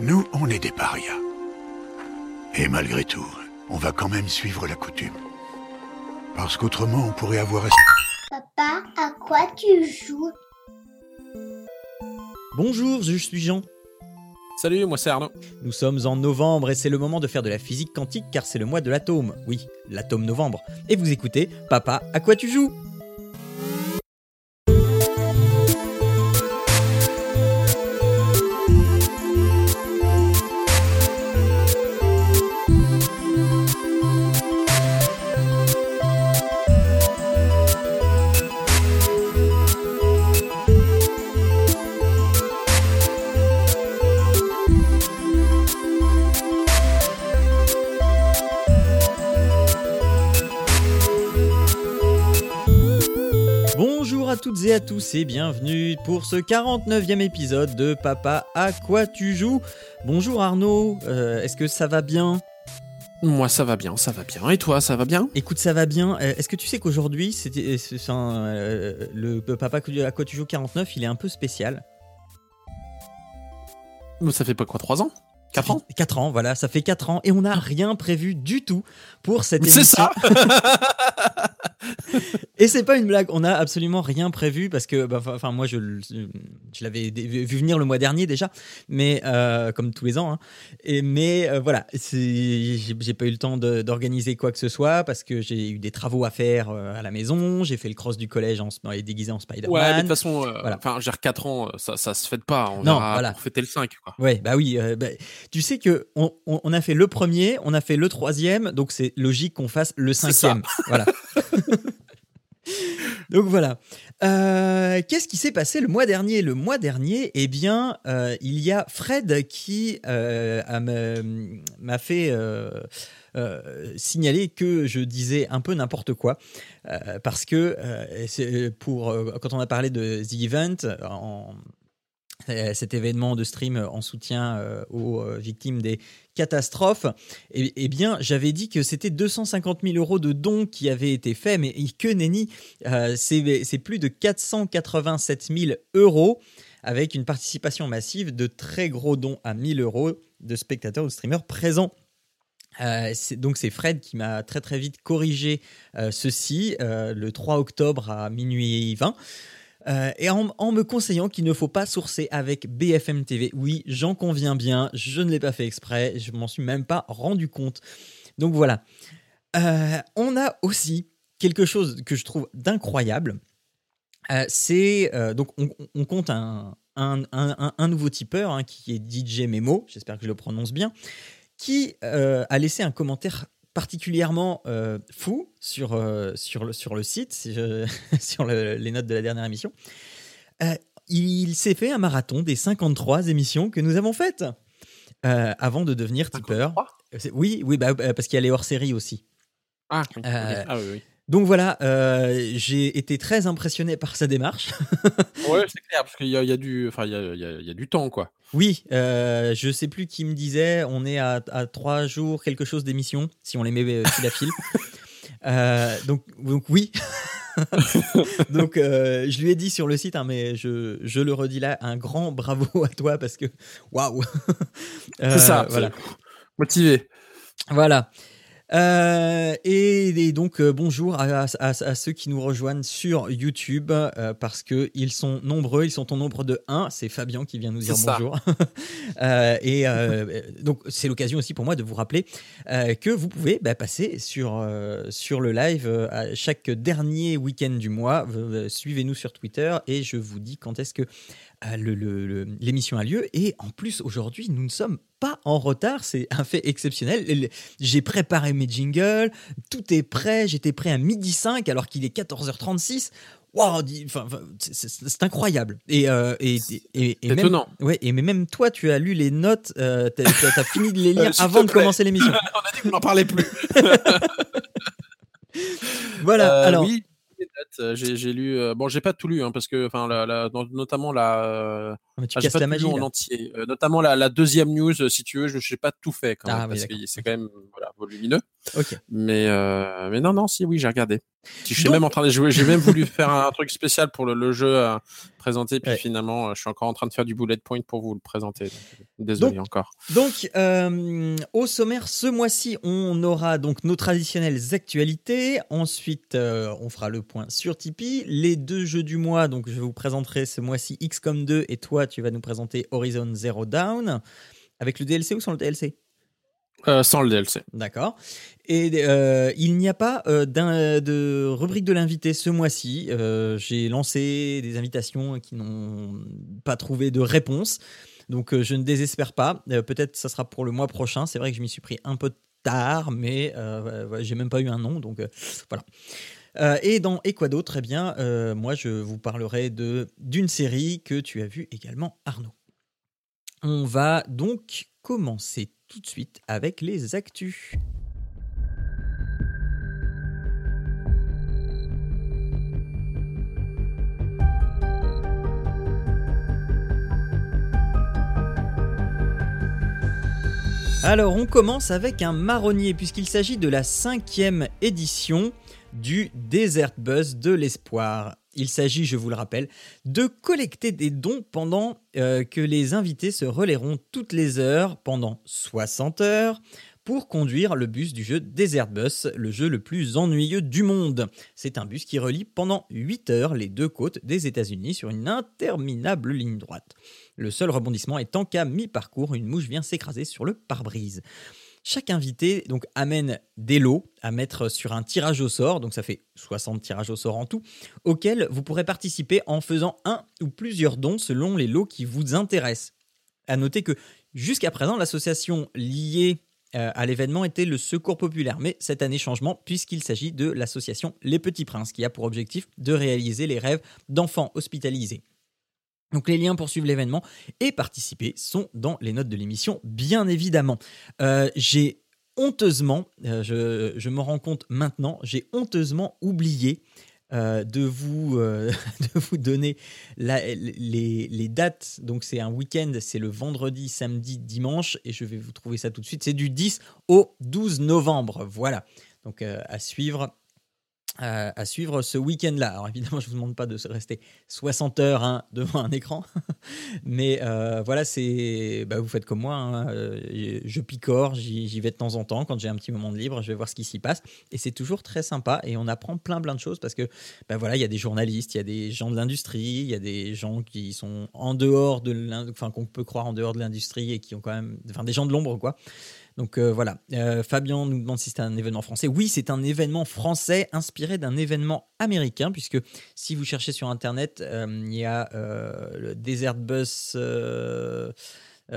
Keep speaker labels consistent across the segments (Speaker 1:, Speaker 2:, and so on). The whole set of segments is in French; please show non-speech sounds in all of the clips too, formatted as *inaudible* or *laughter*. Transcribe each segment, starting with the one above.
Speaker 1: Nous, on est des parias. Et malgré tout, on va quand même suivre la coutume. Parce qu'autrement, on pourrait avoir...
Speaker 2: Papa, à quoi tu joues?
Speaker 3: Bonjour, je suis Jean.
Speaker 4: Salut, moi c'est Arnaud.
Speaker 3: Nous sommes en novembre et c'est le moment de faire de la physique quantique car c'est le mois de l'atome. Oui, l'atome novembre. Et vous écoutez Papa, à quoi tu joues? Tous et bienvenue pour ce 49e épisode de Papa, à quoi tu joues? Bonjour Arnaud, euh, est-ce que ça va bien?
Speaker 4: Moi ça va bien, ça va bien. Et toi, ça va bien?
Speaker 3: Écoute, ça va bien. Euh, Est-ce que tu sais qu'aujourd'hui, c'était euh, le Papa à quoi tu joues 49, il est un peu spécial.
Speaker 4: Mais Ça fait pas quoi, 3 ans? 4 ans
Speaker 3: 4 ans, voilà, ça fait 4 ans et on n'a rien prévu du tout pour cette émission.
Speaker 4: C'est ça *laughs*
Speaker 3: Et c'est pas une blague, on a absolument rien prévu parce que, bah, enfin, moi, je, l'avais vu venir le mois dernier déjà, mais euh, comme tous les ans. hein. Et mais euh, voilà, j'ai pas eu le temps d'organiser quoi que ce soit parce que j'ai eu des travaux à faire euh, à la maison. J'ai fait le cross du collège en, en- déguisé en Spider-Man.
Speaker 4: Ouais, mais de toute façon, euh,
Speaker 3: Voilà.
Speaker 4: j'ai 4 ans, euh, ça, ça se fête pas. On
Speaker 3: Non,
Speaker 4: verra
Speaker 3: voilà.
Speaker 4: pour fêter le 5, quoi.
Speaker 3: Ouais, bah oui. bah, tu sais que on, on- on a fait le premier, on a fait le troisième, donc c'est logique qu'on fasse le cinquième. Voilà. *laughs* donc voilà. Euh, Qu'est-ce qui s'est passé le mois dernier? Le mois dernier, eh bien, euh, il y a Fred qui euh, m'a fait. signaler que je disais un peu n'importe quoi parce que pour quand on a parlé de The Event en, cet événement de stream en soutien euh, aux euh, victimes des catastrophes, eh, eh bien, j'avais dit que c'était 250 000 euros de dons qui avaient été faits, mais que nenni, euh, c'est plus de 487 000 euros avec une participation massive de très gros dons à 1000 euros de spectateurs ou de streamers présents. Euh, donc c'est Fred qui m'a très très vite corrigé euh, ceci euh, le 3 octobre à minuit 20 euh, et en, me conseillant qu'il ne faut pas sourcer avec BFM TV. Oui, j'en conviens bien, je ne l'ai pas fait exprès, je m'en suis même pas rendu compte. Donc voilà. Euh, on a aussi quelque chose que je trouve d'incroyable. Euh, c'est donc on, compte un, un, un- nouveau tipeur hein, qui est DJ Memo, j'espère que je le prononce bien, qui a laissé un commentaire particulièrement euh, fou sur, euh, sur, le, sur le site, si je- *laughs* sur le- les notes de la dernière émission. Euh, il s'est fait un marathon des 53 émissions que nous avons faites avant de devenir tipeur.
Speaker 4: 53?
Speaker 3: C'est- Oui, oui bah, parce qu'il y a les hors-série aussi.
Speaker 4: Ah, ah oui, oui.
Speaker 3: Donc voilà, euh, j'ai été très impressionné par sa démarche.
Speaker 4: Ouais, c'est clair, parce qu'il y a, il y a du, enfin, il y a, il y a- il y a du temps, quoi.
Speaker 3: Oui, euh, je sais plus qui me disait, on est à, à trois jours quelque chose d'émission, si on les met euh, sous la file. *laughs* Euh, donc, donc oui. *laughs* donc euh, je lui ai dit sur le site, hein, mais je, je le redis là, un grand bravo à toi parce que waouh. *laughs*
Speaker 4: C'est ça,
Speaker 3: Voilà.
Speaker 4: Motivé.
Speaker 3: Voilà. Euh, et, et donc euh, bonjour à, à- à- à ceux qui nous rejoignent sur YouTube euh, parce que ils sont nombreux, ils sont au nombre de 1. C'est Fabien qui vient nous dire bonjour. *laughs* Et donc c'est l'occasion aussi pour moi de vous rappeler que vous pouvez bah, passer sur, sur le live à chaque dernier week-end du mois. Suivez-nous sur Twitter et je vous dis quand est-ce que euh, l'émission a lieu. Et en plus, aujourd'hui, nous ne sommes pas en retard. C'est un fait exceptionnel. J'ai préparé mes jingles, tout est prêt. J'étais prêt à midi 5 alors qu'il est 14h36. Waouh, dis- enfin, enfin, c'est- incroyable. Et, euh, et, et, même,
Speaker 4: Étonnant.
Speaker 3: ouais, et mais même toi, tu as lu les notes, euh, t'as as, fini de les *laughs* lire avant de commencer l'émission. *laughs*
Speaker 4: On a dit qu'on n'en parlait plus. *laughs*
Speaker 3: Voilà.
Speaker 4: Euh,
Speaker 3: alors,
Speaker 4: oui, notes, euh, j'ai j'ai lu. euh, bon, j'ai pas tout lu, hein, parce que, enfin, la- la- notamment la. euh,
Speaker 3: mais tu
Speaker 4: ah,
Speaker 3: casses
Speaker 4: pas
Speaker 3: la magie.
Speaker 4: en entier. Euh, notamment la, la deuxième news, euh, si tu veux, je n'ai pas tout fait quand
Speaker 3: Ah
Speaker 4: même,
Speaker 3: oui,
Speaker 4: parce que c'est quand même voilà, volumineux.
Speaker 3: Ok.
Speaker 4: Mais, euh, mais non, non, si, oui, j'ai regardé. Je suis même en train de jouer. J'ai même voulu faire un truc spécial pour le, le jeu à présenter, puis
Speaker 3: Ouais.
Speaker 4: finalement, euh, je suis encore en train de faire du bullet point pour vous le présenter. donc, Désolé encore.
Speaker 3: Donc, euh, au sommaire, ce mois-ci, on aura donc nos traditionnelles actualités. Ensuite, euh, on fera le point sur Tipeee. Les deux jeux du mois, donc je vous présenterai ce mois-ci XCOM 2 et toi, tu vas nous présenter Horizon Zero Dawn. Avec le DLC ou sans le DLC
Speaker 4: Euh, sans le DLC.
Speaker 3: D'accord. Et euh, il n'y a pas euh, de rubrique de l'invité ce mois-ci. J'ai lancé des invitations qui n'ont pas trouvé de réponse. Donc je ne désespère pas. Peut-être ça sera pour le mois prochain. C'est vrai que je m'y suis pris un peu tard, mais j'ai même pas eu un nom. Donc voilà. Et dans Et quoi d'autre? Eh bien, moi je vous parlerai d'une série que tu as vue également, Arnaud. On va donc commencer tout de suite avec les actus. Alors on commence avec un marronnier puisqu'il s'agit de la cinquième édition du Desert Buzz de l'espoir. Il s'agit, je vous le rappelle, de collecter des dons pendant euh, que les invités se relayeront toutes les heures pendant 60 heures pour conduire le bus du jeu Desert Bus, le jeu le plus ennuyeux du monde. C'est un bus qui relie pendant 8 heures les deux côtes des États-Unis sur une interminable ligne droite. Le seul rebondissement étant qu'à mi-parcours, une mouche vient s'écraser sur le pare-brise. Chaque invité donc amène des lots à mettre sur un tirage au sort, donc ça fait 60 tirages au sort en tout, auxquels vous pourrez participer en faisant un ou plusieurs dons selon les lots qui vous intéressent. À noter que jusqu'à présent, l'association liée euh, à l'événement était le Secours Populaire, mais cette année changement puisqu'il s'agit de l'association Les Petits Princes qui a pour objectif de réaliser les rêves d'enfants hospitalisés. Donc les liens pour suivre l'événement et participer sont dans les notes de l'émission, bien évidemment. Euh, j'ai honteusement, euh, je, me rends compte maintenant, j'ai honteusement oublié euh, de, vous, *laughs* donner les, dates. Donc c'est un week-end, c'est le vendredi, samedi, dimanche, et je vais vous trouver ça tout de suite. C'est du 10 au 12 novembre. Voilà. Donc à suivre. À suivre ce week-end-là. Alors évidemment, je ne vous demande pas de rester 60 heures hein, devant un écran, *laughs* mais euh, voilà, c'est, bah, vous faites comme moi, hein, euh, je picore, j'y vais de temps en temps. Quand j'ai un petit moment de libre, je vais voir ce qui s'y passe, et c'est toujours très sympa, et on apprend plein plein de choses parce que, bah, voilà, il y a des journalistes, il y a des gens de l'industrie, il y a des gens qui sont en dehors de, l'in- enfin qu'on peut croire en dehors de l'industrie et qui ont quand même, des gens de l'ombre quoi. Donc euh, voilà, Euh, Fabien nous demande si c'est un événement français. Oui, c'est un événement français inspiré d'un événement américain, puisque si vous cherchez sur Internet, euh, il y a le Desert Bus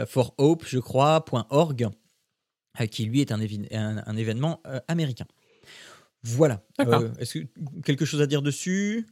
Speaker 3: for Hope, je crois, .org, qui lui est un, évi- un- un événement américain. Voilà. Est-ce que quelque chose à dire dessus?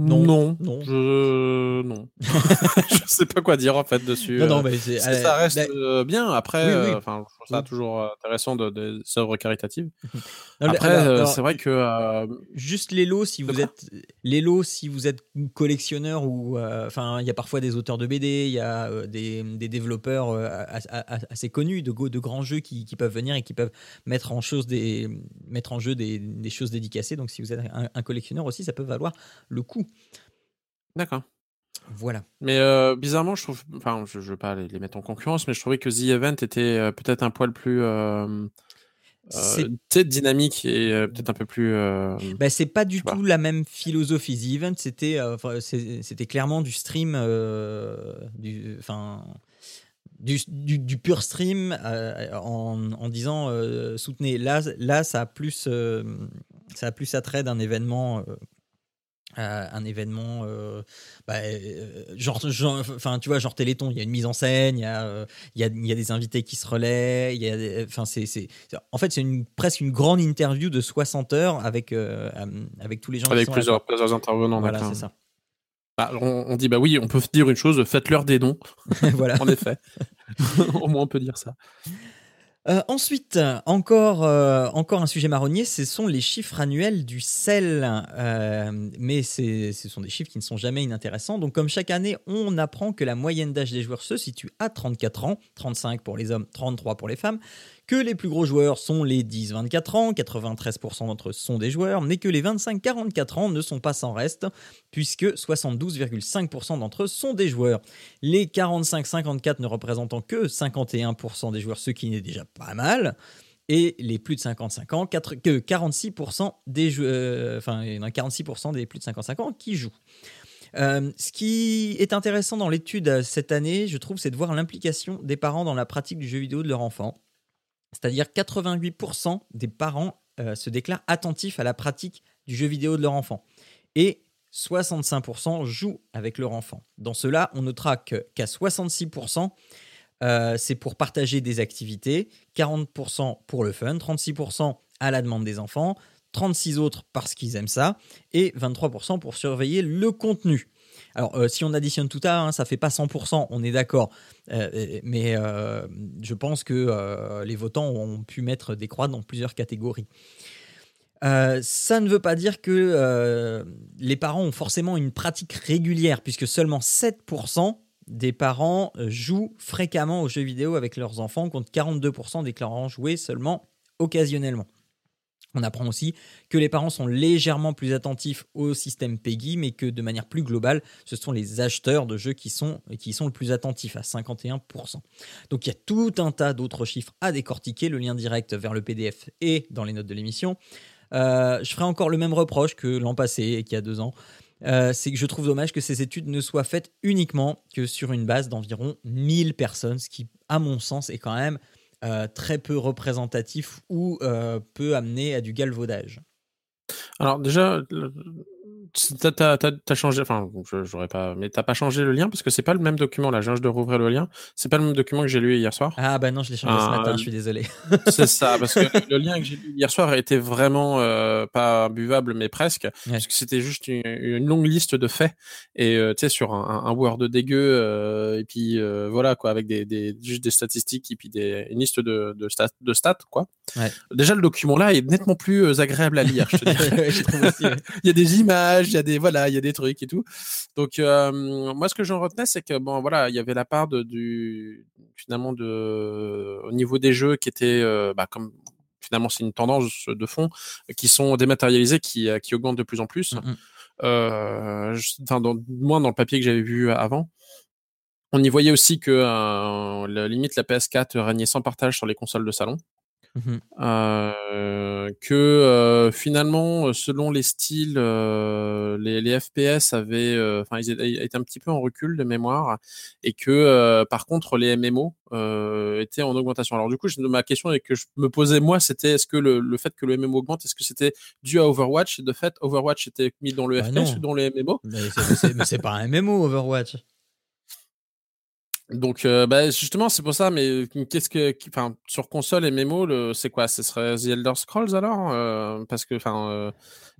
Speaker 4: Non,
Speaker 3: Non.
Speaker 4: non, je non, *laughs* je sais pas quoi dire en fait dessus.
Speaker 3: Non, non,
Speaker 4: euh,
Speaker 3: mais c'est.
Speaker 4: c'est- ça
Speaker 3: euh,
Speaker 4: reste
Speaker 3: bah,
Speaker 4: euh, bien. Après,
Speaker 3: Oui, oui.
Speaker 4: euh, enfin, je trouve ça
Speaker 3: Oui.
Speaker 4: toujours euh, intéressant de, des œuvres caritatives. *laughs*
Speaker 3: non,
Speaker 4: Après, euh, c'est vrai que euh,
Speaker 3: Juste les lots si vous
Speaker 4: quoi
Speaker 3: êtes les lots si vous êtes collectionneur ou euh, enfin il y a parfois des auteurs de BD, il y a euh, des, des développeurs euh, as- as- assez connus de, go- de grands jeux qui, qui peuvent venir et qui peuvent mettre en chose des mettre en jeu des, des choses dédicacées. Donc si vous êtes un, un collectionneur aussi, ça peut valoir le coup.
Speaker 4: D'accord.
Speaker 3: Voilà.
Speaker 4: Mais euh, bizarrement, je trouve, enfin, je, je veux pas les, les mettre en concurrence, mais je trouvais que The Event était euh, peut-être un poil plus, euh, sais, dynamique et euh, peut-être un peu plus.
Speaker 3: Bah, c'est pas du tout la même philosophie. The Event, c'était c'était clairement du stream, du, enfin, du, du, du pur stream euh, en, en disant euh, soutenez. Là, là, ça a plus, euh, ça a plus attrait d'un événement. À un événement euh, bah, euh, genre, enfin tu vois genre Téléthon il y a une mise en scène il y a euh, il y a, il y a des invités qui se relaient il y a enfin c'est en fait c'est une presque une grande interview de 60 heures avec avec tous les gens qui
Speaker 4: avec
Speaker 3: sont là,
Speaker 4: plusieurs, plusieurs intervenants.
Speaker 3: voilà
Speaker 4: d'accord.
Speaker 3: c'est ça
Speaker 4: Bah, on, on dit bah oui, on peut dire une chose, faites-leur des dons. *laughs*
Speaker 3: voilà *laughs*
Speaker 4: en effet. *laughs* Au moins on peut dire ça.
Speaker 3: Euh, ensuite, encore, euh, encore un sujet marronnier, ce sont les chiffres annuels du sel. Euh, mais ce sont des chiffres qui ne sont jamais inintéressants. Donc, comme chaque année, on apprend que la moyenne d'âge des joueurs se situe à 34 ans, 35 pour les hommes, 33 pour les femmes, que les plus gros joueurs sont les 10-24 ans, 93% d'entre eux sont des joueurs, mais que les 25-44 ans ne sont pas sans reste, puisque 72,5% d'entre eux sont des joueurs. Les 45-54 ne représentant que 51% des joueurs, ce qui n'est déjà pas mal. Et les plus de 55 ans, que 46% des euh, enfin, il y en a 46% des plus de 55 ans qui jouent. Euh, ce qui est intéressant dans l'étude cette année, je trouve, c'est de voir l'implication des parents dans la pratique du jeu vidéo de leur enfant. C'est-à-dire 88% des parents euh, se déclarent attentifs à la pratique du jeu vidéo de leur enfant. Et 65% jouent avec leur enfant. Dans cela, on notera qu'à 66%, euh, c'est pour partager des activités, 40% pour le fun, 36% à la demande des enfants, 36 autres parce qu'ils aiment ça, et 23% pour surveiller le contenu. Alors, euh, si on additionne tout ça, hein, ça fait pas 100%, on est d'accord. Euh, mais euh, je pense que les votants ont pu mettre des croix dans plusieurs catégories. ça ne veut pas dire que les parents ont forcément une pratique régulière, puisque seulement 7% des parents jouent fréquemment aux jeux vidéo avec leurs enfants, contre 42% déclarant jouer seulement occasionnellement. On apprend aussi que les parents sont légèrement plus attentifs au système PEGI, mais que de manière plus globale, ce sont les acheteurs de jeux qui sont, qui sont le plus attentifs, à 51%. Donc il y a tout un tas d'autres chiffres à décortiquer, le lien direct vers le PDF est dans les notes de l'émission. Euh, je ferai encore le même reproche que l'an passé et qu'il y a deux ans. Euh, c'est que je trouve dommage que ces études ne soient faites uniquement que sur une base d'environ 1000 personnes, ce qui, à mon sens, est quand même euh, très peu représentatif ou euh, peut amener à du galvaudage.
Speaker 4: Alors déjà, T'as as, changé, enfin, j'aurais pas, mais t'as pas changé le lien parce que c'est pas le même document là. Je viens de rouvrir le lien. C'est pas le même document que j'ai lu hier soir.
Speaker 3: Ah bah non, je l'ai changé ce matin. Je suis désolé. *laughs*
Speaker 4: c'est ça, parce que *laughs* le lien que j'ai lu hier soir était vraiment euh, pas buvable, mais presque, parce que c'était juste une, longue liste de faits et euh, tu sais sur un, un, Word dégueu euh, et puis voilà quoi, avec des, des, juste des statistiques et puis des, une liste de de stats, de stats quoi. Déjà le document là est nettement plus agréable à lire. Je te *laughs* dirais. *laughs* Il y a des images il y a des voilà, il y a des trucs et tout. Donc euh, moi, ce que j'en retenais, c'est que bon, voilà, il y avait la part de, du finalement de au niveau des jeux qui était euh, bah, comme finalement c'est une tendance de fond qui sont dématérialisés, qui qui augmentent de plus en plus. Mmh euh, enfin, dans, moi, dans le papier que j'avais vu avant. On y voyait aussi que la limite la PS4 régnait sans partage sur les consoles de salon. Mmh euh, que euh, finalement, selon les styles, euh, les, les, FPS avaient, enfin, ils étaient un petit peu en recul de mémoire, et que par contre, les MMO étaient en augmentation. Alors du coup, ma question et que je me posais moi, c'était est-ce que le, le, fait que le MMO augmente, est-ce que c'était dû à Overwatch? Et de fait, Overwatch était mis dans le bah FPS ou dans les MMO
Speaker 3: Mais c'est pas un MMO Overwatch.
Speaker 4: Donc, euh, bah, justement, c'est pour ça. Mais qu'est-ce que, enfin, sur console et mémo, c'est quoi? Ce serait The Elder Scrolls alors? Euh, Parce que, enfin, euh,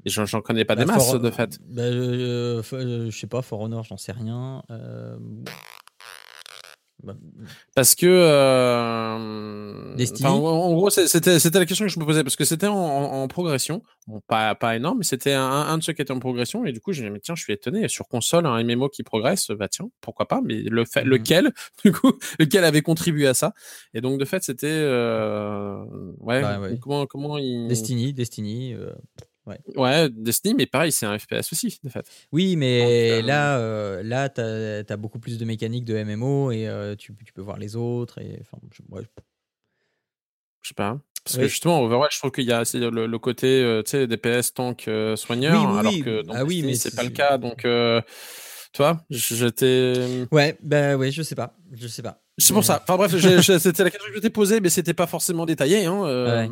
Speaker 4: j'en connais pas des bah, masses de fait.
Speaker 3: Bah, je sais pas, For Honor, j'en sais rien.
Speaker 4: Bah, parce que euh, en, gros c'était c'était la question que je me posais parce que c'était en, en, progression. Bon pas pas énorme mais c'était un, un, de ceux qui était en progression et du coup j'ai dit tiens je suis étonné sur console un MMO qui progresse bah tiens pourquoi pas mais le fait, mmh. lequel *laughs* du coup lequel avait contribué à ça? Et donc de fait c'était euh, ouais, bah, comment comment il...
Speaker 3: Destiny Destiny euh,
Speaker 4: Ouais. Destiny, mais pareil, c'est un FPS aussi, de fait.
Speaker 3: Oui, mais euh, là, euh, là tu as, beaucoup plus de mécaniques de MMO et euh, tu, tu, peux voir les autres. Et, enfin, je,
Speaker 4: je sais pas. Parce que justement, Overwatch, je trouve qu'il y a le, le côté tu sais, DPS tank soigneur, alors que dans ah oui, mais c'est pas le cas. Donc, tu vois, j'étais.
Speaker 3: Ouais, bah ouais, je sais pas. Je sais pas.
Speaker 4: C'est pour ça. Enfin bref, c'était la question que je t'ai posée, mais c'était pas forcément détaillé. Hein, ouais.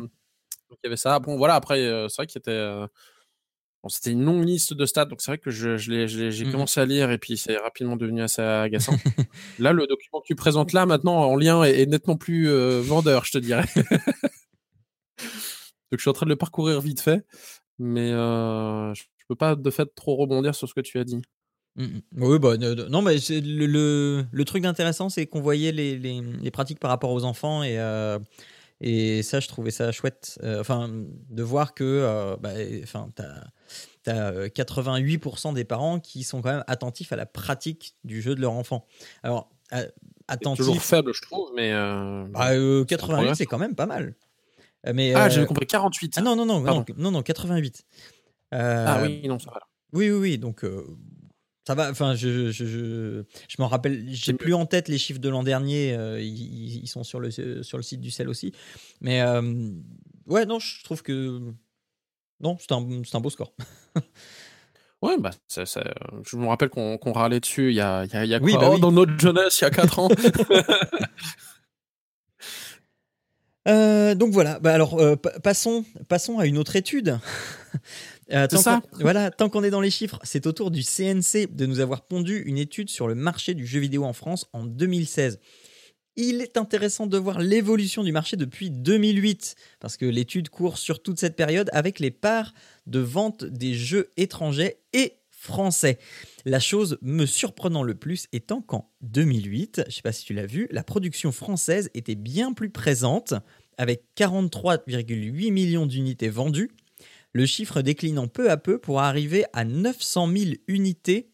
Speaker 4: Donc il y avait ça. Bon, voilà, après, euh, c'est vrai qu'il était. Euh, bon, c'était une longue liste de stats, donc c'est vrai que je, je j'ai mmh commencé à lire et puis c'est rapidement devenu assez agaçant. *laughs* là, le document que tu présentes là, maintenant, en lien, est, nettement plus euh, vendeur, je te dirais. *laughs* donc je suis en train de le parcourir vite fait, mais je peux pas de fait trop rebondir sur ce que tu as dit.
Speaker 3: Mmh. Oui, bah, non, mais le, le, le truc intéressant, c'est qu'on voyait les, les, les, pratiques par rapport aux enfants et Et ça, je trouvais ça chouette. enfin, de voir que bah, enfin, tu as, 88% des parents qui sont quand même attentifs à la pratique du jeu de leur enfant. Alors, attentif.
Speaker 4: toujours faible, je trouve, mais.
Speaker 3: 88, bah, c'est quand même pas mal. Mais,
Speaker 4: ah, j'avais compris 48.
Speaker 3: Ah non, non, non, non, non, non, 88.
Speaker 4: ah oui, non, ça va.
Speaker 3: Oui, oui, oui. Donc, ça va, enfin, je, je, je, je m'en rappelle, j'ai plus en tête les chiffres de l'an dernier, euh, ils, sont sur le, sur le site du CEL aussi. Mais euh, ouais, non, je trouve que. Non, c'est un, un, beau score. *laughs*
Speaker 4: ouais, bah, ça, ça, je me rappelle qu'on râlait dessus il y a, il y a, oui, bah oh, dans notre jeunesse, il y a 4 ans. *laughs*
Speaker 3: Euh, donc voilà, bah alors passons, passons à une autre étude. Euh, tant ça. Voilà, tant qu'on est dans les chiffres, c'est au tour du CNC de nous avoir pondu une étude sur le marché du jeu vidéo en France en 2016. Il est intéressant de voir l'évolution du marché depuis 2008, parce que l'étude court sur toute cette période avec les parts de vente des jeux étrangers et français. La chose me surprenant le plus étant qu'en 2008, je ne sais pas si tu l'as vu, la production française était bien plus présente, avec 43,8 millions d'unités vendues, le chiffre déclinant peu à peu pour arriver à 900 000 unités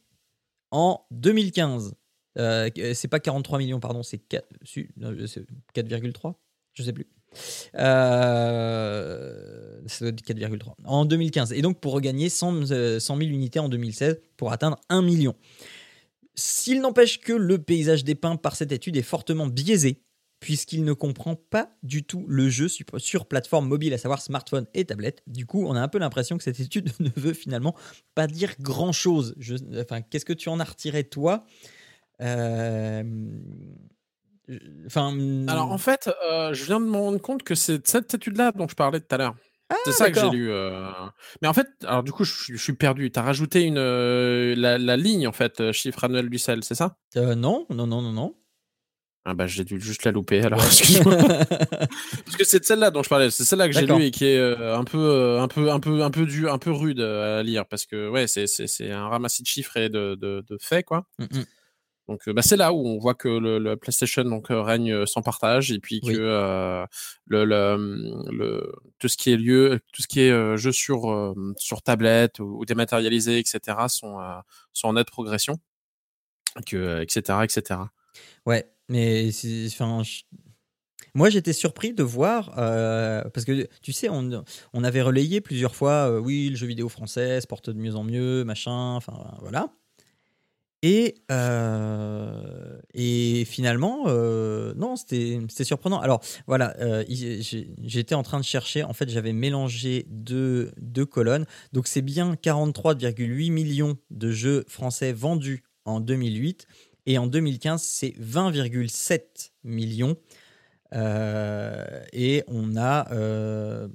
Speaker 3: en 2015. Euh, c'est pas 43 millions, pardon, c'est 4,3 Je sais plus. Euh, 4,3 en 2015. Et donc pour regagner 100, 100 000 unités en 2016 pour atteindre 1 million. S'il n'empêche que le paysage dépeint par cette étude est fortement biaisé puisqu'il ne comprend pas du tout le jeu sur, plateforme mobile, à savoir smartphone et tablette. Du coup, on a un peu l'impression que cette étude *laughs* ne veut finalement pas dire grand-chose. Enfin, qu'est-ce que tu en as retiré, toi? Euh,
Speaker 4: Enfin, Alors, en fait, euh, je viens de me rendre compte que c'est cette étude-là dont je parlais tout à l'heure. c'est ah, ça que j'ai lu. Euh. Mais en fait, alors du coup, je, suis perdu. Tu as rajouté une, la, la, ligne, en fait, chiffre annuel du sel, c'est ça?
Speaker 3: Non, non, non, non, non.
Speaker 4: Ah bah j'ai dû juste la louper alors excuse-moi. *laughs* Parce que c'est celle-là dont je parlais, c'est celle-là que j'ai lu et qui est euh, un peu euh, un peu un peu un peu dur, un peu rude euh, à lire parce que ouais, c'est c'est un ramassis de chiffres et de de, de faits quoi. Mmh, mmh. Donc bah, c'est là où on voit que le, PlayStation donc règne sans partage et puis que le, le, le, tout ce qui est lieu, tout ce qui est jeu sur sur tablette ou, dématérialisé etc sont sont en nette progression, que etc etc.
Speaker 3: Ouais, mais enfin, moi j'étais surpris de voir euh, parce que tu sais, on, on avait relayé plusieurs fois, euh, oui, le jeu vidéo français se porte de mieux en mieux, machin, enfin voilà. Et, euh, et finalement, non, c'était surprenant. Alors voilà, j'étais en train de chercher, en fait j'avais mélangé deux, deux colonnes. Donc c'est bien 43,8 millions de jeux français vendus en 2008 et en 2015, c'est 20,7 millions. Euh, et on a. Euh,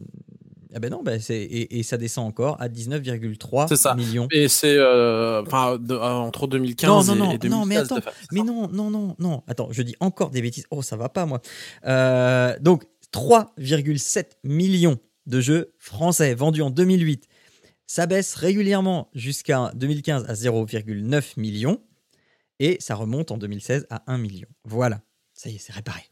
Speaker 3: ah ben non, ben et, et, ça descend encore à 19,3 millions.
Speaker 4: Et c'est euh, enfin entre 2015
Speaker 3: non, non,
Speaker 4: et, 2016.
Speaker 3: Non, mais attends, mais non, non, non, non. Attends, je dis encore des bêtises. Oh, ça va pas, moi. donc, 3,7 millions de jeux français vendus en 2008. Ça baisse régulièrement jusqu'à 2015 à 0,9 millions. Et ça remonte en 2016 à 1 million. Voilà. Ça y est, c'est réparé.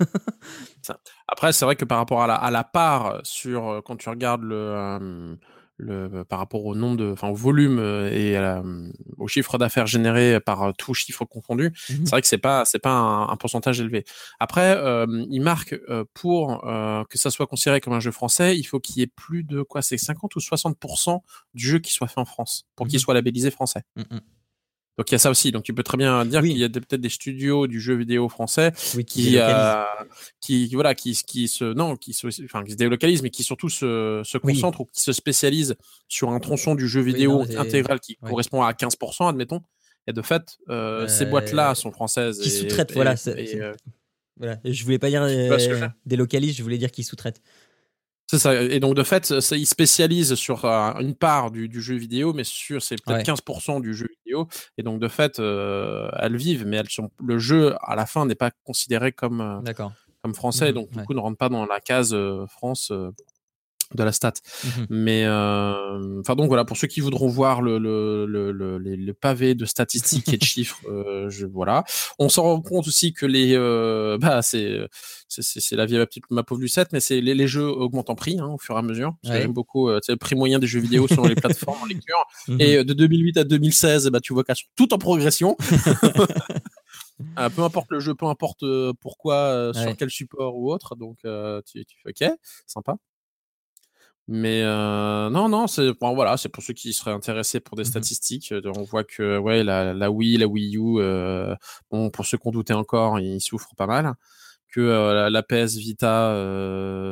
Speaker 3: *laughs*
Speaker 4: Après, c'est vrai que par rapport à la, à la part sur euh, quand tu regardes le, euh, le par rapport au nombre de, enfin au volume euh, et au chiffre d'affaires généré par tout chiffre confondu, mmh c'est vrai que c'est pas c'est pas un, pourcentage élevé. Après, il marque pour que ça soit considéré comme un jeu français, il faut qu'il y ait plus de quoi, c'est 50 ou 60% du jeu qui soit fait en France pour qu'il mmh soit labellisé français. Mmh donc il y a ça aussi. Donc tu peux très bien dire qu'il y a peut-être des studios du jeu vidéo français qui, euh, qui, voilà qui qui se non qui se enfin qui se délocalisent mais qui surtout se, se concentrent ou qui se spécialisent sur un tronçon du jeu vidéo intégral qui correspond à 15% admettons. Et de fait, euh, ces boîtes-là sont françaises.
Speaker 3: Qui sous-traitent, voilà. Euh, voilà. Je voulais pas dire délocalisent, je voulais dire qui sous-traitent.
Speaker 4: C'est ça. Et donc, de fait, ça, ils spécialisent sur euh, une part du, jeu vidéo, mais sur c'est peut-être 15% du jeu vidéo. Et donc, de fait, euh, elles vivent, mais elles sont, le jeu, à la fin, n'est pas considéré comme, euh, comme français. Mmh donc, du coup, ne rentre pas dans la case France de la stat.
Speaker 3: Mhm.
Speaker 4: Mais euh, enfin donc voilà pour ceux qui voudront voir le le, le, le, le pavé de statistiques et de *laughs* chiffres, euh, je voilà. On s'en rend compte aussi que les euh, bah c'est c'est la vie à ma petite ma pauvre Lucette, mais c'est les, les, jeux augmentent en prix hein, au fur et à mesure. Ouais. J'aime beaucoup euh, le prix moyen des jeux vidéo sur les plateformes en lecture. *laughs*
Speaker 3: Mhm.
Speaker 4: Et de 2008 à 2016, bah tu vois qu'elles sont toutes en progression. *laughs* Euh, peu importe le jeu, peu importe pourquoi, euh, sur quel support ou autre. Donc, tu, tu fais OK, sympa. Mais euh, non, non, c'est bon, voilà, c'est pour ceux qui seraient intéressés pour des
Speaker 3: Mhm.
Speaker 4: statistiques. euh, On voit que ouais, la, la Wii, la Wii U, euh, bon, pour ceux qu'on doutait encore, ils souffrent pas mal. Que euh, la, la PS Vita,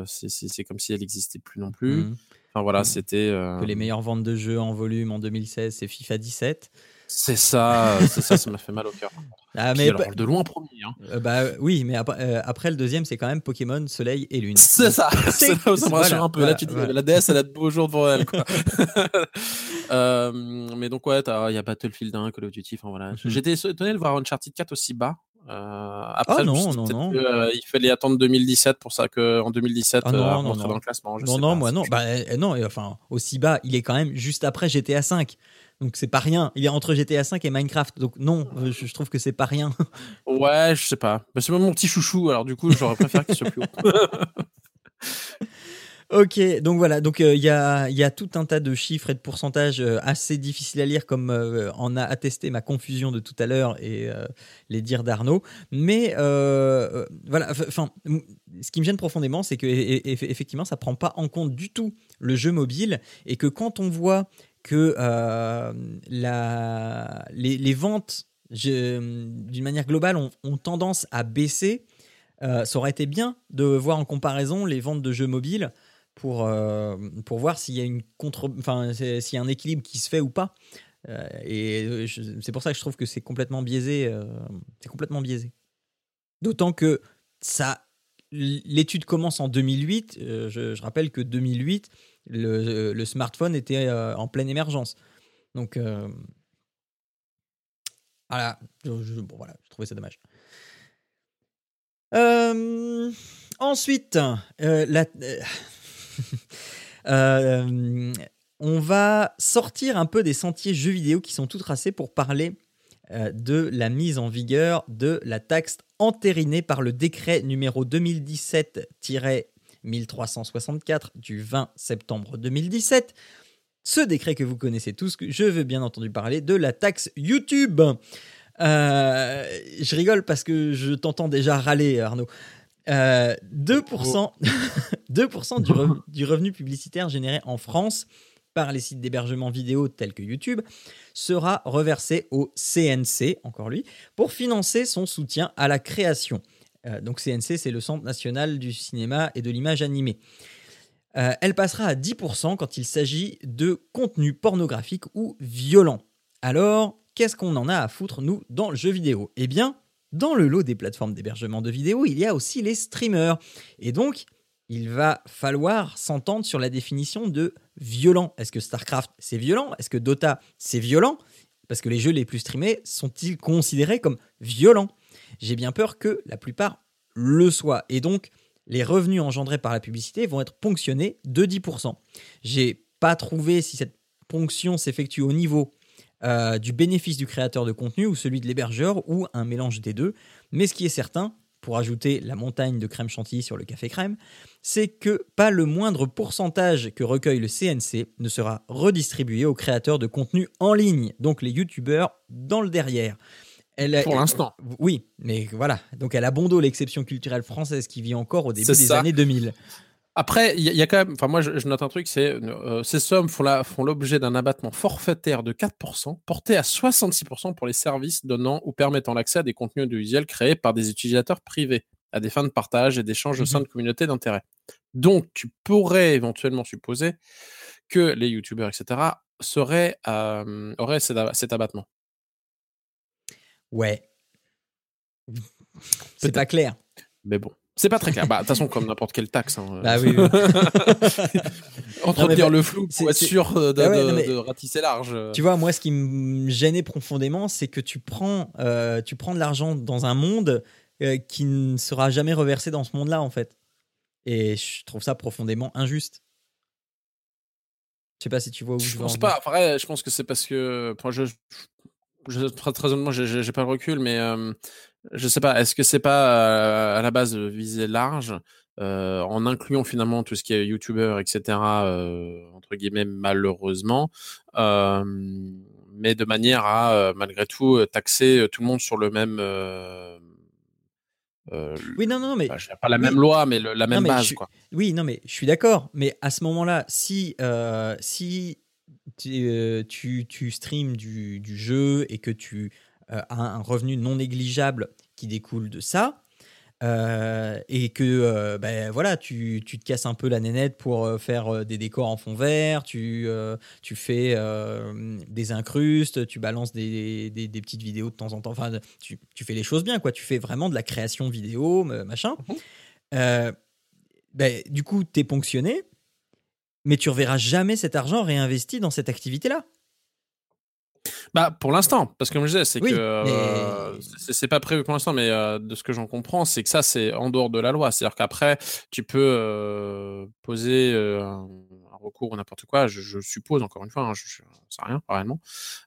Speaker 4: c'est- comme si elle n'existait plus non plus.
Speaker 3: Mhm.
Speaker 4: Enfin voilà,
Speaker 3: Mhm.
Speaker 4: c'était.
Speaker 3: Que les meilleures ventes de jeux en volume en 2016, c'est FIFA 17.
Speaker 4: C'est ça, c'est ça, ça m'a fait mal au cœur. *laughs*
Speaker 3: Ah, mais
Speaker 4: alors, de loin premier. Hein.
Speaker 3: euh, bah oui, mais après, euh, après, le deuxième, c'est quand même Pokémon Soleil et Lune.
Speaker 4: C'est ça,
Speaker 3: C'est- *laughs*
Speaker 4: c'est là où ça me
Speaker 3: voilà,
Speaker 4: rassure un peu.
Speaker 3: voilà,
Speaker 4: là, tu te dis,
Speaker 3: voilà.
Speaker 4: la DS, elle a de beaux jours devant elle, quoi. *laughs* Euh, mais donc, ouais, il y a Battlefield 1, Call of Duty, enfin voilà.
Speaker 3: Mhm.
Speaker 4: J'étais étonné de voir Uncharted 4 aussi bas. Après,
Speaker 3: Ah
Speaker 4: me
Speaker 3: non, non, non.
Speaker 4: que, il fallait attendre 2017 pour ça qu'en 2017,
Speaker 3: Ah non, non, non.
Speaker 4: dans le classement. Je
Speaker 3: non,
Speaker 4: sais
Speaker 3: non,
Speaker 4: pas,
Speaker 3: moi non. Bah euh, non, et enfin aussi bas, il est quand même juste après GTA 5. Donc c'est pas rien. Il est entre GTA 5 et Minecraft. Donc non, euh, je, je trouve que c'est pas rien. *laughs*
Speaker 4: Ouais, je sais pas. Bah, c'est mon petit chouchou, alors du coup, j'aurais préféré qu'il soit plus haut. *laughs*
Speaker 3: Ok, donc voilà, donc euh, il y, a, y a tout un tas de chiffres et de pourcentages euh, assez difficiles à lire, comme euh, en a attesté ma confusion de tout à l'heure et les dires d'Arnaud. Mais voilà, enfin, ce qui me gêne profondément, c'est que e- e- effectivement, ça prend pas en compte du tout le jeu mobile et que quand on voit que euh, la, les, ventes, d'une manière globale, ont, tendance à baisser. euh, ça aurait été bien de voir en comparaison les ventes de jeux mobiles pour, euh, pour voir s'il y a y a un équilibre qui se fait ou pas. Euh, et c'est pour ça que je trouve que c'est complètement biaisé. c'est complètement biaisé. D'autant que ça, l'étude commence en 2008. euh, je, je rappelle que 2008, le, le smartphone était euh, en pleine émergence. Donc euh, voilà, je, bon, voilà, je trouvais ça dommage. Euh, ensuite, euh, euh, *laughs* euh, on va sortir un peu des sentiers jeux vidéo qui sont tout tracés pour parler euh, de la mise en vigueur de la taxe entérinée par le décret numéro 2017-1364 du 20 septembre 2017. Ce décret que vous connaissez tous, je veux bien entendu parler de la taxe YouTube. Euh, je rigole parce que je t'entends déjà râler, Arnaud. Euh, 2%, 2% *laughs* du, re- du revenu publicitaire généré en France par les sites d'hébergement vidéo tels que YouTube sera reversé au CNC, encore lui, pour financer son soutien à la création. Euh, donc CNC, c'est le Centre national du cinéma et de l'image animée. Euh, elle passera à 10% quand il s'agit de contenu pornographique ou violent. Alors, qu'est-ce qu'on en a à foutre, nous, dans le jeu vidéo? Eh bien, dans le lot des plateformes d'hébergement de vidéos, il y a aussi les streamers. Et donc, il va falloir s'entendre sur la définition de violent. Est-ce que StarCraft, c'est violent? Est-ce que Dota, c'est violent? Parce que les jeux les plus streamés sont-ils considérés comme violents? J'ai bien peur que la plupart le soient. Et donc, les revenus engendrés par la publicité vont être ponctionnés de 10%. J'ai pas trouvé si cette ponction s'effectue au niveau euh, du bénéfice du créateur de contenu ou celui de l'hébergeur ou un mélange des deux. Mais ce qui est certain, pour ajouter la montagne de crème chantilly sur le café crème, c'est que pas le moindre pourcentage que recueille le CNC ne sera redistribué aux créateurs de contenu en ligne, donc les youtubeurs dans le derrière. Elle,
Speaker 4: Pour l'instant.
Speaker 3: Oui, mais voilà. Donc elle a bon dos l'exception culturelle française qui vit encore au début des
Speaker 4: ça.
Speaker 3: années 2000.
Speaker 4: Après, il y, a- il y a quand même, enfin moi je, je note un truc, c'est euh, ces sommes font l'objet d'un abattement forfaitaire de 4%, porté à 66% pour les services donnant ou permettant l'accès à des contenus audiovisuels créés par des utilisateurs privés, à des fins de partage et d'échange au sein
Speaker 3: Mhm.
Speaker 4: de communautés d'intérêt. Donc tu pourrais éventuellement supposer que les youtubeurs, etc., seraient, euh, auraient cet abattement.
Speaker 3: Ouais. C'est pas clair.
Speaker 4: Mais bon. C'est pas très clair. Bah, de toute façon, comme n'importe quelle taxe. hein,
Speaker 3: Bah oui, oui. *laughs*
Speaker 4: Entretenir
Speaker 3: mais
Speaker 4: le flou pour être sûr euh, de,
Speaker 3: Ah ouais,
Speaker 4: de-
Speaker 3: mais-
Speaker 4: de ratisser large.
Speaker 3: Tu vois, moi, ce qui me gênait profondément, c'est que tu prends, euh, tu prends de l'argent dans un monde euh, qui ne sera jamais reversé dans ce monde-là, en fait. Et je trouve ça profondément injuste. Je sais pas si tu vois où je,
Speaker 4: je pense pas. Après, je pense que c'est parce que je, je, très, très honnêtement, j'ai pas le recul, mais euh, je sais pas. Est-ce que c'est pas à la base visé large euh, en incluant finalement tout ce qui est youtubeur, etc. Euh, entre guillemets, malheureusement, euh, mais de manière à malgré tout taxer tout le monde sur le même.
Speaker 3: oui, non, non, mais
Speaker 4: bah, pas la même loi, mais la même base, quoi.
Speaker 3: Oui, non, mais je suis d'accord. Mais à ce moment-là, si si tu, tu, tu streams du, du, jeu et que tu as un revenu non négligeable qui découle de ça, euh, et que euh, ben, voilà, tu, tu, te casses un peu la nénette pour euh, faire des décors en fond vert, tu, tu fais des incrustes, tu balances des, des, petites vidéos de temps en temps, enfin, tu, tu, fais les choses bien, quoi. Tu fais vraiment de la création vidéo, machin. Mhm. Ben, du coup, tu es ponctionné, mais tu reverras jamais cet argent réinvesti dans cette activité-là.
Speaker 4: Bah pour l'instant, parce que comme je disais, c'est que euh, c'est pas prévu pour l'instant, mais euh, de ce que j'en comprends, c'est que ça c'est en dehors de la loi. C'est-à-dire qu'après tu peux euh, poser un, recours ou n'importe quoi. Je, suppose encore une fois, hein, je, je, sais rien réellement.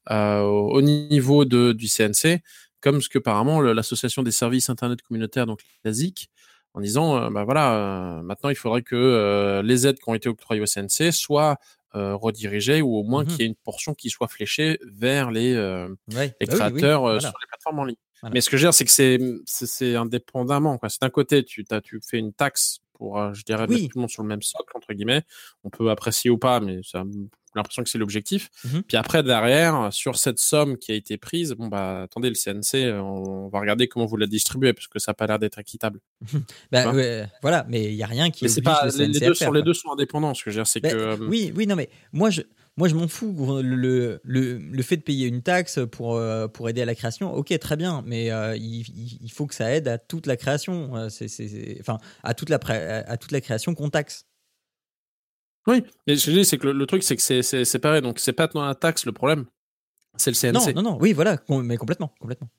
Speaker 4: au niveau de, du CNC, comme ce que apparemment l'association des services internet communautaires, donc la ZIC, en disant bah voilà, maintenant il faudrait que les aides qui ont été octroyées au CNC soient euh, rediriger ou au moins mmh qu'il y ait une portion qui soit fléchée vers les, euh, les bah créateurs euh, sur les plateformes en ligne. Mais ce que je veux dire, c'est que c'est, indépendamment. C'est d'un côté, tu, tu fais une taxe pour, je dirais, mettre tout le monde sur le même socle, entre guillemets. On peut apprécier ou pas, mais ça l'impression que c'est l'objectif. Mmh Puis après, derrière, sur cette somme qui a été prise, bon, bah, attendez, le CNC, on va regarder comment vous la distribuez, parce que ça n'a pas l'air d'être équitable. *laughs*
Speaker 3: bah, voilà, mais il n'y a rien qui.
Speaker 4: Mais pas, les, deux, sur, les deux sont indépendants, ce que je veux dire, c'est bah, que. Euh,
Speaker 3: oui, oui, non, mais moi, je. Moi, je m'en fous. Le, le, le, fait de payer une taxe pour, euh, pour aider à la création, ok, très bien, mais euh, il, il, faut que ça aide à toute la création. C'est, enfin, à toute la, à toute la création qu'on taxe.
Speaker 4: Oui, mais je dis, c'est que le, truc, c'est que c'est séparé. Donc, c'est pas dans la taxe le problème, c'est le CNC.
Speaker 3: Non, non, non, oui, voilà, mais complètement, complètement.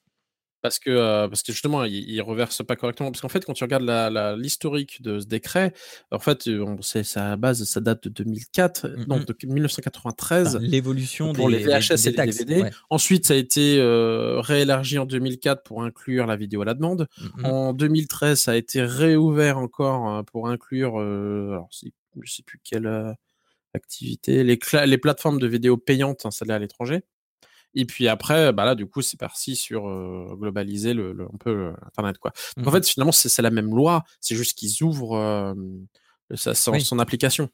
Speaker 4: Parce que, euh, parce que justement, il, il, reverse pas correctement. Parce qu'en fait, quand tu regardes l'historique la, de ce décret, en fait, euh, c'est sa base, ça date de 2004, mm, non, mm. de 1993.
Speaker 3: L'évolution
Speaker 4: pour les VHS et les DVD. Ensuite, ça a été euh, réélargi en 2004 pour inclure la vidéo à la demande. Mm, en 2013, ça a été réouvert encore euh, pour inclure, alors je sais plus quelle euh, activité, les, les plateformes de vidéos payantes installées à l'étranger. Et puis après, bah là, du coup, c'est parti sur euh, globaliser le, un peu Internet, quoi. Donc, en mmh fait, finalement, c'est la même loi. C'est juste qu'ils ouvrent ça, son, son, application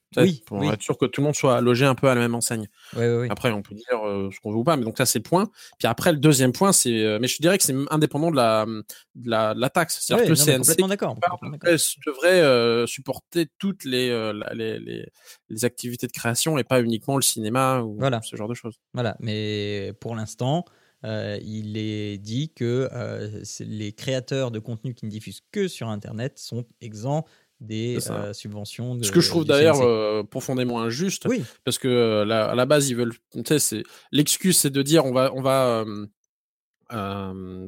Speaker 4: pour être sûr que tout le monde soit logé un peu à la même enseigne. après, on peut dire euh, ce qu'on veut ou pas, mais donc ça c'est le point. Puis après, le deuxième point, c'est, euh, mais je dirais que c'est indépendant de la, de la, de la taxe. C'est-à-dire que le CNC devrait euh, supporter toutes les, les, les, les, activités de création et pas uniquement le cinéma ou ce genre de choses.
Speaker 3: Voilà, mais pour l'instant. il est dit que les créateurs de contenu qui ne diffusent que sur Internet sont exempts des euh, subventions. De,
Speaker 4: Ce que je trouve d'ailleurs euh, profondément injuste, oui. parce que euh, à la base ils veulent, l'excuse c'est de dire on va, on va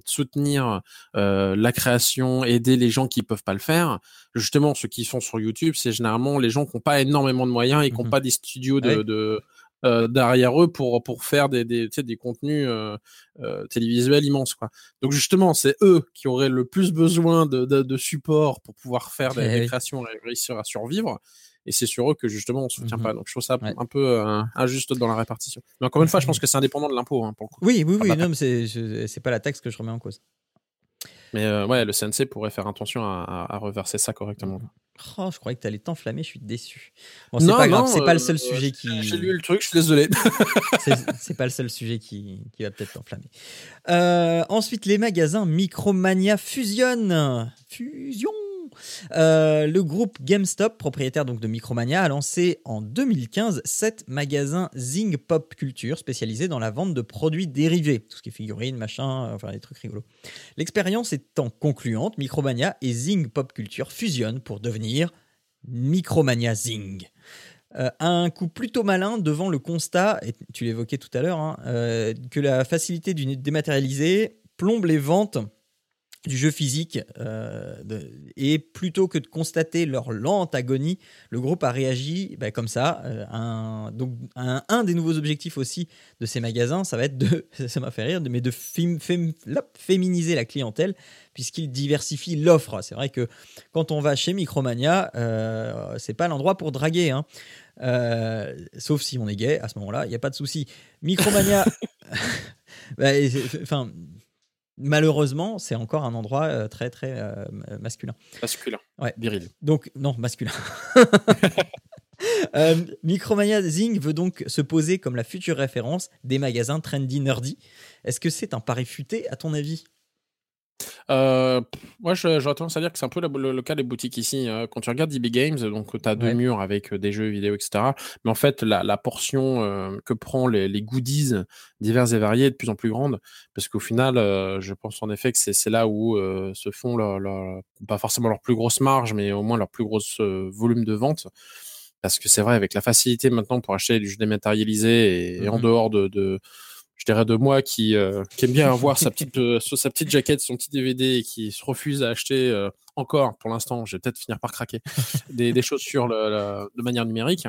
Speaker 4: soutenir la création, aider les gens qui peuvent pas le faire. Justement, ceux qui sont sur YouTube, c'est généralement les gens qui n'ont pas énormément de moyens et qui n'ont mmh pas des studios de, euh, derrière eux pour pour faire des des, des contenus euh, euh, télévisuels immenses quoi. Donc justement, c'est eux qui auraient le plus besoin de, de, de support pour pouvoir faire des, créations et réussir à survivre. Et c'est sur eux que justement on soutient pas. Mmh Donc je trouve ça un peu injuste dans la répartition. Mais encore une fois, je pense que c'est indépendant de l'impôt hein, pour le coup.
Speaker 3: Oui, oui, oui. non, mais c'est pas la taxe que je remets en cause.
Speaker 4: Mais ouais, le CNC pourrait faire attention à, à, reverser ça correctement. Mmh
Speaker 3: Oh, je croyais que tu allais t'enflammer, je suis déçu. Bon, c'est pas grave, c'est pas le seul euh, sujet qui.
Speaker 4: J'ai lu le truc, je suis désolé. *laughs*
Speaker 3: c'est pas le seul sujet qui, qui va peut-être t'enflammer. Euh, ensuite, les magasins Micromania fusionnent. Fusion euh, le groupe GameStop, propriétaire donc de Micromania, a lancé en 2015 sept magasins Zing Pop Culture spécialisés dans la vente de produits dérivés, tout ce qui est figurines, machin, enfin des trucs rigolos. L'expérience étant concluante, Micromania et Zing Pop Culture fusionnent pour devenir Micromania Zing. Euh, un coup plutôt malin devant le constat, et tu l'évoquais tout à l'heure, hein, euh, que la facilité du dématérialisé plombe les ventes du jeu physique. et plutôt que de constater leur lente agonie, le groupe a réagi bah, comme ça. un, donc, un, des nouveaux objectifs aussi de ces magasins, ça va être de, *laughs* ça m'a fait rire, mais de féminiser la clientèle puisqu'ils diversifient l'offre. C'est vrai que quand on va chez Micromania, euh, c'est pas l'endroit pour draguer. Hein. sauf si on est gay, à ce moment-là, il n'y a pas de souci. Micromania, *laughs* *laughs* bah, enfin, malheureusement, c'est encore un endroit euh, très très euh, masculin.
Speaker 4: Masculin.
Speaker 3: Ouais.
Speaker 4: Viril.
Speaker 3: Donc non, masculin. *laughs* euh, Micromania Zing veut donc se poser comme la future référence des magasins trendy nerdy. Est-ce que c'est un pari futé à ton avis?
Speaker 4: Euh, moi, j'aurais tendance à dire que c'est un peu le, cas des boutiques ici. Hein. quand tu regardes DB Games, donc tu as deux murs avec euh, des jeux vidéo, etc. Mais en fait, la, portion euh, que prend les, goodies divers et variés est de plus en plus grande. Parce qu'au final, je pense en effet que c'est là où se font, leur, pas forcément leur plus grosse marge, mais au moins leur plus gros volume de vente. Parce que c'est vrai, avec la facilité maintenant pour acheter du jeu dématérialisé et, en mmh dehors de je dirais de moi qui, euh, aime bien avoir sa petite, euh, *laughs* sa petite jaquette, son petit DVD et qui se refuse à acheter euh, encore, pour l'instant, je vais peut-être finir par craquer, des, des chaussures de manière numérique.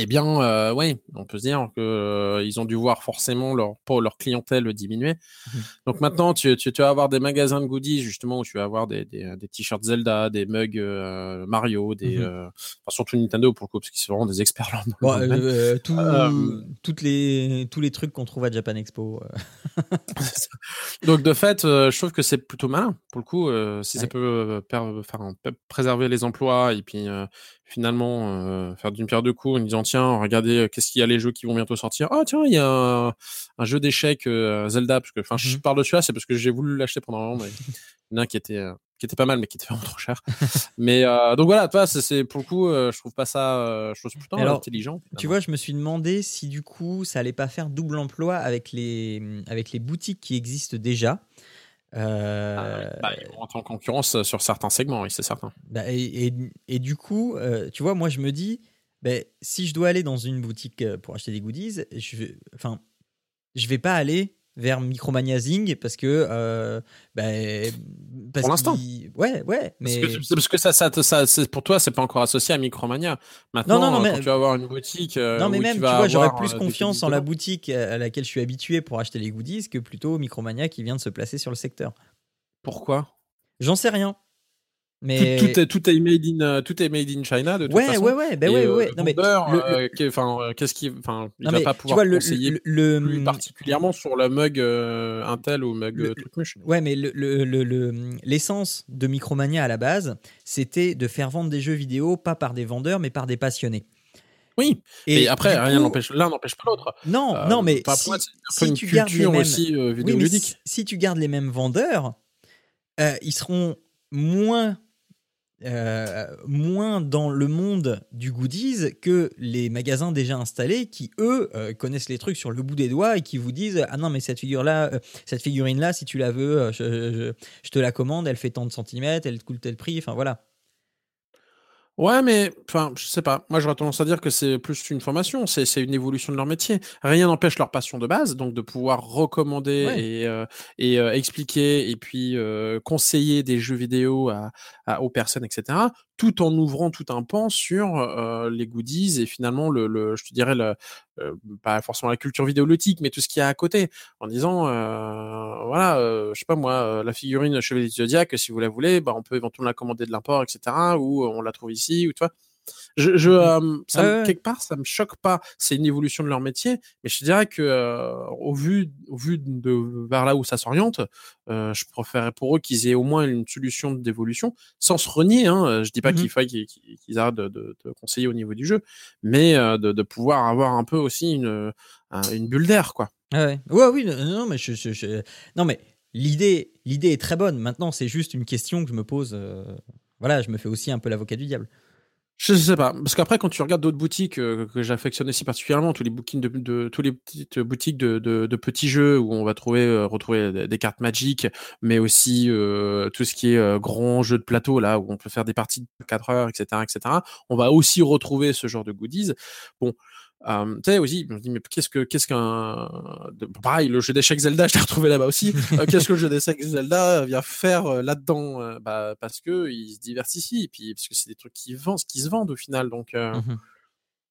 Speaker 4: Eh bien, euh, oui, on peut se dire qu'ils euh, ont dû voir forcément leur, leur clientèle diminuer. Mmh Donc maintenant, tu, tu, vas avoir des magasins de goodies, justement, où tu vas avoir des, des, des t-shirts Zelda, des mugs euh, Mario, des, mmh surtout Nintendo pour le coup, parce qu'ils sont vraiment des experts là.
Speaker 3: Bon, *laughs* toutes les, tous les trucs qu'on trouve à Japan Expo. *laughs*
Speaker 4: Donc de fait, je trouve que c'est plutôt malin, pour le coup, si ça peut, préserver les emplois et puis finalement euh, faire d'une pierre deux coups en disant tiens regardez euh, qu'est-ce qu'il y a les jeux qui vont bientôt sortir. Ah tiens il y a un, jeu d'échecs euh, Zelda parce que enfin je mmh parle de celui-là c'est parce que j'ai voulu l'acheter pendant un moment mais il y en a un qui était qui était pas mal mais qui était *laughs* vraiment trop cher. *laughs* Mais donc voilà toi c'est pour le coup je trouve pas ça je trouve plutôt intelligent
Speaker 3: tu vois je me suis demandé si du coup ça allait pas faire double emploi avec les avec les boutiques qui existent déjà
Speaker 4: euh... Bah, ils vont en concurrence sur certains segments, oui, c'est certain.
Speaker 3: Bah, et, et, du coup, euh, tu vois, moi je me dis, bah, si je dois aller dans une boutique euh, pour acheter des goodies, je vais, enfin, je vais pas aller vers Micromania Zing parce que euh, ben,
Speaker 4: pour l'instant.
Speaker 3: ouais ouais mais
Speaker 4: parce que, ça, ça, ça pour toi c'est pas encore associé à Micromania. Maintenant non, non, mais... quand tu vas avoir une boutique euh,
Speaker 3: non mais même tu, vois j'aurais plus euh, confiance en la boutique à laquelle je suis habitué pour acheter les goodies que plutôt Micromania qui vient de se placer sur le secteur.
Speaker 4: Pourquoi?
Speaker 3: J'en sais rien
Speaker 4: mais tout, est, tout est made in euh, tout est made in China de toute
Speaker 3: ouais,
Speaker 4: façon.
Speaker 3: Ouais ouais ben ouais ouais.
Speaker 4: non mais enfin qu'est-ce qui enfin il va pas pouvoir vois, conseiller le, plus particulièrement sur le mug euh, Intel ou mug euh, Trucmuche.
Speaker 3: Ouais mais le l'essence de Micromania à la base, c'était de faire vendre des jeux vidéo pas par des vendeurs mais par des passionnés.
Speaker 4: Oui. Et, après, rien n'empêche l'un n'empêche pas l'autre.
Speaker 3: Non, non, mais si, si tu gardes les mêmes, aussi, oui, si, si, tu gardes les mêmes vendeurs, ils seront moins euh, moins dans le monde du goodies que les magasins déjà installés qui eux euh, connaissent les trucs sur le bout des doigts et qui vous disent ah non mais cette figure là euh, cette figurine là si tu la veux je, je, te la commande elle fait tant de centimètres elle coûte tel prix enfin voilà
Speaker 4: Ouais, mais enfin, je sais pas. Moi, j'aurais tendance à dire que c'est plus une formation, c'est une évolution de leur métier. Rien n'empêche leur passion de base, donc de pouvoir recommander et, euh, et euh, expliquer et puis euh, conseiller des jeux vidéo à, à, aux personnes, etc. Tout en ouvrant tout un pan sur les goodies et finalement le, le je te dirais le, pas forcément la culture vidéoludique, mais tout ce qu'il y a à côté, en disant voilà, je sais pas moi, la figurine Chevalier du Zodiac, si vous la voulez, bah on peut éventuellement la commander de l'import, etc. Ou on la trouve ici ou tu vois? Je, je mmh ça quelque part, ça me choque pas. C'est une évolution de leur métier, mais je dirais que au vu, au vu de vers là où ça s'oriente, je préférerais pour eux qu'ils aient au moins une solution d'évolution, sans se renier. Hein. Je dis pas mmh qu'il faille qu'ils arrêtent de, de, de, conseiller au niveau du jeu, mais de, de, pouvoir avoir un peu aussi une, une bulle d'air, quoi.
Speaker 3: Ah ouais. ouais, oui, non, mais je, je, non, mais l'idée, l'idée est très bonne. Maintenant, c'est juste une question que je me pose. voilà, je me fais aussi un peu l'avocat du diable.
Speaker 4: Je sais pas, parce qu'après quand tu regardes d'autres boutiques euh, que j'affectionne aussi particulièrement, tous les bookings de, de tous les petites boutiques de, de, de, petits jeux où on va trouver euh, retrouver des, cartes Magic, mais aussi euh, tout ce qui est grand jeu de plateau là où on peut faire des parties de 4 heures, etc., etc. On va aussi retrouver ce genre de goodies. Bon, Euh, tu sais aussi, je me dis mais qu'est-ce que qu'est-ce qu'un pareil le jeu d'échecs Zelda, *laughs* je l'ai retrouvé là-bas aussi. Euh, qu'est-ce que le jeu d'échecs Zelda vient faire euh, là-dedans euh, Bah parce que il se diversifie et puis parce que c'est des trucs qui vendent, qui se vendent au final. Donc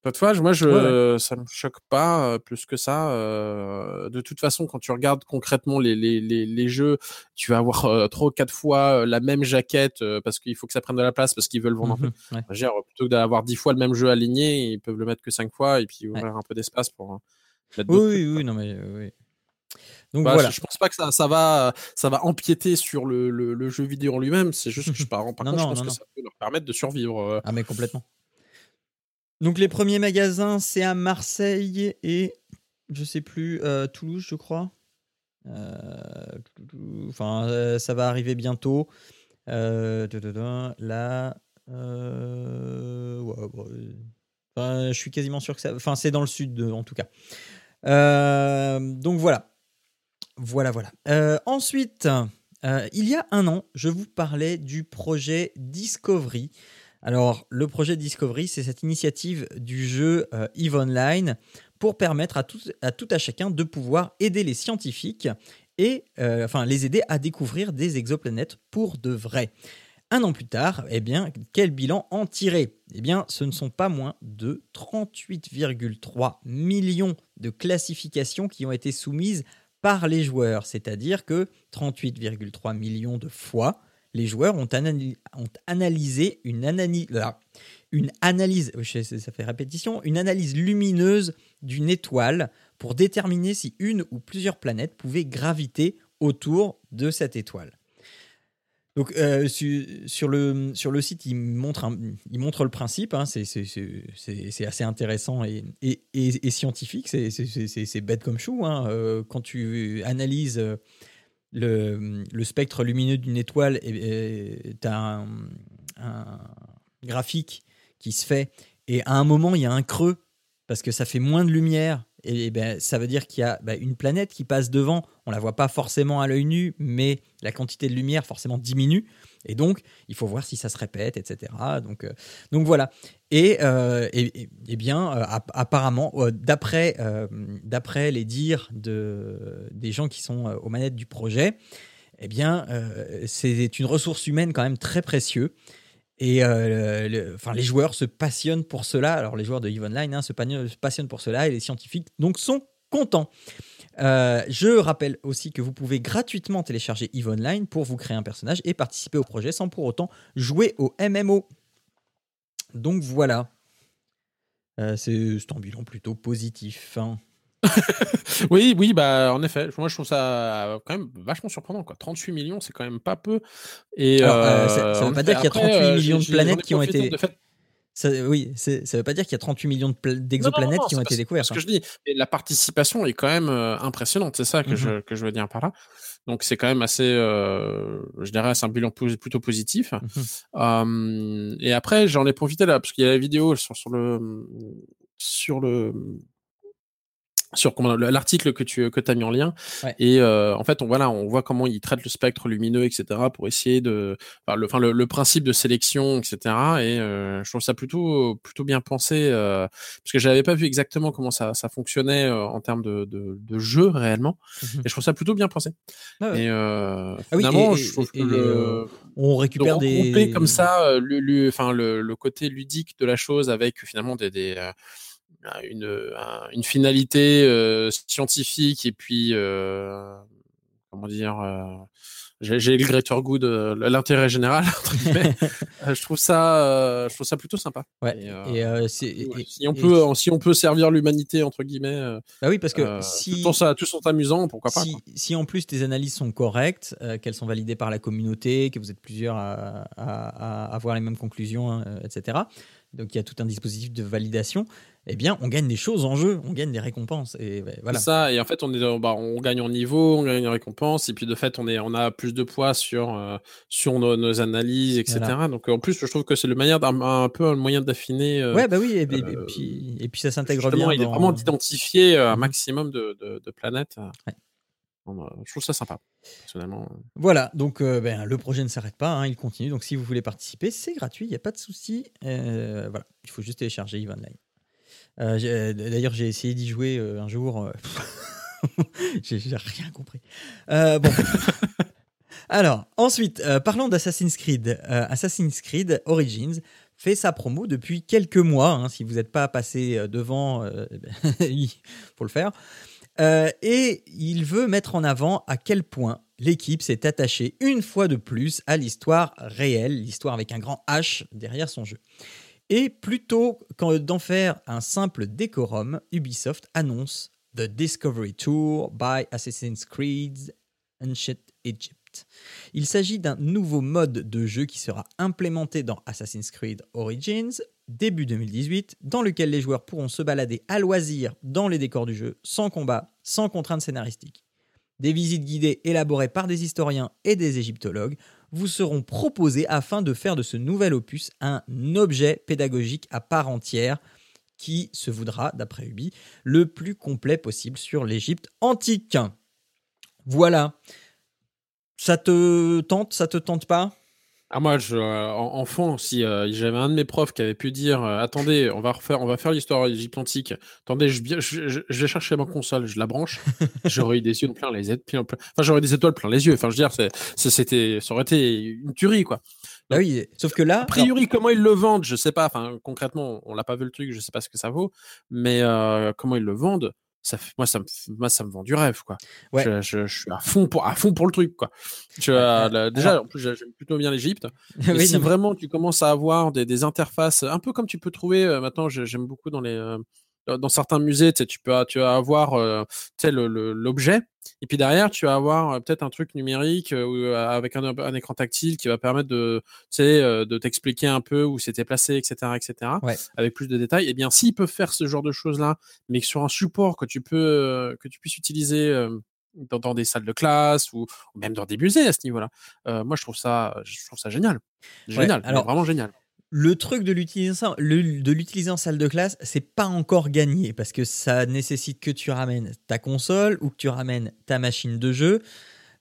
Speaker 3: Mmh
Speaker 4: Toutefois, moi, je,
Speaker 3: Ouais, ouais.
Speaker 4: ça me choque pas euh, plus que ça. euh, de toute façon, quand tu regardes concrètement les, les, les, les jeux, tu vas avoir euh, trois ou quatre fois la même jaquette parce qu'il faut que ça prenne de la place parce qu'ils veulent vendre un peu.
Speaker 3: Ouais.
Speaker 4: Veux dire, plutôt que d'avoir dix fois le même jeu aligné, ils peuvent le mettre que cinq fois et puis ouvrir un peu d'espace pour mettre
Speaker 3: Oui, oui, oui, non mais oui. Donc
Speaker 4: Bah,
Speaker 3: voilà.
Speaker 4: je, je pense pas que ça, ça va, ça va empiéter sur le, le, le jeu vidéo en lui-même. C'est juste que je par, par *laughs*
Speaker 3: Non,
Speaker 4: contre,
Speaker 3: non,
Speaker 4: je pense
Speaker 3: non,
Speaker 4: que ça peut leur permettre de survivre. euh.
Speaker 3: Ah mais complètement. Donc les premiers magasins, c'est à Marseille et je sais plus euh, Toulouse, je crois. Euh, Enfin, euh, ça va arriver bientôt. Là, je suis quasiment sûr que ça. Enfin, c'est dans le sud, en tout cas. Donc voilà. Voilà, voilà. Ensuite, il y a un an, je vous parlais du projet Discovery. Alors, le projet Discovery, c'est cette initiative du jeu euh, EVE Online pour permettre à tout, à tout à chacun de pouvoir aider les scientifiques et euh, enfin les aider à découvrir des exoplanètes pour de vrai. Un an plus tard, eh bien, quel bilan en tirer? Eh bien, ce ne sont pas moins de 38,3 millions de classifications qui ont été soumises par les joueurs. C'est-à-dire que 38,3 millions de fois, les joueurs ont, analysé une, anani- là, une analyse, sais, ça fait répétition, une analyse lumineuse d'une étoile pour déterminer si une ou plusieurs planètes pouvaient graviter autour de cette étoile. Donc euh, su- sur, le, sur le site, il montre, il montre le principe, hein, c'est- assez intéressant et, et- et- scientifique, c'est- bête comme chou. hein. Euh, quand tu analyses euh, le, le spectre lumineux d'une étoile, as un, un graphique qui se fait et à un moment, il y a un creux parce que ça fait moins de lumière. Et, ben, ça veut dire qu'il y a ben, une planète qui passe devant. On la voit pas forcément à l'œil nu, mais la quantité de lumière forcément diminue. Et donc, il faut voir si ça se répète, etc. Donc, euh, donc voilà. Et, euh, et, et bien, euh, app- apparemment, d'après d'après les dires de, des gens qui sont aux manettes du projet, eh bien, c'est une ressource humaine quand même très précieuse. Et enfin, les joueurs se passionnent pour cela. Alors, les joueurs de EVE Online hein, se passionnent pour cela et les scientifiques donc sont contents. Euh, je rappelle aussi que vous pouvez gratuitement télécharger EVE Online pour vous créer un personnage et participer au projet sans pour autant jouer au MMO. Donc voilà. Euh, c'est un bilan plutôt positif. hein. *laughs*
Speaker 4: Oui, oui, bah en effet, moi je trouve ça quand même vachement surprenant quoi. 38 millions, c'est quand même pas peu. Et
Speaker 3: Alors, euh, ça- ça veut pas dire qu'il y a
Speaker 4: après,
Speaker 3: 38
Speaker 4: euh,
Speaker 3: millions de planètes qui ont été-
Speaker 4: de fait-
Speaker 3: Ça, oui, c'est- ça veut pas dire qu'il y a 38 millions d'exoplanètes qui ont
Speaker 4: c'est
Speaker 3: été découvertes.
Speaker 4: Ce que
Speaker 3: hein.
Speaker 4: je dis, Et la participation est quand même euh, impressionnante, c'est ça que, je, que je veux dire par là. Donc c'est quand même assez, euh, je dirais, c'est un bilan plutôt positif. Euh, et après, j'en ai profité là parce qu'il y a la vidéo sur, sur le sur le sur l'article que tu que as mis en lien
Speaker 3: Ouais.
Speaker 4: et euh, en fait on voilà on voit comment ils traitent le spectre lumineux etc pour essayer de enfin, le enfin le, le principe de sélection etc et euh, je trouve ça plutôt plutôt bien pensé euh, parce que j'avais pas vu exactement comment ça ça fonctionnait en termes de, de de jeu réellement
Speaker 3: Mhm.
Speaker 4: et je trouve ça plutôt bien pensé
Speaker 3: Ah ouais.
Speaker 4: et
Speaker 3: Ah oui,
Speaker 4: finalement
Speaker 3: et-
Speaker 4: je trouve
Speaker 3: et-
Speaker 4: que le-
Speaker 3: On récupère des.
Speaker 4: comme ça le, le, enfin, le, le côté ludique de la chose avec finalement des, des, une, un- une finalité euh, scientifique et puis euh, comment dire euh, j'ai le greater good l'intérêt général *laughs* *laughs* je trouve ça euh, je trouve ça plutôt sympa
Speaker 3: Ouais.
Speaker 4: Et, euh,
Speaker 3: Et, euh, c'est- et-
Speaker 4: ouais,
Speaker 3: et-
Speaker 4: si on peut si on peut servir l'humanité entre guillemets
Speaker 3: Bah oui, parce que si.
Speaker 4: ça tous sont amusants pourquoi pas
Speaker 3: si, en plus tes analyses sont correctes, qu'elles sont validées par la communauté, que vous êtes plusieurs à, à- à avoir les mêmes conclusions, hein, etc. Donc il y a tout un dispositif de validation. Eh bien, on gagne des choses en jeu, on gagne des récompenses. Et voilà.
Speaker 4: Ça, et en fait, on, est, bah, on gagne en niveau, on gagne en récompense, et puis de fait, on, est, on a plus de poids sur, euh, sur nos, nos analyses, etc.
Speaker 3: Voilà.
Speaker 4: Donc, en plus, je trouve que c'est le moyen d'un- un, peu un moyen d'affiner. euh,
Speaker 3: Ouais, bah oui, et, et- et
Speaker 4: euh,
Speaker 3: puis, et puis ça s'intègre bien.
Speaker 4: il est
Speaker 3: dans-
Speaker 4: vraiment d'identifier un
Speaker 3: Mhm.
Speaker 4: maximum de, de, de planètes.
Speaker 3: Ouais.
Speaker 4: Je trouve ça sympa, personnellement.
Speaker 3: Voilà, donc euh, ben, le projet ne s'arrête pas, hein, il continue. Donc si vous voulez participer, c'est gratuit, il n'y a pas de souci. Euh, voilà, il faut juste télécharger EVE Online. D'ailleurs, j'ai essayé d'y jouer un jour. *laughs* j'ai rien compris. bon. *laughs* Alors, ensuite, parlons d'Assassin's Creed. Assassin's Creed Origins fait sa promo depuis quelques mois. Hein, si vous n'êtes pas passé devant, *laughs* il faut le faire. et il veut mettre en avant à quel point l'équipe s'est attachée une fois de plus à l'histoire réelle, l'histoire avec un grand H derrière son jeu. Et plutôt qu'en d'en faire un simple décorum, Ubisoft annonce The Discovery Tour by Assassin's Creed Ancient Egypt. Il s'agit d'un nouveau mode de jeu qui sera implémenté dans Assassin's Creed Origins début 2018, dans lequel les joueurs pourront se balader à loisir dans les décors du jeu, sans combat, sans contraintes scénaristiques. Des visites guidées élaborées par des historiens et des égyptologues vous seront proposées afin de faire de ce nouvel opus un objet pédagogique à part entière qui se voudra, d'après Ubi, le plus complet possible sur l'Égypte antique. Voilà. Ça te tente, ça te tente pas?
Speaker 4: Ah moi, je, euh, enfant, si euh, j'avais un de mes profs qui avait pu dire euh, attendez, on va refaire, on va faire l'histoire égypte antique. Attendez, je, je, je, vais chercher ma console, je la branche. *laughs* j'aurais eu des yeux plein les plein, enfin j'aurais des étoiles plein les yeux. Enfin, je veux dire, c'était, ça aurait été une tuerie quoi.
Speaker 3: bah oui, sauf que là,
Speaker 4: a priori, comment ils le vendent, je sais pas. Enfin, concrètement, on l'a pas vu le truc, je sais pas ce que ça vaut, mais comment ils le vendent ça, moi, ça me, moi, ça me vend du rêve, quoi. Je, je, suis à fond pour, à fond pour le truc, quoi. Je, déjà, en plus, j'aime plutôt bien l'Égypte. *laughs* oui, si vraiment tu commences à avoir des, des, interfaces, un peu comme tu peux trouver euh, maintenant, j'aime beaucoup dans les, euh, dans certains musées, tu peux, tu vas avoir euh, l'objet, et puis derrière, tu vas avoir euh, peut-être un truc numérique euh, avec un, écran tactile qui va permettre de, de t'expliquer un peu où c'était placé, etc., etc., avec plus de détails. Et eh bien, s'ils peuvent faire ce genre de choses-là, mais sur un support que tu peux, que tu puisses utiliser dans, des salles de classe ou, même dans des musées à ce niveau-là, moi, je trouve ça, je trouve ça génial, génial, alors, vraiment génial
Speaker 3: le truc de l'utiliser en salle de classe, c'est pas encore gagné parce que ça nécessite que tu ramènes ta console ou que tu ramènes ta machine de jeu.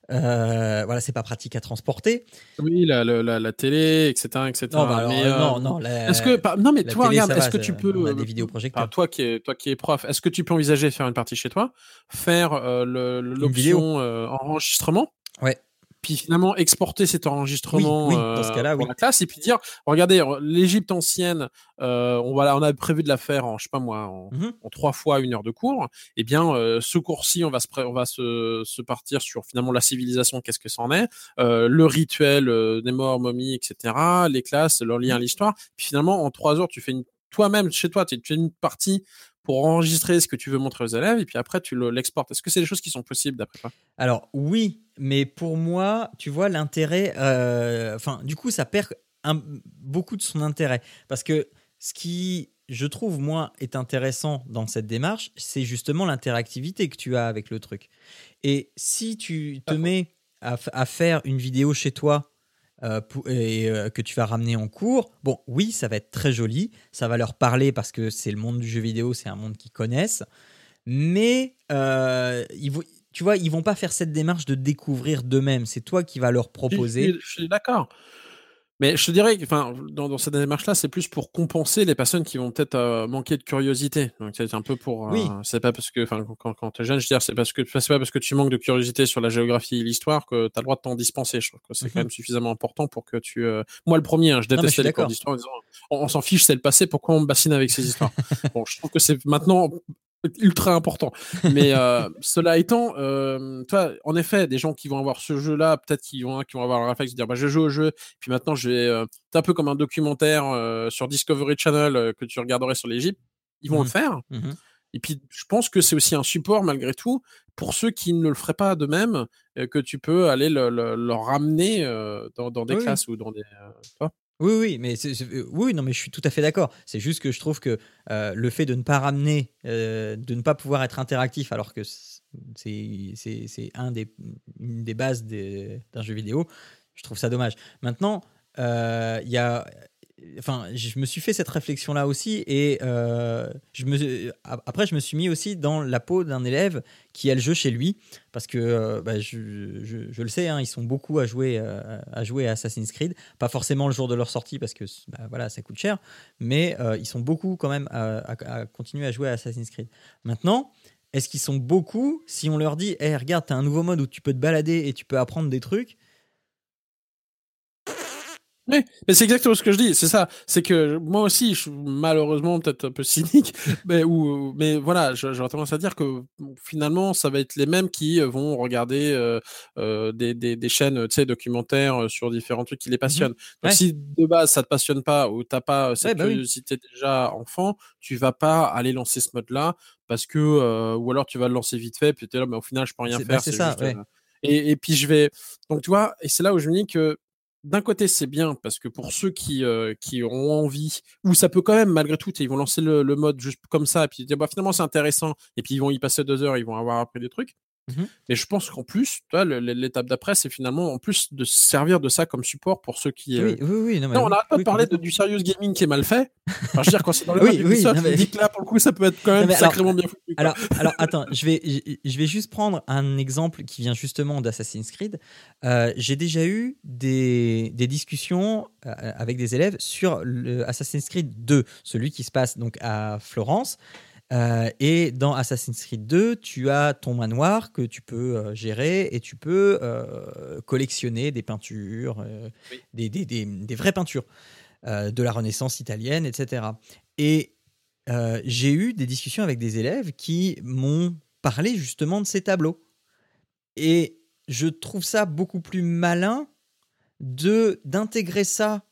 Speaker 3: Euh, voilà, c'est pas pratique à transporter.
Speaker 4: Oui, la, la, la, télé, etc., etc.
Speaker 3: Non, bah mais, euh, non, non.
Speaker 4: Est-ce que, non, mais toi, regarde, est-ce que tu peux,
Speaker 3: a des vidéoprojecteurs.
Speaker 4: toi qui es, toi qui es prof, est-ce que tu peux envisager faire une partie chez toi, faire euh, l'option enregistrement?
Speaker 3: Ouais
Speaker 4: puis finalement exporter cet enregistrement
Speaker 3: dans ce cas-là,
Speaker 4: pour la classe et puis dire regardez l'Égypte ancienne euh, on va on a prévu de la faire en je sais pas moi en, mmh trois fois une heure de cours. Et eh bien euh, ce cours-ci on va se on va se, se, partir sur finalement la civilisation qu'est-ce que ça en est euh, le rituel des morts momies etc les classes leur lien à mmh. l'histoire. Puis finalement en trois heures tu fais une toi-même chez toi tu fais une partie pour enregistrer ce que tu veux montrer aux élèves et puis après tu l'exportes. Est-ce que c'est des choses qui sont possibles d'après toi?
Speaker 3: Alors oui, mais pour moi, tu vois l'intérêt. Euh, enfin, du coup, ça perd beaucoup de son intérêt parce que ce qui, je trouve moi, est intéressant dans cette démarche, c'est justement l'interactivité que tu as avec le truc. Et si tu te mets à faire une vidéo chez toi euh, et euh, que tu vas ramener en cours, bon, oui, ça va être très joli, ça va leur parler parce que c'est le monde du jeu vidéo, c'est un monde qu'ils connaissent, mais euh, ils, tu vois, ils vont pas faire cette démarche de découvrir d'eux-mêmes. C'est toi qui vas leur proposer.
Speaker 4: je suis d'accord. Mais je te dirais que enfin, dans, dans cette démarche-là, c'est plus pour compenser les personnes qui vont peut-être euh, manquer de curiosité. Donc c'est un peu pour.
Speaker 3: oui.
Speaker 4: Euh, c'est pas parce que, enfin, quand, quand tu es jeune, je veux dire, c'est parce que c'est pas parce que tu manques de curiosité sur la géographie et l'histoire que tu as le droit de t'en dispenser. Je trouve que c'est quand mhm. même suffisamment important pour que tu. Euh, moi, le premier, hein, je détestais les cours d'histoire. On, on s'en fiche, c'est le passé. Pourquoi on me bassine avec ces histoires? *laughs* Bon, je trouve que c'est maintenant ultra important. Mais euh, *laughs* cela étant, euh, toi, en effet, des gens qui vont avoir ce jeu-là, peut-être qu'ils vont, qui vont avoir le réflexe de dire, bah, je joue au jeu, puis maintenant je vais, euh, c'est un peu comme un documentaire sur Discovery Channel que tu regarderais sur l'Égypte. Ils vont le mmh. faire. Mmh Et puis, je pense que c'est aussi un support malgré tout pour ceux qui ne le feraient pas de même, que tu peux aller le, leur ramener dans, dans, des classes ou dans des.
Speaker 3: Oui, oui, mais euh, oui, non, mais je suis tout à fait d'accord. C'est juste que je trouve que euh, le fait de ne pas ramener, euh, de ne pas pouvoir être interactif, alors que c'est un des, une des bases d'un jeu vidéo, je trouve ça dommage. Maintenant, il y a enfin, je me suis fait cette réflexion là aussi et euh, je me, après je me suis mis aussi dans la peau d'un élève qui a le jeu chez lui parce que euh, bah, je, le sais, hein, ils sont beaucoup à jouer à jouer à Assassin's Creed, pas forcément le jour de leur sortie parce que bah, voilà ça coûte cher, mais ils sont beaucoup quand même à, continuer à jouer à Assassin's Creed. Maintenant. Est-ce qu'ils sont beaucoup si on leur dit, hey, regarde, t'as un nouveau mode où tu peux te balader et tu peux apprendre des trucs
Speaker 4: oui, mais c'est exactement ce que je dis. C'est ça. C'est que moi aussi, je suis malheureusement peut-être un peu *laughs* cynique, mais ou mais voilà, j'aurais tendance à dire que finalement, ça va être les mêmes qui euh, vont regarder euh, euh, des, des, des, chaînes, tu sais, documentaires euh, sur différents trucs qui les mmh passionnent. Donc si de base ça te passionne pas ou t'as pas cette ouais, bah curiosité déjà enfant, tu vas pas aller lancer ce mode-là parce que ou alors tu vas le lancer vite fait, puis t'es là, mais au final, je peux rien faire. Bah,
Speaker 3: c'est ça. Juste,
Speaker 4: et, et puis je vais. Donc tu vois, et c'est là où je me dis que d'un côté, c'est bien parce que pour ceux qui, euh, qui ont envie, ou ça peut quand même, malgré tout, ils vont lancer le, mode juste comme ça, et puis dire, bah, finalement, c'est intéressant, et puis ils vont y passer deux heures, ils vont avoir appris des trucs. Mmh Mais je pense qu'en plus, l'étape d'après, c'est finalement en plus de servir de ça comme support pour ceux qui.
Speaker 3: Oui, oui, oui.
Speaker 4: Non, on n'arrête pas de parler de, du serious gaming qui est mal fait. Enfin, je veux dire, quand c'est dans *laughs* le oui, oui, ça, mais... dis que là, pour le coup, ça peut être quand même sacrément bien foutu.
Speaker 3: Alors, alors, attends, je vais, je vais juste prendre un exemple qui vient justement d'Assassin's Creed. Euh, J'ai déjà eu des, des discussions euh, avec des élèves sur le Assassin's Creed 2, celui qui se passe donc à Florence. Euh, et dans Assassin's Creed 2, tu as ton manoir que tu peux euh, gérer et tu peux euh, collectionner des peintures, des, des, des, des, vraies peintures de la Renaissance italienne, etc. Et j'ai eu des discussions avec des élèves qui m'ont parlé justement de ces tableaux. Et je trouve ça beaucoup plus malin de d'intégrer ça,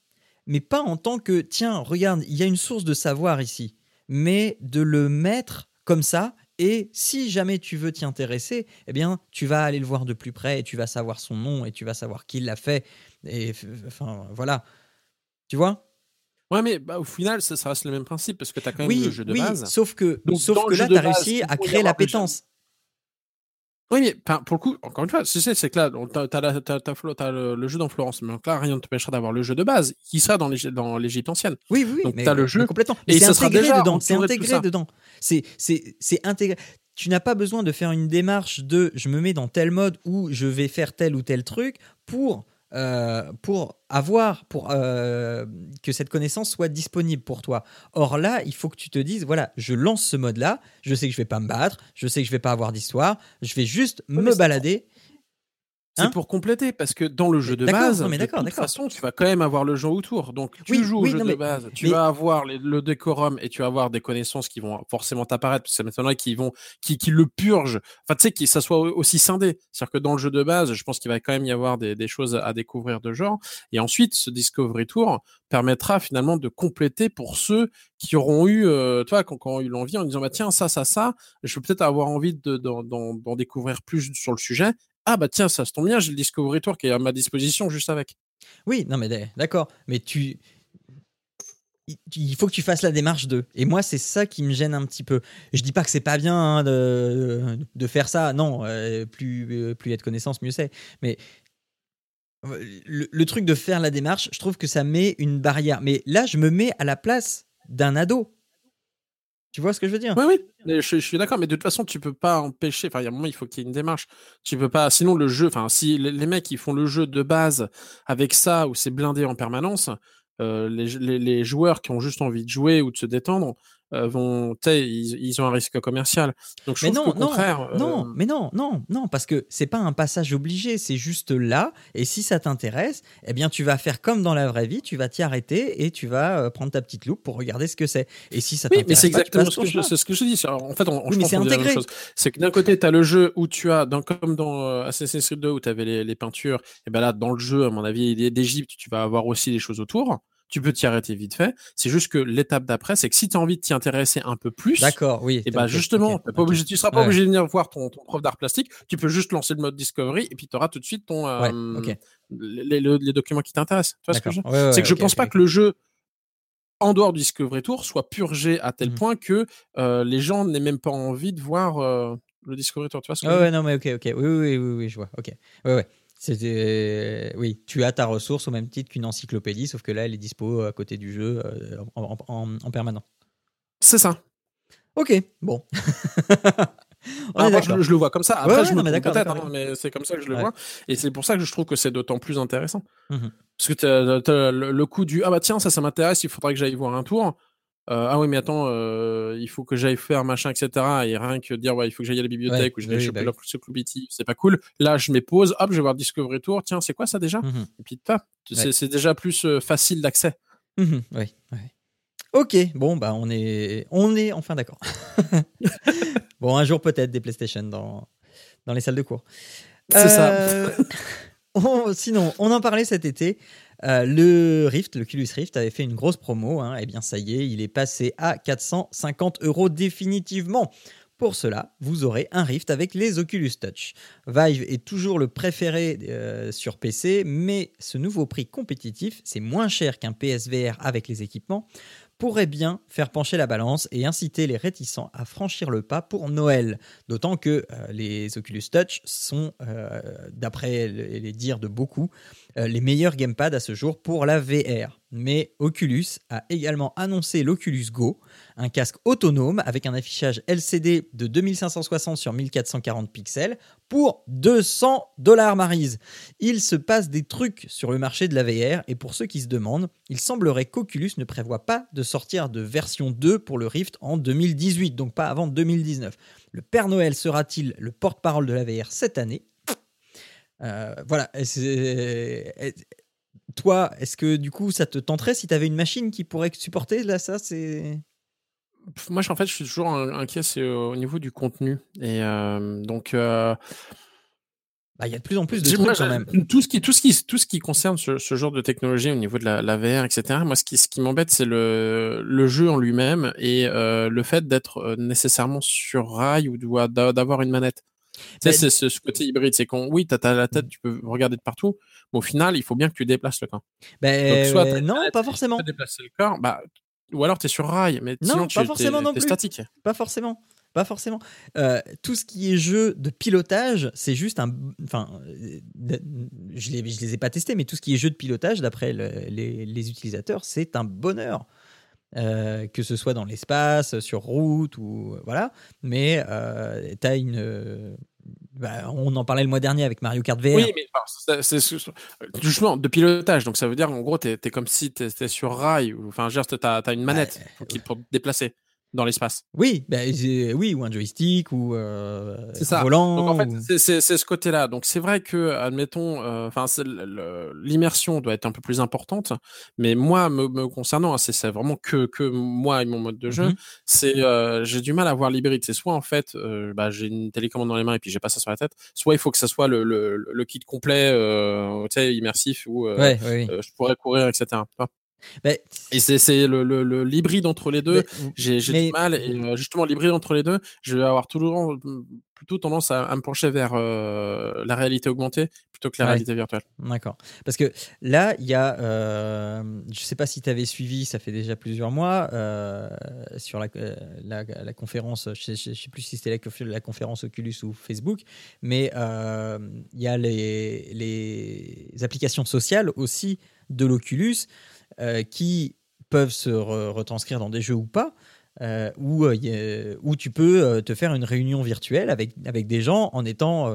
Speaker 3: mais pas en tant que tiens, regarde, il y a une source de savoir ici mais de le mettre comme ça. Et si jamais tu veux t'y intéresser, eh bien, tu vas aller le voir de plus près et tu vas savoir son nom et tu vas savoir qui l'a fait. Et enfin, voilà. Tu vois?
Speaker 4: Ouais, mais bah, au final, ça, reste le même principe parce que tu as quand même le jeu de
Speaker 3: oui,
Speaker 4: base.
Speaker 3: Sauf que, sauf que là, tu as réussi à créer l'appétence.
Speaker 4: Oui, mais pour le coup, encore une fois, c'est que là, tu as, le, jeu dans Florence, mais donc là, rien ne te t'empêchera d'avoir le jeu de base qui sera dans l'Égypte ancienne.
Speaker 3: Oui, oui,
Speaker 4: donc tu as le jeu
Speaker 3: complètement. Et c'est intégré dedans. C'est intégré dedans. C'est intégré. Tu n'as pas besoin de faire une démarche de je me mets dans tel mode où je vais faire tel ou tel truc pour euh, pour avoir, pour euh, que cette connaissance soit disponible pour toi. Or là, il faut que tu te dises, voilà, je lance ce mode-là, je sais que je vais pas me battre, je sais que je vais pas avoir d'histoire, je vais juste me balader
Speaker 4: c'est hein pour compléter, parce que dans le jeu de base, de toute façon, tu vas quand même avoir le jeu autour. Donc, tu joues au jeu de base, tu vas avoir le décorum et tu vas avoir des connaissances qui vont forcément t'apparaître, parce que m'étonnerait qu'ils vont, qui, qui le purgent. Enfin, tu sais, que ça soit aussi scindé. C'est-à-dire que dans le jeu de base, je pense qu'il va quand même y avoir des, des choses à découvrir de genre. Et ensuite, ce Discovery Tour permettra finalement de compléter pour ceux qui auront eu, euh, toi, quand, quand ont eu l'envie en disant, bah, tiens, ça, ça, ça, je vais peut-être avoir envie d'en de, d'en découvrir plus sur le sujet ah bah tiens, ça se tombe bien, j'ai le Discovery Tour qui est à ma disposition juste avec.
Speaker 3: Oui, non mais d'accord, mais tu il faut que tu fasses la démarche de. Et moi, c'est ça qui me gêne un petit peu. Je dis pas que c'est pas bien hein, de, de, faire ça. Non, euh, plus euh, plus il y a de connaissances, mieux c'est. Mais le, le, truc de faire la démarche, je trouve que ça met une barrière. Mais là, je me mets à la place d'un ado. Tu vois ce que je veux dire?
Speaker 4: Oui, oui, je, suis d'accord, mais de toute façon, tu peux pas empêcher. Enfin, il y a un moment, il faut qu'il y ait une démarche. Tu peux pas. Sinon, le jeu. Enfin, si les, mecs qui font le jeu de base avec ça où c'est blindé en permanence, euh, les, joueurs qui ont juste envie de jouer ou de se détendre, vont, ils, ils, ont un risque commercial. Donc je mais non, non, contraire,
Speaker 3: non, euh, mais non, non, non, parce que c'est pas un passage obligé, c'est juste là. Et si ça t'intéresse, eh bien tu vas faire comme dans la vraie vie, tu vas t'y arrêter et tu vas euh, prendre ta petite loupe pour regarder ce que c'est. Et si ça t'intéresse,
Speaker 4: oui, mais c'est exactement ce, que je, ce que je dis. En fait, on, oui, c'est intégré. C'est que d'un côté, tu as le jeu où tu as, dans, comme dans Assassin's Creed 2 où tu avais les, les, peintures, et ben là, dans le jeu, à mon avis, d'Égypte, tu vas avoir aussi des choses autour tu peux t'y arrêter vite fait. C'est juste que l'étape d'après, c'est que si tu as envie de t'y intéresser un peu plus,
Speaker 3: d'accord, oui,
Speaker 4: et bah justement, pas obligé, tu seras pas obligé de venir voir ton, ton prof d'art plastique. Tu peux juste lancer le mode Discovery et puis tu auras tout de suite ton euh, les, les, documents qui t'intéressent. Tu vois ce que je C'est que je pense pas que le jeu en dehors du Discovery Tour soit purgé à tel mmh. point que euh, les gens n'aient même pas envie de voir euh, le Discovery Tour. Tu vois ce que
Speaker 3: ouais, non, mais ok, ok, oui, oui, oui, oui, je vois. Ok, ouais, ouais. C'était, oui, tu as ta ressource au même titre qu'une encyclopédie, sauf que là, elle est dispo à côté du jeu en, en, permanent.
Speaker 4: C'est ça.
Speaker 3: Ok, bon. *laughs*
Speaker 4: je, le vois comme ça. Après, je me peut-être, hein, mais c'est comme ça que je le vois. Et c'est pour ça que je trouve que c'est d'autant plus intéressant. Mmh Parce que as, le, coup du ah bah tiens, ça, ça m'intéresse, il faudrait que j'aille voir un tour. Euh, ah oui, mais attends, euh, il faut que j'aille faire machin, etc. Et rien que dire, ouais, il faut que j'aille à la bibliothèque ou je vais choper bah c'est pas cool. Là, je mets pause, hop, je vais voir Discovery Tour. Tiens, c'est quoi ça déjà? Mmh Et puis, c'est déjà plus euh, facile d'accès.
Speaker 3: Mmh oui, Ok, bon, bah, on est, on est enfin d'accord. *laughs* bon, un jour peut-être des PlayStation dans, dans les salles de cours.
Speaker 4: C'est ça. *laughs*
Speaker 3: sinon, on en parlait cet été. Euh, le Rift, le Oculus Rift avait fait une grosse promo. Hein. Eh bien, ça y est, il est passé à 450 euros définitivement. Pour cela, vous aurez un Rift avec les Oculus Touch. Vive est toujours le préféré euh, sur PC, mais ce nouveau prix compétitif, c'est moins cher qu'un PSVR avec les équipements pourrait bien faire pencher la balance et inciter les réticents à franchir le pas pour Noël. D'autant que euh, les Oculus Touch sont, d'après les dires de beaucoup, les meilleurs gamepads à ce jour pour la VR. Mais Oculus a également annoncé l'Oculus Go, un casque autonome avec un affichage LCD de 2560 sur 1440 pixels pour 200 dollars Marise. Il se passe des trucs sur le marché de la VR et pour ceux qui se demandent, il semblerait qu'Oculus ne prévoit pas de sortir de version 2 pour le Rift en 2018, donc pas avant 2019. Le Père Noël sera-t-il le porte-parole de la VR cette année? Euh, voilà. toi, est-ce que du coup ça te tenterait si tu avais une machine qui pourrait supporter là ça c'est?
Speaker 4: Moi, en fait, je suis toujours inquiet c'est au niveau du contenu. Et euh, donc, euh,
Speaker 3: bah, il y a de plus en plus de trucs quand même.
Speaker 4: Tout ce qui, tout ce qui, tout ce qui concerne ce, genre de technologie au niveau de la, la VR, etc. Moi, ce qui, ce qui m'embête, c'est le, le jeu en lui-même et euh, le fait d'être nécessairement sur rail ou d'avoir une manette. Tu c'est ce, côté hybride, c'est qu'on, oui, t'as la tête, tu peux regarder de partout, mais au final, il faut bien que tu déplaces le corps.
Speaker 3: Ben, soit non, pas forcément.
Speaker 4: Tu déplacer le corps, bah, ou alors tu es sur rail, mais non, sinon, pas forcément non plus. statique.
Speaker 3: Pas forcément. Pas forcément. Euh, tout ce qui est jeu de pilotage, c'est juste un. Enfin, je les, je les ai pas testés, mais tout ce qui est jeu de pilotage, d'après les, les, utilisateurs, c'est un bonheur. Euh, que ce soit dans l'espace, sur route ou voilà. Mais euh, tu as une bah, on en parlait le mois dernier avec Mario Kart VR.
Speaker 4: Oui, mais c'est justement de pilotage. Donc ça veut dire en gros, tu es, comme si tu étais sur rail. Enfin, tu as, une manette pour, pour te déplacer dans l'espace.
Speaker 3: Oui, bah, oui, ou un joystick ou euh, un volant.
Speaker 4: Donc, en fait, c'est ce côté-là. Donc c'est vrai que, admettons, euh, enfin, l'immersion doit être un peu plus importante, mais moi, me, concernant, hein, c'est vraiment que que moi et mon mode de jeu. Mm-hmm. C'est euh, j'ai du mal à voir l'hybride. C'est soit en fait, bah, j'ai une télécommande dans les mains et puis j'ai pas ça sur la tête. Soit il faut que ça soit le, le, kit complet, tu sais, immersif où je pourrais courir, etc. Et c'est le, l'hybride entre les deux. J'ai du mal. Et euh, justement, l'hybride entre les deux, je vais avoir toujours mmh, plutôt tendance à, me pencher vers euh, la réalité augmentée plutôt que la réalité virtuelle.
Speaker 3: D'accord. Parce que là, il y a, euh, je sais pas si tu avais suivi, ça fait déjà plusieurs mois, euh, sur la, la, conférence, je ne sais, plus si c'était la, la, conférence Oculus ou Facebook, mais il y a les, les applications sociales aussi de l'Oculus euh, qui peuvent se retranscrire dans des jeux ou pas. Euh, où, euh, où, tu peux te faire une réunion virtuelle avec, avec des gens en étant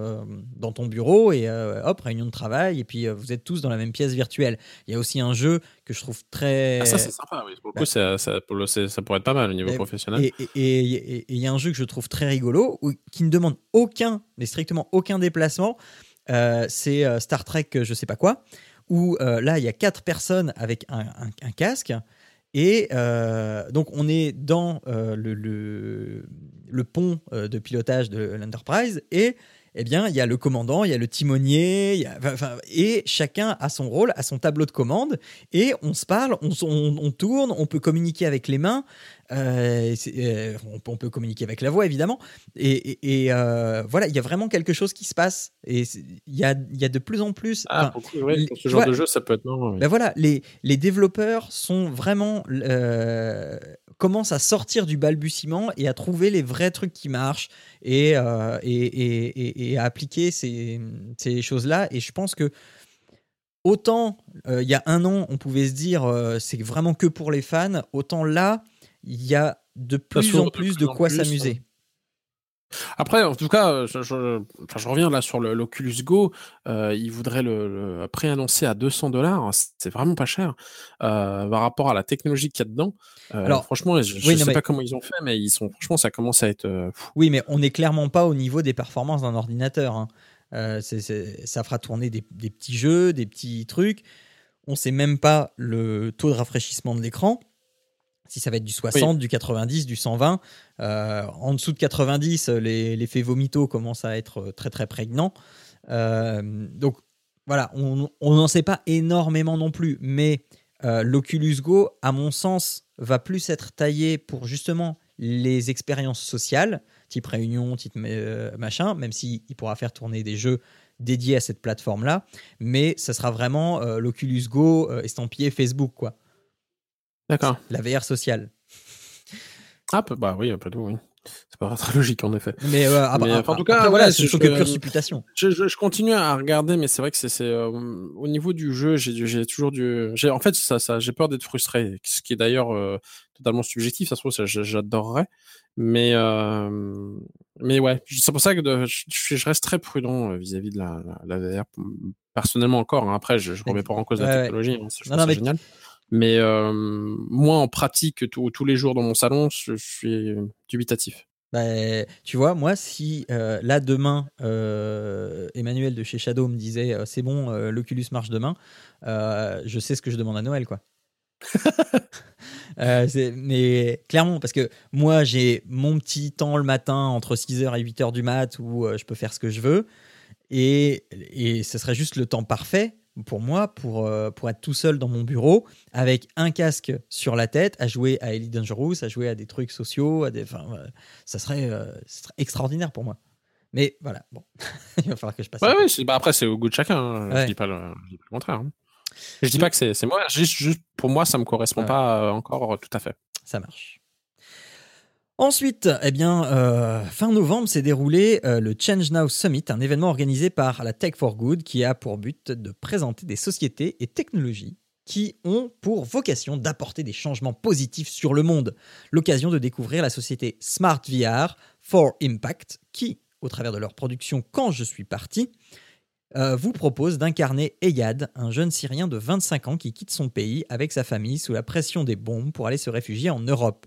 Speaker 3: dans ton bureau et hop, réunion de travail, et puis vous êtes tous dans la même pièce virtuelle. Il y a aussi un jeu que je trouve très.
Speaker 4: Ah, ça, c'est sympa, oui. Pour bah ça, ça, pourrait être pas mal au niveau professionnel.
Speaker 3: Et il y a un jeu que je trouve très rigolo qui ne demande aucun, mais strictement aucun déplacement. c'est Star Trek, je sais pas quoi où euh, là, il y a quatre personnes avec un, casque. Et euh, donc, on est dans euh, le, pont de pilotage de l'Enterprise. Et eh bien, il y a le commandant, il y a le timonier, et chacun a son rôle, a son tableau de commande, et on se parle, on, tourne, on peut communiquer avec les mains, euh, euh, on, peut communiquer avec la voix évidemment, et, euh, voilà, il y a vraiment quelque chose qui se passe, et il y a, y a, de plus en plus.
Speaker 4: Ah, pour, ce genre de jeu, ça peut être
Speaker 3: Ben voilà, les, les développeurs sont vraiment commence à sortir du balbutiement et à trouver les vrais trucs qui marchent et, à appliquer ces, ces choses-là. Et je pense que autant il y a un an, on pouvait se dire c'est vraiment que pour les fans, autant là, il y a de plus en plus de quoi s'amuser.
Speaker 4: Après, en tout cas, je, je, reviens là sur l'Oculus Go. Euh, ils voudraient le, préannoncer à 200 dollars. C'est vraiment pas cher euh, par rapport à la technologie qu'il y a dedans. Euh, Alors, franchement, je, ne sais pas comment ils ont fait, mais ils sont, franchement, ça commence à être. Euh,
Speaker 3: oui, mais on n'est clairement pas au niveau des performances d'un ordinateur. Hein. Euh, ça fera tourner des, des, petits jeux, des petits trucs. On sait même pas le taux de rafraîchissement de l'écran si ça va être du 60, du 90, du 120. Euh, en dessous de 90, l'effet vomito commence à être euh, très très prégnant. Euh, donc voilà, on n'en sait pas énormément non plus, mais l'Oculus Go, à mon sens, va plus être taillé pour justement les expériences sociales, type réunion, type machin, même s'il pourra faire tourner des jeux dédiés à cette plateforme-là, mais ça sera vraiment l'Oculus Go estampillé Facebook, quoi.
Speaker 4: D'accord.
Speaker 3: La VR sociale.
Speaker 4: Ah, bah oui, un peu tout, oui. C'est pas très logique en effet.
Speaker 3: Mais, euh, en tout cas, voilà, c'est que pure supputation.
Speaker 4: Je, je, continue à regarder, mais c'est vrai que c'est euh, au niveau du jeu, j'ai toujours du. En fait, ça, ça j'ai peur d'être frustré, ce qui est d'ailleurs euh, totalement subjectif. Ça se trouve, j'adorerais, mais mais ouais, c'est pour ça que je, reste très prudent vis-à-vis de la, la, VR. Personnellement encore. Hein. Après, je, ne remets pas en cause la technologie. Hein, c'est génial. Mais euh, moi, en pratique, tous les jours dans mon salon, je, suis dubitatif.
Speaker 3: Bah, tu vois, moi, si euh, là demain, euh, Emmanuel de chez Shadow me disait c'est bon, l'Oculus marche demain, je sais ce que je demande à Noël, quoi. *laughs* mais clairement, parce que moi, j'ai mon petit temps le matin entre 6h et 8h du mat où je peux faire ce que je veux. Et, et ce serait juste le temps parfait pour moi, pour, euh, pour être tout seul dans mon bureau, avec un casque sur la tête, à jouer à Elite Dangerous, à jouer à des trucs sociaux, à des, enfin, ça, serait, euh, serait, extraordinaire pour moi. Mais voilà, bon, *laughs* il va falloir que je passe.
Speaker 4: Ouais, ouais, bah après, c'est au goût de chacun. Hein. Je dis pas le, dis pas le contraire. Hein. Je dis pas que c'est moi, juste, juste, pour moi, ça me correspond pas euh, encore tout à fait.
Speaker 3: Ça marche. Ensuite, eh euh, fin novembre s'est déroulé euh, le Change Now Summit, un événement organisé par la Tech for Good qui a pour but de présenter des sociétés et technologies qui ont pour vocation d'apporter des changements positifs sur le monde. L'occasion de découvrir la société Smart VR for Impact qui, au travers de leur production Quand je suis parti, euh, vous propose d'incarner Eyad, un jeune Syrien de 25 ans qui quitte son pays avec sa famille sous la pression des bombes pour aller se réfugier en Europe.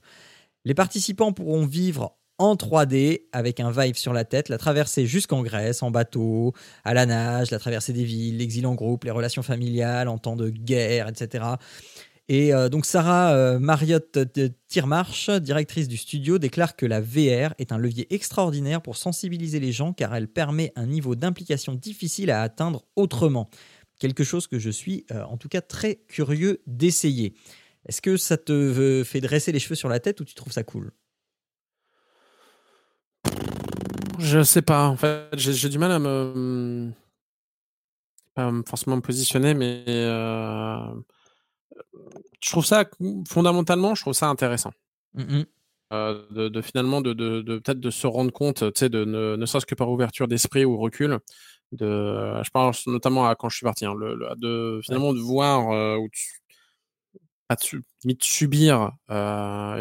Speaker 3: Les participants pourront vivre en 3D avec un vibe sur la tête, la traversée jusqu'en Grèce, en bateau, à la nage, la traversée des villes, l'exil en groupe, les relations familiales en temps de guerre, etc. Et euh, donc Sarah euh, Marriott Tirmarch, directrice du studio, déclare que la VR est un levier extraordinaire pour sensibiliser les gens car elle permet un niveau d'implication difficile à atteindre autrement. Quelque chose que je suis euh, en tout cas très curieux d'essayer. Est-ce que ça te fait dresser les cheveux sur la tête ou tu trouves ça cool?
Speaker 4: Je sais pas. En fait, j'ai du mal à me. Pas forcément me positionner, mais. Euh, je trouve ça. Fondamentalement, je trouve ça intéressant. Mmh euh, de, finalement, de, peut-être de se rendre compte, tu sais, de ne, serait-ce que par ouverture d'esprit ou recul. De, je pense notamment à quand je suis parti, hein, de finalement de voir euh, où tu, de subir euh,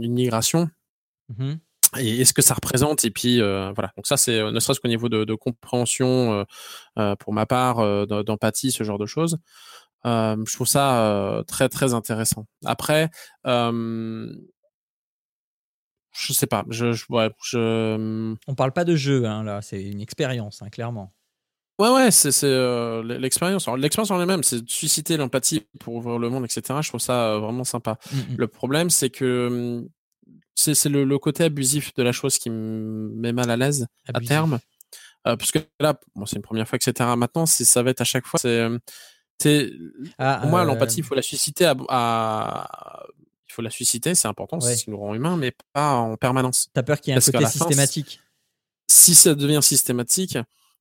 Speaker 4: une, migration. Mmh et, ce que ça représente et puis euh, voilà. Donc ça c'est euh, ne serait-ce qu'au niveau de, compréhension pour ma part d'empathie ce genre de choses je trouve ça très très intéressant. Après je sais pas. Je, je, ouais, je...
Speaker 3: Mmh. on parle pas de jeu hein, là. C'est une expérience hein, clairement
Speaker 4: Ouais, ouais, c'est euh, l'expérience. L'expérience en elle-même, c'est de susciter l'empathie pour ouvrir le monde, etc. Je trouve ça euh, vraiment sympa. Mmh, mmh. Le problème, c'est que mmh, c'est le, côté abusif de la chose qui me met mal à l'aise à terme. Euh, parce que là, bon, c'est une première fois, etc. Maintenant, ça va être à chaque fois. C'est, ah, pour moi, l'empathie, il faut la susciter à, il faut la susciter, c'est important, c'est ce qui nous rend humains, mais pas en permanence.
Speaker 3: T'as peur qu'il y ait un côté systématique.
Speaker 4: si ça devient systématique,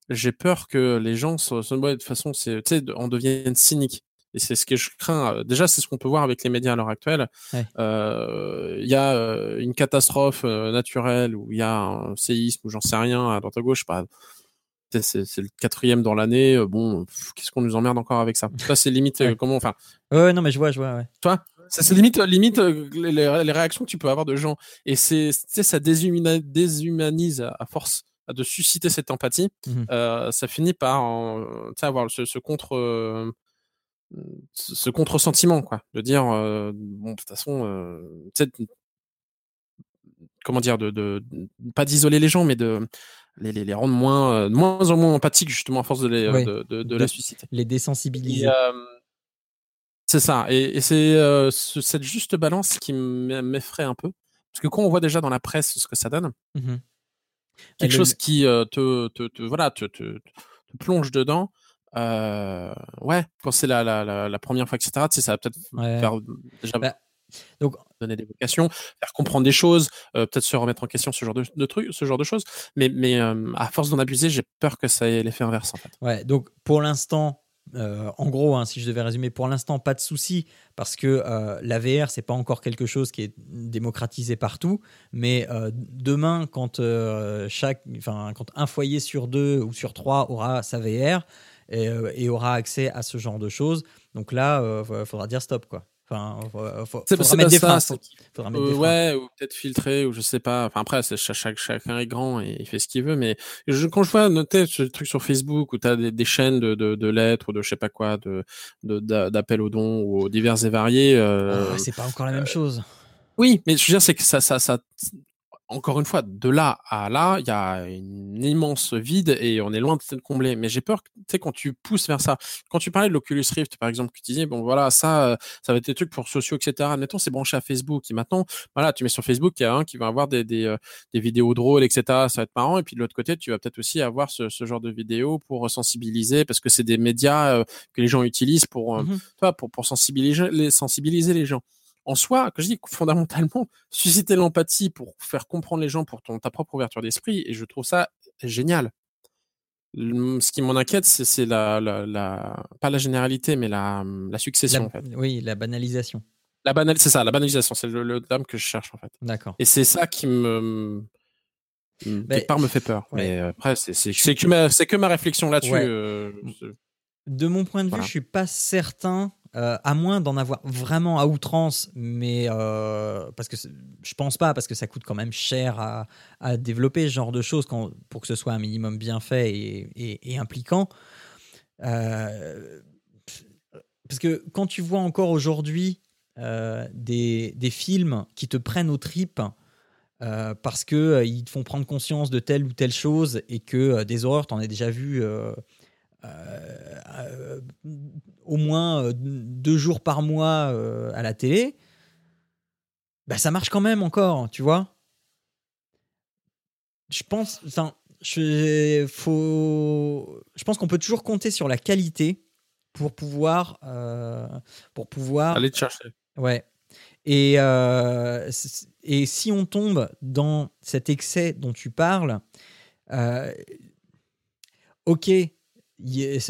Speaker 4: j'ai peur que les gens, de toute façon, on devienne cynique. et c'est ce que je crains. Déjà, c'est ce qu'on peut voir avec les médias à l'heure actuelle. Il y a une catastrophe naturelle ou il y a un séisme ou j'en sais rien à droite à gauche, pas c'est le quatrième dans l'année. Bon, qu'est-ce qu'on nous emmerde encore avec ça? *laughs* Ça, c'est limite comment. Enfin.
Speaker 3: Ouais, non, mais je vois, je vois. Ouais.
Speaker 4: Toi, c'est limite, limite les, réactions que tu peux avoir de gens. Et c'est, ça déshumanise à force de susciter cette empathie. Mmh ça finit par avoir ce, ce contre ce contre-sentiment, quoi, de dire, bon, de toute façon, comment dire, de, de, pas d'isoler les gens, mais de les, les, rendre moins, moins en moins empathiques, justement, à force de, les, de, de, la susciter.
Speaker 3: Les désensibiliser.
Speaker 4: c'est ça. Et, c'est cette juste balance qui m'effraie un peu. Parce que quand on voit déjà dans la presse ce que ça donne, mmh quelque chose qui te, te, te, voilà, te, plonge dedans, euh, ouais, quand c'est la, la, la, première fois, etc., tu sais, ça va peut-être faire déjà bah, donc, donner des vocations, faire comprendre des choses, euh, peut-être se remettre en question, ce genre de, de trucs, ce genre de choses. Mais, mais euh, à force d'en abuser, j'ai peur que ça ait l'effet inverse, en fait.
Speaker 3: Ouais, donc pour l'instant, en gros, hein, si je devais résumer, pour l'instant, pas de souci parce que la VR, c'est pas encore quelque chose qui est démocratisé partout. Mais demain, quand chaque, enfin, quand un foyer sur deux ou sur trois aura sa VR, euh, et, aura accès à ce genre de choses. Donc là, il euh, faudra dire stop, quoi. Enfin, faut, faudra, mettre des freins,
Speaker 4: faudra mettre des Ouais, ou peut-être filtrer, ou je sais pas. Enfin, après, chaque, chacun est grand et il fait ce qu'il veut. Mais je, quand je vois noter ce truc sur Facebook où tu as des, chaînes de, de, de, lettres ou de je sais pas quoi, de d'appels aux dons ou divers et variés. Euh,
Speaker 3: ah, c'est pas encore la même chose.
Speaker 4: Oui, mais je veux dire, c'est que ça, ça, ça, encore une fois, de là à là, il y a une immense vide et on est loin de le combler. Mais j'ai peur, tu sais, quand tu pousses vers ça, quand tu parlais de l'Oculus Rift, par exemple, que tu disais, bon, voilà, ça, euh, ça va être des trucs pour sociaux, etc. Admettons, c'est branché à Facebook. Et maintenant, voilà, tu mets sur Facebook, il y a un qui va avoir des, des, euh, des vidéos drôles, etc. Ça va être marrant. Et puis de l'autre côté, tu vas peut-être aussi avoir ce, ce, genre de vidéos pour sensibiliser, parce que c'est des médias euh, que les gens utilisent pour, mmh pour, pour sensibiliser, les, sensibiliser les gens en soi, que je dis fondamentalement, *laughs* susciter l'empathie pour faire comprendre les gens pour ton, ta propre ouverture d'esprit, et je trouve ça génial. Ce qui m'en inquiète, c'est la, la, pas la généralité, mais la, la succession. en fait.
Speaker 3: Oui, la banalisation.
Speaker 4: La banal, c'est ça, la banalisation, c'est le, terme que je cherche en fait.
Speaker 3: D'accord.
Speaker 4: Et c'est ça qui me, quelque part me fait peur. Mais après, c'est que, ma, que ma réflexion là-dessus. Euh,
Speaker 3: de mon point de vue, je suis pas certain euh, à moins d'en avoir vraiment à outrance, mais euh, parce que je pense pas, parce que ça coûte quand même cher à, développer ce genre de choses quand, pour que ce soit un minimum bien fait et, impliquant. Euh, parce que quand tu vois encore aujourd'hui des, des, films qui te prennent aux tripes parce qu'ils te font prendre conscience de telle ou telle chose et que des horreurs, tu en as déjà vu euh, euh, au moins euh, deux jours par mois à la télé, bah, ça marche quand même encore, tu vois. Je pense, enfin, je, faut, je pense qu'on peut toujours compter sur la qualité pour pouvoir, pour pouvoir
Speaker 4: aller te chercher.
Speaker 3: Ouais. Et, et si on tombe dans cet excès dont tu parles, ok,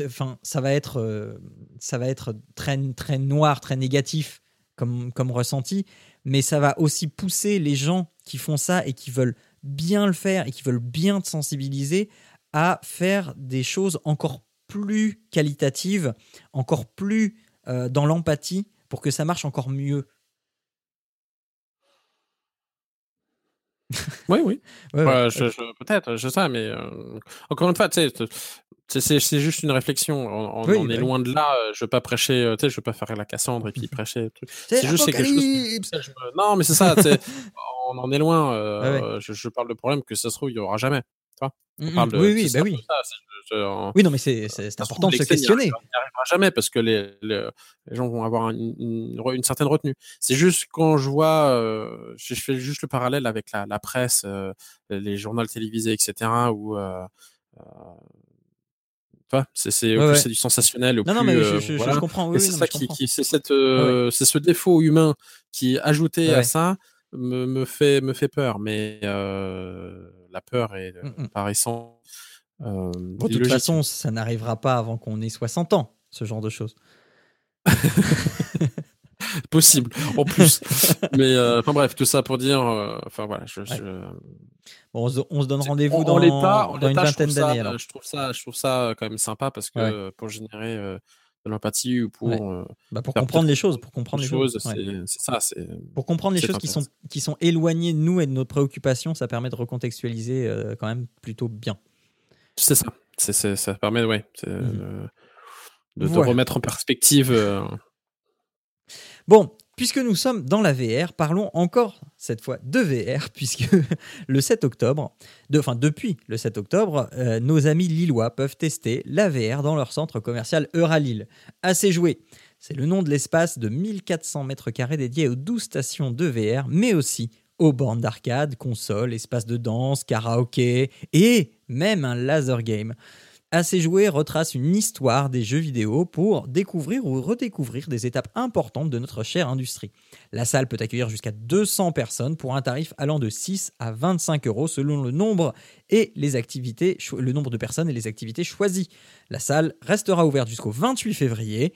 Speaker 3: enfin, ça va être, euh, ça va être très, très noir, très négatif comme, comme ressenti, mais ça va aussi pousser les gens qui font ça et qui veulent bien le faire et qui veulent bien te sensibiliser à faire des choses encore plus qualitatives, encore plus euh, dans l'empathie pour que ça marche encore mieux.
Speaker 4: Oui, oui. *laughs* Peut-être, je sais, mais euh, encore une fois, tu sais, c'est juste une réflection. On, est bah loin de là. Euh, je veux pas prêcher, euh, tu sais, je veux pas faire la Cassandre et puis *laughs* prêcher.
Speaker 3: C'est juste quelque chose.
Speaker 4: Non, mais c'est ça. *laughs* on en est loin. Euh, je, parle de problème que ça se trouve il y aura jamais. Tu vois
Speaker 3: on parle de, oui, oui, bah oui. Oui, non, mais c'est important de se questionner.
Speaker 4: On n'y arrivera jamais parce que les, les, gens vont avoir une, une, certaine retenue. C'est juste quand je vois, je, fais juste le parallèle avec la, la presse, les journaux télévisés, etc., où c'est c'est du sensationnel. Au
Speaker 3: non,
Speaker 4: plus,
Speaker 3: non, mais je, euh, je, comprends. Oui,
Speaker 4: c'est ça qui, qui c'est euh, ce défaut humain qui ajouté à ça me, me fait me fait peur. Mais euh, la peur est mmh, paraissant.
Speaker 3: de toute façon, ça n'arrivera pas avant qu'on ait 60 ans, ce genre de choses. *laughs*
Speaker 4: Possible, en plus. Mais euh, enfin bref, tout ça pour dire, enfin voilà, je,
Speaker 3: Bon, on, se, donne rendez-vous dans, dans une vingtaine d'années.
Speaker 4: Je trouve ça, je trouve ça quand même sympa parce que pour générer de l'empathie ou pour
Speaker 3: euh, bah, pour comprendre les choses pour comprendre les, choses,
Speaker 4: c'est ça c'est
Speaker 3: pour comprendre les choses qui sont qui sont éloignées de nous et de notre préoccupation ça permet de recontextualiser euh, quand même plutôt bien
Speaker 4: c'est ça. Ça permet ouais mmh. de, de, remettre en perspective euh,
Speaker 3: bon Puisque nous sommes dans la VR, parlons encore cette fois de VR, *laughs* puisque le 7 octobre, enfin depuis le 7 octobre, euh, nos amis lillois peuvent tester la VR dans leur centre commercial Euralille. Assez joué, c'est le nom de l'espace de 1400 mètres carrés dédié aux 12 stations de VR, mais aussi aux bornes d'arcade, consoles, espaces de danse, karaoké et même un laser game. Assez joué retrace une histoire des jeux vidéo pour découvrir ou redécouvrir des étapes importantes de notre chère industrie. La salle peut accueillir jusqu'à 200 personnes pour un tarif allant de 6 à 25 euros selon le nombre et les activités, le nombre de personnes et les activités choisies. La salle restera ouverte jusqu'au 28 février.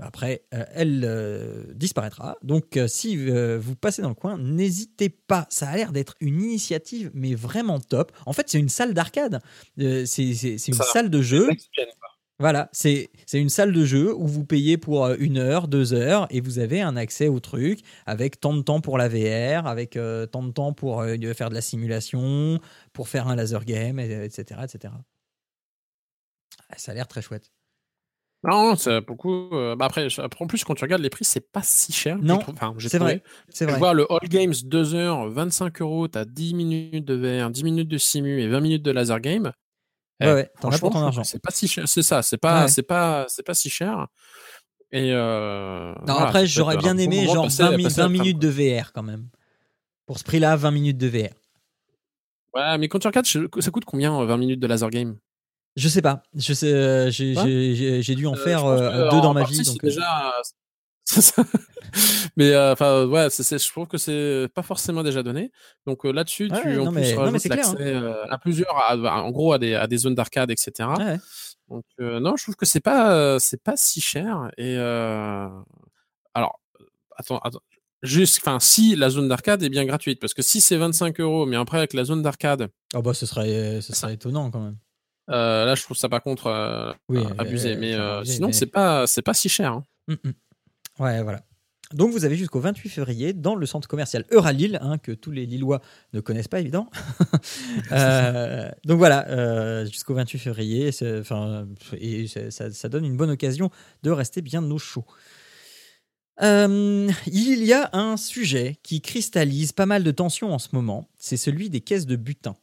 Speaker 3: Après, euh, elle euh, disparaîtra. Donc, euh, si vous passez dans le coin, n'hésitez pas. Ça a l'air d'être une initiative, mais vraiment top. En fait, c'est une salle d'arcade. c'est une salle de jeu. Voilà, c'est une salle de jeu où vous payez pour une heure, deux heures, et vous avez un accès au truc avec tant de temps pour la VR, avec tant de temps pour faire de la simulation, pour faire un laser game, etc. etc. Ah, ça a l'air très chouette.
Speaker 4: Non, c'est beaucoup. Euh, bah après, en plus, quand tu regardes les prix, c'est pas si cher.
Speaker 3: Non, enfin, c'est vrai. C'est vrai.
Speaker 4: vois le All Games 2 heures, 25 euros, t'as 10 minutes de VR, 10 minutes de simu et 20 minutes de laser game.
Speaker 3: Ouais, ouais, t'en as pour ton argent.
Speaker 4: C'est pas si cher, c'est ça, c'est pas, c'est pas, c'est pas si cher. Et euh,
Speaker 3: non, après, j'aurais bien aimé genre 20, minutes de VR quand même. Pour ce prix-là, 20 minutes de VR.
Speaker 4: Ouais, mais quand tu regardes, ça coûte combien 20 minutes de laser game?
Speaker 3: Je sais pas. Je sais, euh, j'ai dû en euh, faire euh, deux dans ma vie. Donc,
Speaker 4: déjà. *laughs* mais enfin ouais, je trouve que c'est pas forcément déjà donné. Donc là-dessus, tu en plus l'accès à plusieurs, en gros à des, à des zones d'arcade, etc. Donc non, je trouve que c'est pas c'est pas si cher. Et alors attends, attends. Juste, enfin, si la zone d'arcade est bien gratuite, parce que si c'est 25 euros, mais après avec la zone d'arcade,
Speaker 3: oh bah ce serait, ce serait étonnant quand même.
Speaker 4: Euh, là, je trouve ça par contre euh, abusé. mais euh, sinon, c'est pas c'est pas si cher. Hein.
Speaker 3: Mmh, mmh. Ouais, voilà. Donc vous avez jusqu'au 28 février dans le centre commercial Euralille, hein, que tous les Lillois ne connaissent pas évidemment. *laughs* donc voilà, jusqu'au 28 février, et ça, ça, donne une bonne occasion de rester bien au chaud. il y a un sujet qui cristallise pas mal de tensions en ce moment, c'est celui des caisses de butin.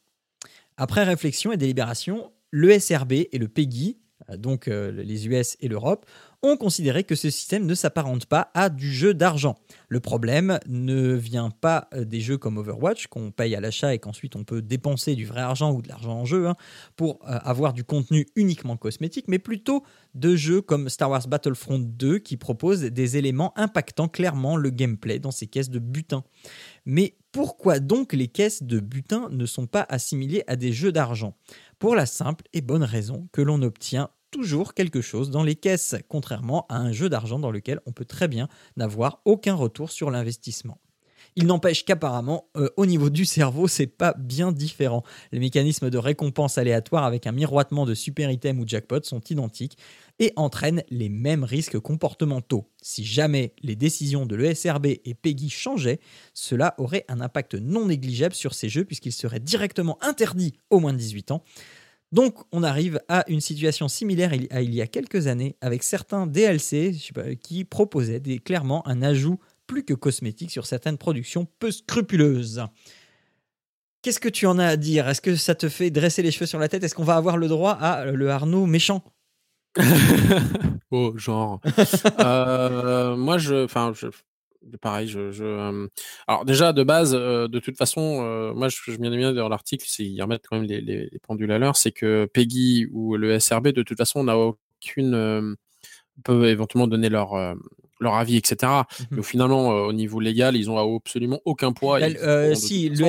Speaker 3: Après réflexion et délibération, le SRB et le PEGI, euh, donc euh, les US et l'Europe, ont considéré que ce système ne s'apparente pas à du jeu d'argent. Le problème ne vient pas euh, des jeux comme Overwatch, qu'on paye à l'achat et qu'ensuite on peut dépenser du vrai argent ou de l'argent en jeu hein, pour avoir du contenu uniquement cosmétique, mais plutôt de jeux comme Star Wars Battlefront 2 qui proposent des éléments impactant clairement le gameplay dans ces caisses de butin. Mais pourquoi donc les caisses de butin ne sont pas assimilées à des jeux d'argent? Pour la simple et bonne raison que l'on obtient toujours quelque chose dans les caisses, contrairement à un jeu d'argent dans lequel on peut très bien n'avoir aucun retour sur l'investissement. Il n'empêche qu'apparemment, euh, au niveau du cerveau, c'est pas bien différent. Les mécanismes de récompense aléatoire avec un miroitement de super item ou jackpot sont identiques et entraînent les mêmes risques comportementaux. Si jamais les décisions de l'ESRB et PEGI changeaient, cela aurait un impact non négligeable sur ces jeux puisqu'ils seraient directement interdits aux moins de 18 ans. Donc on arrive à une situation similaire à il y a quelques années avec certains DLC qui proposaient clairement un ajout plus que cosmétique sur certaines productions peu scrupuleuses. Qu'est-ce que tu en as à dire? Est-ce que ça te fait dresser les cheveux sur la tête? Est-ce qu'on va avoir le droit à le Arnaud méchant? *laughs*
Speaker 4: Oh, genre. *laughs* Euh, moi, je, enfin, je, pareil, je, je euh, alors déjà de base, euh, de toute façon, moi, je, je bien bien dans l'article, c'est ils remettent quand même les, les, pendules à l'heure, c'est que Peggy ou le SRB, de toute façon, n'a aucune, peuvent éventuellement donner leur leur avis, etc. Mais finalement, au niveau légal, ils ont absolument aucun poids.
Speaker 3: si, le,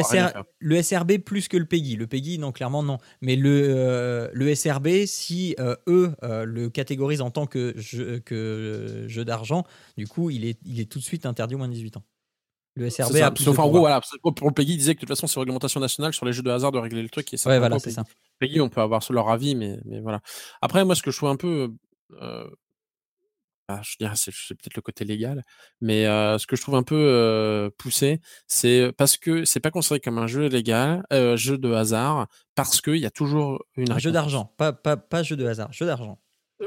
Speaker 3: le, SRB plus que le PEGI. Le PEGI, non, clairement, non. Mais le, le SRB, si eux le catégorisent en tant que jeu, que jeu d'argent, du coup, il est, il est tout de suite interdit au moins de 18 ans. Le SRB a plus
Speaker 4: en gros, voilà, pour le PEGI, il disait que de toute façon, c'est réglementation nationale sur les jeux de hasard de régler le truc. Et
Speaker 3: ouais, voilà, c'est ça.
Speaker 4: PEGI, on peut avoir leur avis, mais, mais voilà. Après, moi, ce que je trouve un peu. Bah, je dirais, c'est, peut-être le côté légal, mais euh, ce que je trouve un peu euh, poussé, c'est parce que c'est pas considéré comme un jeu légal, euh, jeu de hasard, parce qu'il y a toujours une.
Speaker 3: Un jeu d'argent, pas, pas, pas jeu de hasard, jeu d'argent.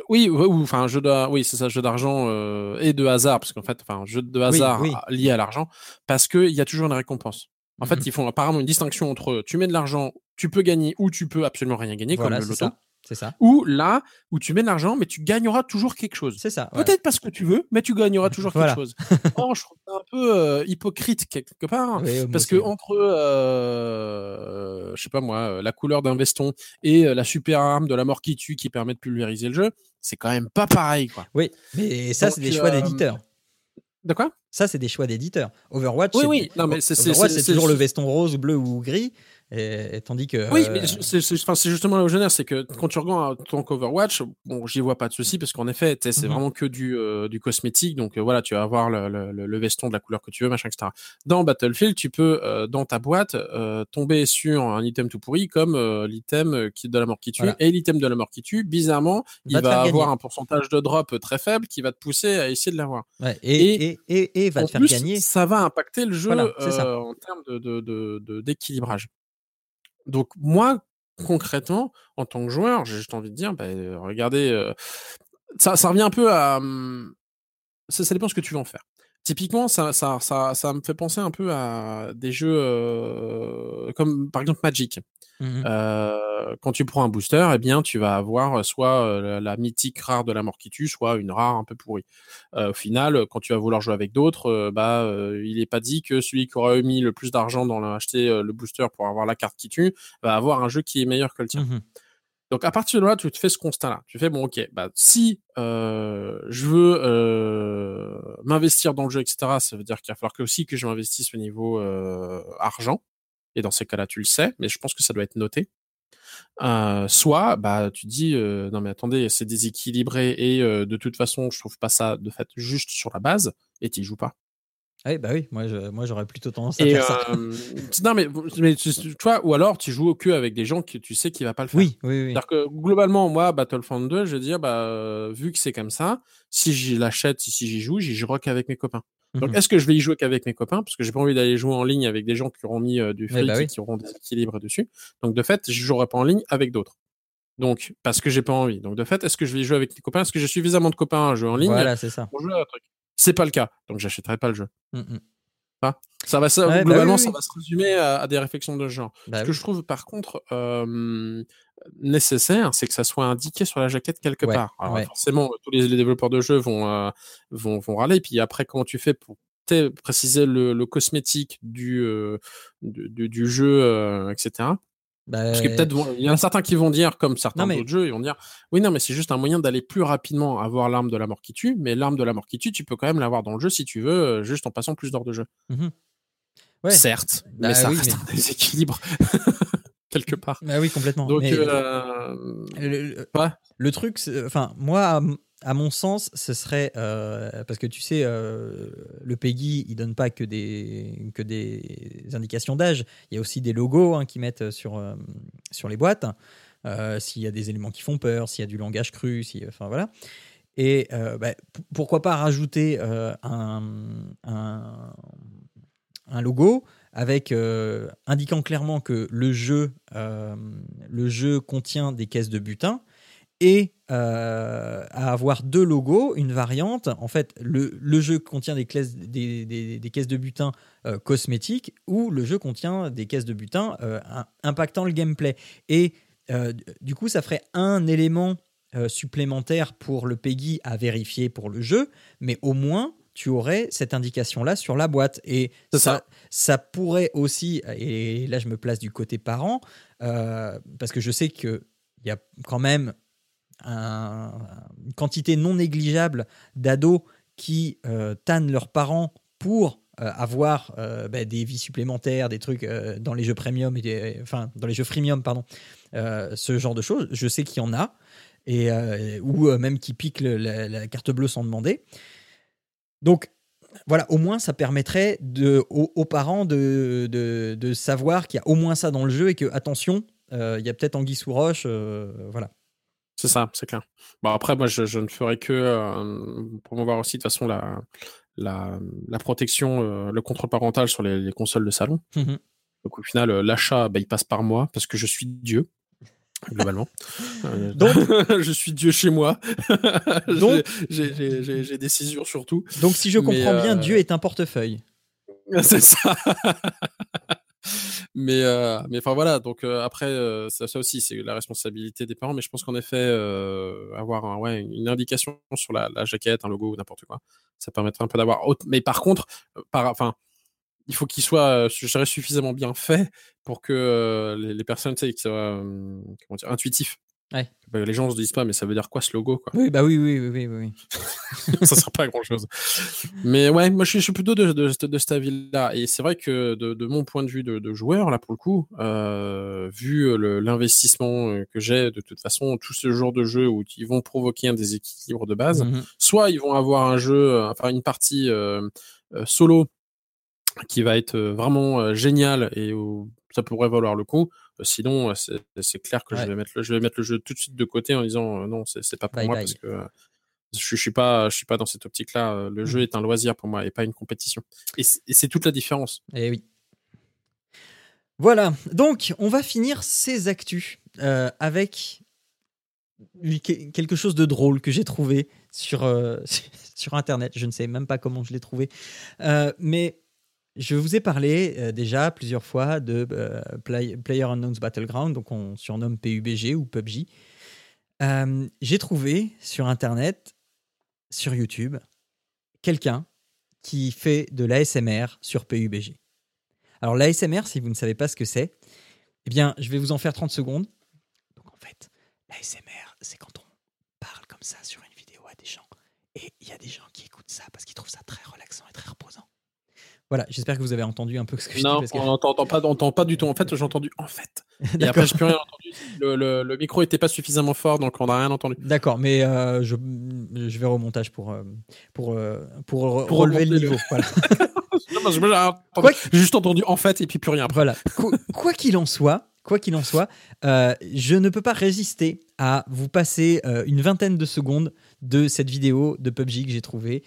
Speaker 4: Oui, ou enfin jeu de, oui, c'est ça, jeu d'argent et de hasard, parce qu'en fait, enfin, jeu de hasard lié à l'argent, parce qu'il y a toujours une récompense. En fait, mmh ils font apparemment une distinction entre tu mets de l'argent, tu peux gagner ou tu peux absolument rien gagner, comme le loto.
Speaker 3: C'est ça.
Speaker 4: Ou là, où tu mets de l'argent, mais tu gagneras toujours quelque chose.
Speaker 3: C'est ça.
Speaker 4: Peut-être parce que tu veux, mais tu gagneras *laughs* toujours quelque chose. je trouve ça un peu euh, hypocrite quelque part. parce que entre, euh, je sais pas moi, euh, la couleur d'un veston et la super arme de la mort qui tue qui permet de pulvériser le jeu, c'est quand même pas pareil. Quoi.
Speaker 3: Oui, mais ça, c'est des choix d'éditeur.
Speaker 4: De quoi?
Speaker 3: Ça, c'est des choix d'éditeur. Overwatch,
Speaker 4: oui, oui. Non, mais
Speaker 3: c'est toujours le veston rose, bleu ou gris. Et, tandis que.
Speaker 4: Oui, mais c'est justement là où je c'est que quand tu regardes ton Overwatch, bon, j'y vois pas de souci parce qu'en effet, c'est mhm. vraiment que du, euh, du cosmétique. Donc euh, voilà, tu vas avoir le, le, le, veston de la couleur que tu veux, machin, etc. Dans Battlefield, tu peux, euh, dans ta boîte, tomber sur un item tout pourri comme l'item qui de la mort qui tue. Et l'item de la mort qui tue, bizarrement, il va, avoir un pourcentage de drop très faible qui va te pousser à essayer de l'avoir.
Speaker 3: Ouais, et, et, et, va te faire gagner.
Speaker 4: Ça va impacter le jeu en termes de d'équilibrage. Donc moi, concrètement, en tant que joueur, j'ai juste envie de dire, bah, regardez, ça, ça revient un peu à... Mmh, ça, ça dépend ce que tu veux en faire. Typiquement, ça, ça, ça, ça me fait penser un peu à des jeux comme par exemple Magic. Mmh euh, quand tu prends un booster, eh bien, tu vas avoir soit la, mythique rare de la mort qui tue, soit une rare un peu pourrie. au final, quand tu vas vouloir jouer avec d'autres, bah, il n'est pas dit que celui qui aura mis le plus d'argent dans l'acheter le booster pour avoir la carte qui tue va avoir un jeu qui est meilleur que le tien. Mmh Donc à partir de là, tu te fais ce constat-là. Tu fais bon, ok, bah si je veux m'investir dans le jeu, etc., ça veut dire qu'il va falloir que aussi que je m'investisse au niveau argent. Et dans ces cas-là, tu le sais, mais je pense que ça doit être noté. Euh, soit, bah, tu dis, euh, non mais attendez, c'est déséquilibré et euh, de toute façon, je trouve pas ça de fait juste sur la base et tu joues pas.
Speaker 3: Oui, bah oui, moi, moi j'aurais plutôt tendance à faire ça. *laughs*
Speaker 4: non, mais, mais tu, vois, ou alors tu joues au queue avec des gens que tu sais qui va pas le faire.
Speaker 3: Oui, oui, oui.
Speaker 4: C'est-à-dire que globalement, moi, Battlefront 2, je veux dire, bah, vu que c'est comme ça, si j'y l'achète, si j'y joue, j'y jouerai qu'avec mes copains. Donc, mmh est-ce que je vais y jouer qu'avec mes copains? Parce que j'ai pas envie d'aller jouer en ligne avec des gens qui auront mis du fric bah et qui auront des équilibres dessus. Donc, de fait, je jouerai pas en ligne avec d'autres. Donc, parce que j'ai pas envie. Donc, de fait, est-ce que je vais y jouer avec mes copains? Est-ce que j'ai suffisamment de copains à jouer en ligne
Speaker 3: Voilà, c'est ça.
Speaker 4: Pour jouer à un truc? C'est pas le cas. Donc, j'achèterai pas le jeu. Mmh ça va, ça, bah globalement, ça va se résumer à, des réflexions de genre. Bah Ce que je trouve, par contre, nécessaire, c'est que ça soit indiqué sur la jaquette quelque part. Alors, forcément, tous les, développeurs de jeux vont, euh, vont, vont râler. Puis après, comment tu fais pour préciser le, cosmétique du, euh, du, du, jeu, euh, Parce que bah, peut-être il y en a certains qui vont dire, comme certains autres jeux, ils vont dire, oui non mais c'est juste un moyen d'aller plus rapidement avoir l'arme de la mort qui tue, mais l'arme de la mort qui tue, tu peux quand même l'avoir dans le jeu si tu veux, euh, juste en passant plus d'heures de jeu. Mmh Certes, mais bah ça reste un déséquilibre *laughs* quelque part.
Speaker 3: Bah oui complètement.
Speaker 4: Donc euh,
Speaker 3: le, le, truc, enfin moi à mon sens, ce serait euh, parce que tu sais, euh, le PEGI, il donne pas que des que des indications d'âge. Il y a aussi des logos hein, qui mettent sur euh, sur les boîtes. s'il y a des éléments qui font peur, s'il y a du langage cru, si, enfin voilà. Et bah, pourquoi pas rajouter un, un, un, logo avec indiquant clairement que le jeu le jeu contient des caisses de butin et euh, à avoir deux logos, une variante. En fait, le, le jeu contient des, caisses, des, des, caisses de butin euh, cosmétiques ou le jeu contient des caisses de butin euh, impactant le gameplay. Et du coup, ça ferait un élément supplémentaire pour le PEGI à vérifier pour le jeu, mais au moins tu aurais cette indication-là sur la boîte. Et ça, ça, ça. pourrait aussi, et là je me place du côté parent, parce que je sais qu'il y a quand même une quantité non négligeable d'ados qui tannent leurs parents pour avoir bah, des vies supplémentaires, des trucs dans les jeux premium enfin dans les jeux freemium pardon, ce genre de choses. Je sais qu'il y en a et ou même qui piquent la, carte bleue sans demander. Donc voilà, au moins ça permettrait aux, parents de, de, savoir qu'il y a au moins ça dans le jeu et que, attention, euh, il y a peut-être Anguille sous roche. Euh, voilà.
Speaker 4: C'est ça, c'est clair. Bon, après, moi, je, ne ferai que euh, promouvoir aussi de toute façon la, la, la protection, le contrôle parental sur les, consoles de salon. Mmh Donc, au final, l'achat, bah, il passe par moi parce que je suis Dieu globalement. *laughs* Euh, donc, *laughs* je suis Dieu chez moi. *laughs* donc, j'ai des césures surtout.
Speaker 3: Donc, si je comprends bien, euh, Dieu est un portefeuille.
Speaker 4: C'est ça. Mais euh, mais enfin voilà. Donc après, ça, ça, aussi, c'est la responsabilité des parents. Mais je pense qu'en effet, avoir ouais, une indication sur la, la jaquette, un logo ou n'importe quoi, ça permettrait un peu d'avoir. Mais par contre, par, enfin il faut qu'il soit, suffisamment bien fait pour que les, personnes, tu sais, qu'ils soient dire, intuitifs. Ouais. Bah, les gens se disent pas, mais ça veut dire quoi ce logo quoi?
Speaker 3: Oui, bah oui, oui, oui, oui. oui. *laughs*
Speaker 4: ça sert pas à grand chose. Mais ouais, moi je suis, plutôt de, de, de, cet avis-là. Et c'est vrai que de, mon point de vue de, joueur, là pour le coup, euh, vu l'investissement que j'ai, de toute façon, tout ce genre de jeux où ils vont provoquer un déséquilibre de base, mmh soit ils vont avoir un jeu, enfin une partie euh, solo qui va être vraiment génial et où ça pourrait valoir le coup. Sinon, c'est clair que je, vais mettre le, je vais mettre le jeu tout de suite de côté en disant non, c'est pas pour moi parce que je, je suis pas, je suis pas dans cette optique-là. Le jeu mmh. est un loisir pour moi et pas une compétition. Et c'est toute la différence.
Speaker 3: Et eh oui. Voilà. Donc, on va finir ces actus avec quelque chose de drôle que j'ai trouvé sur, *laughs* sur Internet. Je ne sais même pas comment je l'ai trouvé. mais je vous ai parlé euh, déjà plusieurs fois de euh, Player Unknown's Battleground, donc on surnomme PUBG ou PUBG. Euh, j'ai trouvé sur Internet, sur YouTube, quelqu'un qui fait de l'ASMR sur PUBG. Alors l'ASMR, si vous ne savez pas ce que c'est, eh bien, je vais vous en faire 30 secondes. Donc en fait, l'ASMR, c'est quand on parle comme ça sur une vidéo à des gens. Et il y a des gens qui écoutent ça parce qu'ils trouvent ça très relaxant et très reposant. Voilà, j'espère que vous avez entendu un peu ce que je
Speaker 4: non,
Speaker 3: dis.
Speaker 4: Non, on n'entend pas, pas du tout. En fait, j'ai entendu en fait. Et après, j'ai plus rien entendu. Le, micro n'était pas suffisamment fort, donc on n'a rien entendu.
Speaker 3: D'accord, mais euh, je, je vais au montage pour, euh, pour, euh, pour, relever le niveau. *laughs*
Speaker 4: j'ai juste entendu en fait et puis plus rien.
Speaker 3: Voilà. Quoi qu'il en soit, quoi qu'il en soit, je ne peux pas résister à vous passer une vingtaine de secondes de cette vidéo de PUBG que j'ai trouvée.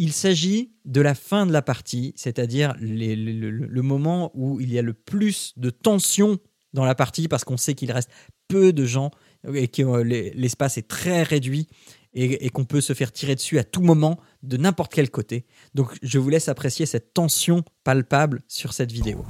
Speaker 3: Il s'agit de la fin de la partie, c'est-à-dire le, moment où il y a le plus de tension dans la partie parce qu'on sait qu'il reste peu de gens et que euh, l'espace est très réduit et, qu'on peut se faire tirer dessus à tout moment de n'importe quel côté. Donc je vous laisse apprécier cette tension palpable sur cette vidéo.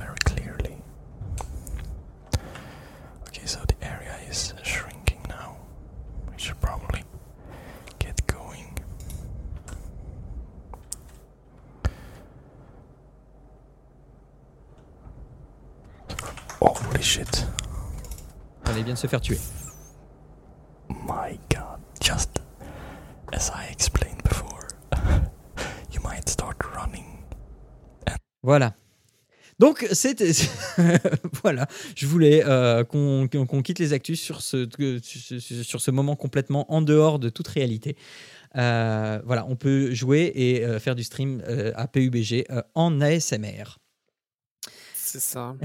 Speaker 4: Holy shit.
Speaker 3: On vient de se faire tuer.
Speaker 4: My god, just as I explained before, *laughs* you might start running.
Speaker 3: Voilà. Donc, c'était. *laughs* voilà. Je voulais euh, qu'on quitte les actus sur ce, sur ce moment complètement en dehors de toute réalité. Euh, voilà, on peut jouer et euh, faire du stream à PUBG en ASMR.
Speaker 4: C'est ça. *laughs*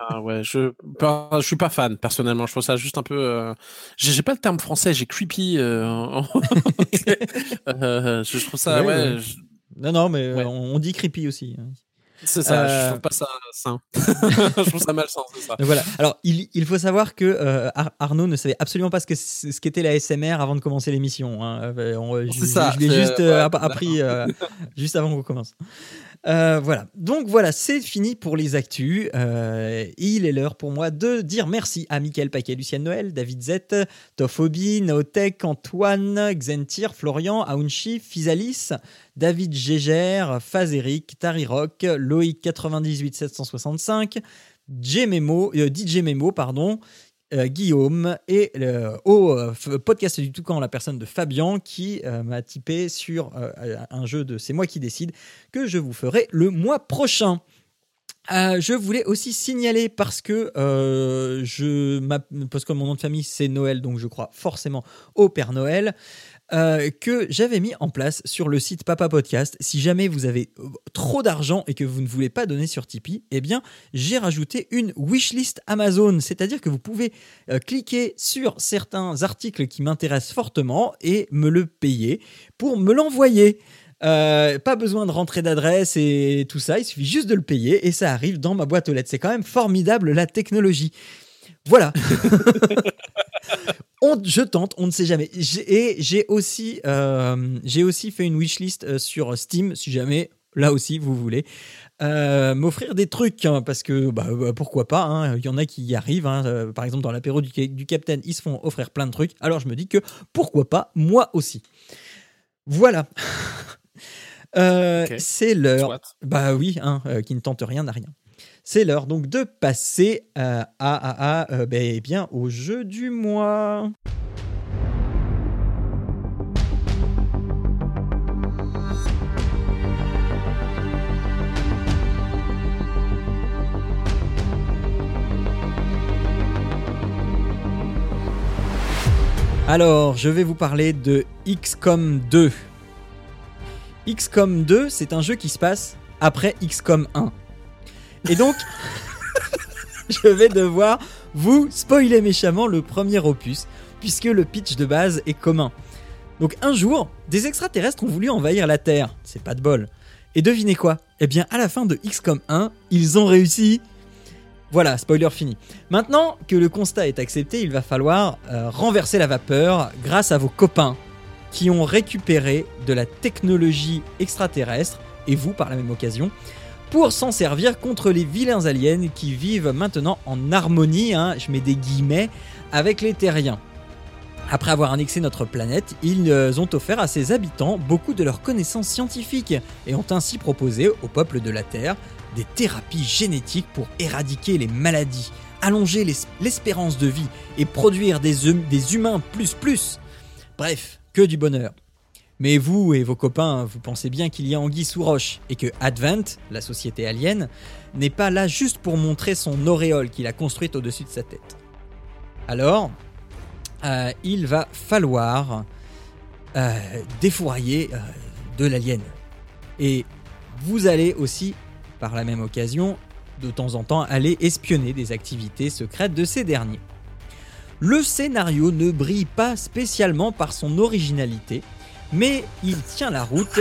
Speaker 4: Ah ouais, je je suis pas fan personnellement. Je trouve ça juste un peu. Euh, j'ai pas le terme français. J'ai creepy. Euh, *laughs* euh, je, trouve ça. Ouais.
Speaker 3: Non non, mais on dit creepy aussi. Hein.
Speaker 4: C'est ça. Je trouve pas ça sain. *laughs* je trouve ça malsain. C'est ça.
Speaker 3: voilà. Alors il, il, faut savoir que Arnaud ne savait absolument pas ce que ce qu'était la SMR avant de commencer l'émission. Hein. C'est ça. Je l'ai juste appris juste avant qu'on commence. Euh, voilà. Donc voilà, c'est fini pour les actus. Euh, il est l'heure pour moi de dire merci à Mickaël Paquet, Lucien Noël, David Z, Tofobi, Naotech, Antoine, Xentir, Florian, Aounchi, Fisalis, David Gégère, Fazeric, Tarirock, Loïc 98765, DJ Memo, DJ Memo, pardon, euh, Guillaume et euh, au euh, podcast du Toucan, la personne de Fabien qui m'a typé sur un jeu de C'est moi qui décide que je vous ferai le mois prochain. je voulais aussi signaler parce que je parce que mon nom de famille c'est Noël donc je crois forcément au Père Noël. Euh, que j'avais mis en place sur le site Papa Podcast. Si jamais vous avez euh, trop d'argent et que vous ne voulez pas donner sur Tipeee, eh bien, j'ai rajouté une wishlist Amazon. C'est-à-dire que vous pouvez euh, cliquer sur certains articles qui m'intéressent fortement et me le payer pour me l'envoyer. pas besoin de rentrer d'adresse et tout ça, il suffit juste de le payer et ça arrive dans ma boîte aux lettres. C'est quand même formidable la technologie. Voilà. *laughs* je tente, on ne sait jamais. Et j'ai aussi, euh, j'ai aussi fait une wishlist euh, sur Steam, si jamais, là aussi, vous voulez. Euh, m'offrir des trucs hein, parce que bah, bah pourquoi pas hein. il y en a qui y arrivent hein. par exemple dans l'apéro du, du Capitaine ils se font offrir plein de trucs alors je me dis que pourquoi pas moi aussi voilà *laughs* c'est l'heure bah oui qui ne tente rien n'a rien c'est l'heure donc de passer euh, à, à, euh, ben, eh bien, au jeu du mois. Alors, je vais vous parler de XCOM 2. XCOM 2, c'est un jeu qui se passe après XCOM 1. Et donc, je vais devoir vous spoiler méchamment le premier opus, puisque le pitch de base est commun. Donc un jour, des extraterrestres ont voulu envahir la Terre. C'est pas de bol. Et devinez quoi? Eh bien, à la fin de XCOM 1, ils ont réussi. Voilà, spoiler fini. Maintenant que le constat est accepté, il va falloir euh, renverser la vapeur grâce à vos copains qui ont récupéré de la technologie extraterrestre, et vous par la même occasion, pour s'en servir contre les vilains aliens qui vivent maintenant en harmonie, hein, je mets des guillemets, avec les terriens. Après avoir annexé notre planète, ils ont offert à ses habitants beaucoup de leurs connaissances scientifiques et ont ainsi proposé au peuple de la Terre des thérapies génétiques pour éradiquer les maladies, allonger l'espérance de vie et produire hum-, des humains plus plus. Bref, que du bonheur. Mais vous et vos copains, vous pensez bien qu'il y a anguille sous roche et que Advent, la société alien, n'est pas là juste pour montrer son auréole qu'il a construite au-dessus de sa tête. Alors, euh, il va falloir euh, défourailler euh, de l'alien. Et vous allez aussi, par la même occasion, de temps en temps, aller espionner des activités secrètes de ces derniers. Le scénario ne brille pas spécialement par son originalité, mais il tient la route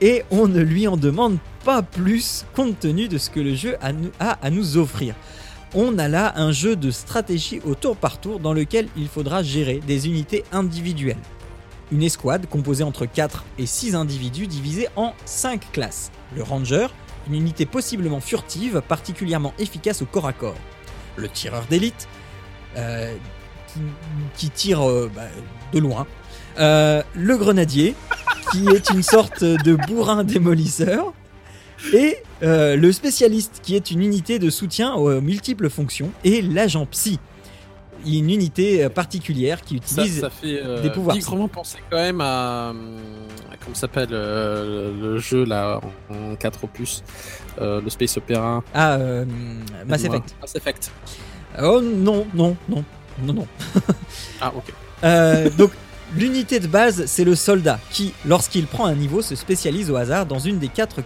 Speaker 3: et on ne lui en demande pas plus compte tenu de ce que le jeu a, à nous offrir. On a là un jeu de stratégie au tour par tour dans lequel il faudra gérer des unités individuelles. Une escouade composée entre 4 et 6 individus divisés en 5 classes. Le Ranger, une unité possiblement furtive, particulièrement efficace au corps à corps. Le tireur d'élite, euh, qui, tire euh, bah, de loin, euh, le grenadier, qui est une sorte de bourrin démolisseur, et euh, le spécialiste, qui est une unité de soutien aux multiples fonctions, et l'agent psy, une unité particulière qui utilise
Speaker 4: ça, fait,
Speaker 3: des pouvoirs.
Speaker 4: vraiment penser quand même à, comment s'appelle le jeu là en 4 opus, le space opera.
Speaker 3: Ah, Mass Effect.
Speaker 4: Mass Effect.
Speaker 3: Oh non non non non non.
Speaker 4: ah ok.
Speaker 3: donc L'unité de base, c'est le soldat qui, lorsqu'il prend un niveau, se spécialise au hasard dans une des quatre,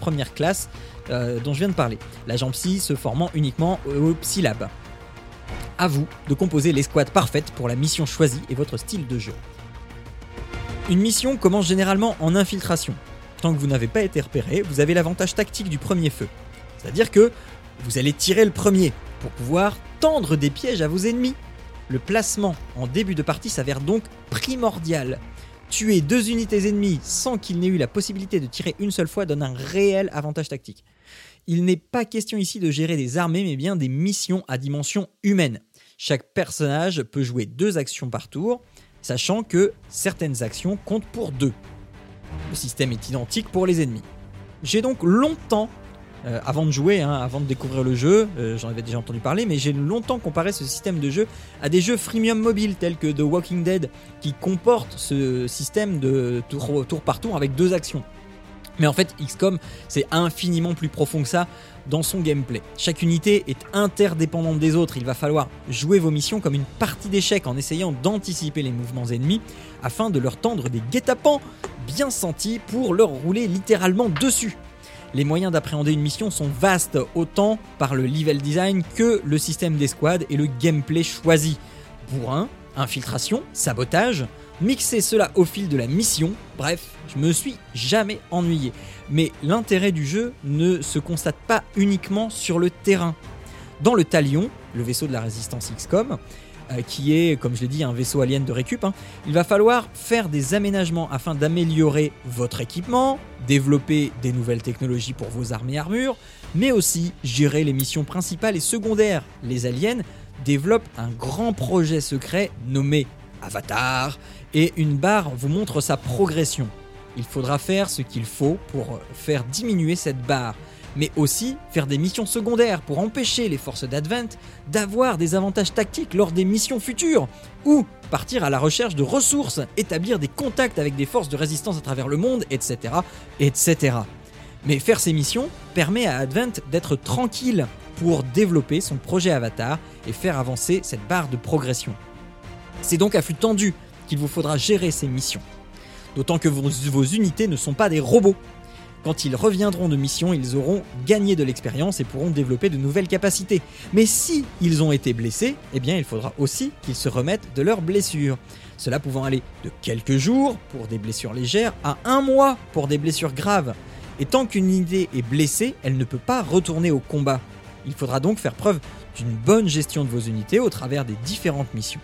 Speaker 3: premières classes euh, dont je viens de parler. L'agent psy se formant uniquement au Psylab. A vous de composer l'escouade parfaite pour la mission choisie et votre style de jeu. Une mission commence généralement en infiltration. Tant que vous n'avez pas été repéré, vous avez l'avantage tactique du premier feu. C'est-à-dire que vous allez tirer le premier pour pouvoir tendre des pièges à vos ennemis le placement en début de partie s'avère donc primordial. Tuer deux unités ennemies sans qu'il n'ait eu la possibilité de tirer une seule fois donne un réel avantage tactique. Il n'est pas question ici de gérer des armées, mais bien des missions à dimension humaine. Chaque personnage peut jouer deux actions par tour, sachant que certaines actions comptent pour deux. Le système est identique pour les ennemis. J'ai donc longtemps euh, avant de jouer, hein, avant de découvrir le jeu, euh, j'en avais déjà entendu parler, mais j'ai longtemps comparé ce système de jeu à des jeux freemium mobiles tels que The Walking Dead, qui comportent ce système de tour, tour par tour avec deux actions. Mais en fait, XCOM, c'est infiniment plus profond que ça dans son gameplay. Chaque unité est interdépendante des autres, il va falloir jouer vos missions comme une partie d'échecs en essayant d'anticiper les mouvements ennemis afin de leur tendre des guet-apens bien sentis pour leur rouler littéralement dessus. Les moyens d'appréhender une mission sont vastes, autant par le level design que le système d'escouade et le gameplay choisi. Bourrin, infiltration, sabotage, mixer cela au fil de la mission, bref, je me suis jamais ennuyé. Mais l'intérêt du jeu ne se constate pas uniquement sur le terrain. Dans le Talion, le vaisseau de la résistance XCOM, qui est, comme je l'ai dit, un vaisseau alien de récup, hein, il va falloir faire des aménagements afin d'améliorer votre équipement, développer des nouvelles technologies pour vos armes et armures, mais aussi gérer les missions principales et secondaires. Les aliens développent un grand projet secret nommé Avatar, et une barre vous montre sa progression. Il faudra faire ce qu'il faut pour faire diminuer cette barre, mais aussi faire des missions secondaires pour empêcher les forces d'Advent d'avoir des avantages tactiques lors des missions futures, ou partir à la recherche de ressources, établir des contacts avec des forces de résistance à travers le monde, etc. etc. Mais faire ces missions permet à Advent d'être tranquille pour développer son projet Avatar et faire avancer cette barre de progression. C'est donc à flux tendu qu'il vous faudra gérer ces missions. D'autant que vos, vos, unités ne sont pas des robots. Quand ils reviendront de mission, ils auront gagné de l'expérience et pourront développer de nouvelles capacités. Mais si ils ont été blessés, eh bien il faudra aussi qu'ils se remettent de leurs blessures. Cela pouvant aller de quelques jours pour des blessures légères à un mois pour des blessures graves. Et tant qu'une unité est blessée, elle ne peut pas retourner au combat. Il faudra donc faire preuve d'une bonne gestion de vos unités au travers des différentes missions.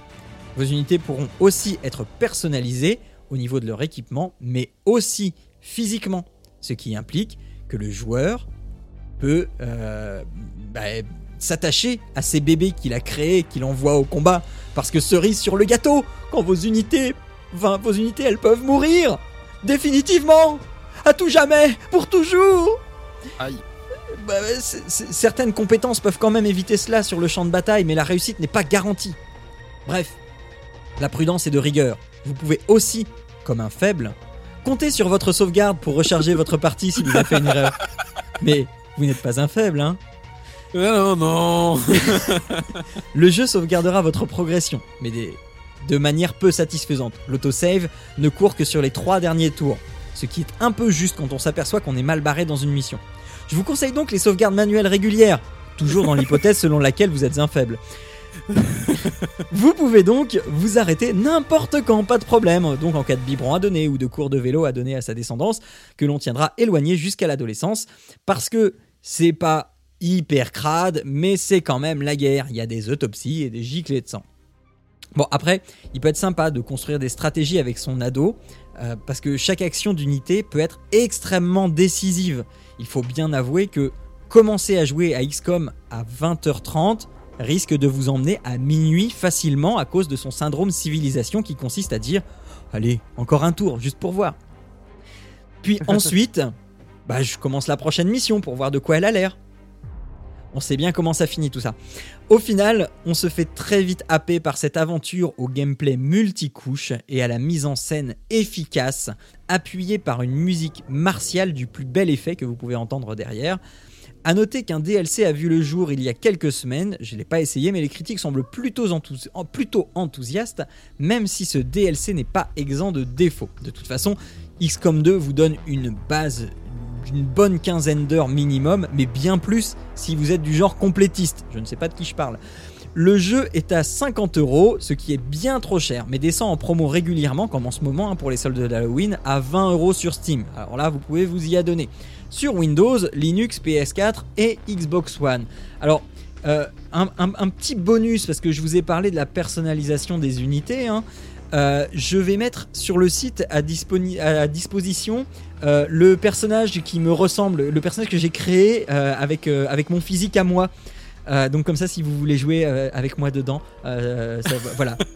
Speaker 3: Vos unités pourront aussi être personnalisées au niveau de leur équipement, mais aussi physiquement, ce qui implique que le joueur peut euh, bah, s'attacher à ces bébés qu'il a créés, qu'il envoie au combat, parce que cerise sur le gâteau, quand vos unités, enfin, vos unités, elles peuvent mourir, définitivement, à tout jamais, pour toujours.
Speaker 4: Aïe.
Speaker 3: Bah, certaines compétences peuvent quand même éviter cela sur le champ de bataille, mais la réussite n'est pas garantie. Bref, la prudence est de rigueur. Vous pouvez aussi, comme un faible, compter sur votre sauvegarde pour recharger votre partie si vous avez fait une erreur. Mais vous n'êtes pas un faible, hein
Speaker 4: Non, non *laughs*
Speaker 3: Le jeu sauvegardera votre progression, mais de manière peu satisfaisante. L'autosave ne court que sur les trois derniers tours, ce qui est un peu juste quand on s'aperçoit qu'on est mal barré dans une mission. Je vous conseille donc les sauvegardes manuelles régulières, toujours dans l'hypothèse selon laquelle vous êtes un faible. *laughs* vous pouvez donc vous arrêter n'importe quand, pas de problème. Donc en cas de biberon à donner ou de cours de vélo à donner à sa descendance, que l'on tiendra éloigné jusqu'à l'adolescence, parce que c'est pas hyper crade, mais c'est quand même la guerre. Il y a des autopsies et des giclées de sang. Bon, après, il peut être sympa de construire des stratégies avec son ado, euh, parce que chaque action d'unité peut être extrêmement décisive. Il faut bien avouer que commencer à jouer à XCOM à 20h30, risque de vous emmener à minuit facilement à cause de son syndrome civilisation qui consiste à dire Allez, encore un tour, juste pour voir. Puis *laughs* ensuite, bah, je commence la prochaine mission pour voir de quoi elle a l'air. On sait bien comment ça finit tout ça. Au final, on se fait très vite happer par cette aventure au gameplay multicouche et à la mise en scène efficace, appuyée par une musique martiale du plus bel effet que vous pouvez entendre derrière. A noter qu'un DLC a vu le jour il y a quelques semaines, je ne l'ai pas essayé, mais les critiques semblent plutôt, enthousiastes, même si ce DLC n'est pas exempt de défauts. De toute façon, XCOM 2 vous donne une base d'une bonne quinzaine d'heures minimum, mais bien plus si vous êtes du genre complétiste. Je ne sais pas de qui je parle. Le jeu est à 50 euros, ce qui est bien trop cher, mais descend en promo régulièrement, comme en ce moment hein, pour les soldes d'Halloween, à 20 euros sur Steam. Alors là, vous pouvez vous y adonner sur Windows, Linux, PS4 et Xbox One. Alors, euh, un, petit bonus, parce que je vous ai parlé de la personnalisation des unités. Hein. Euh, je vais mettre sur le site à, disposition euh, le personnage qui me ressemble, le personnage que j'ai créé avec, avec mon physique à moi. Euh, donc comme ça, si vous voulez jouer euh, avec moi dedans, euh, ça, voilà. *laughs*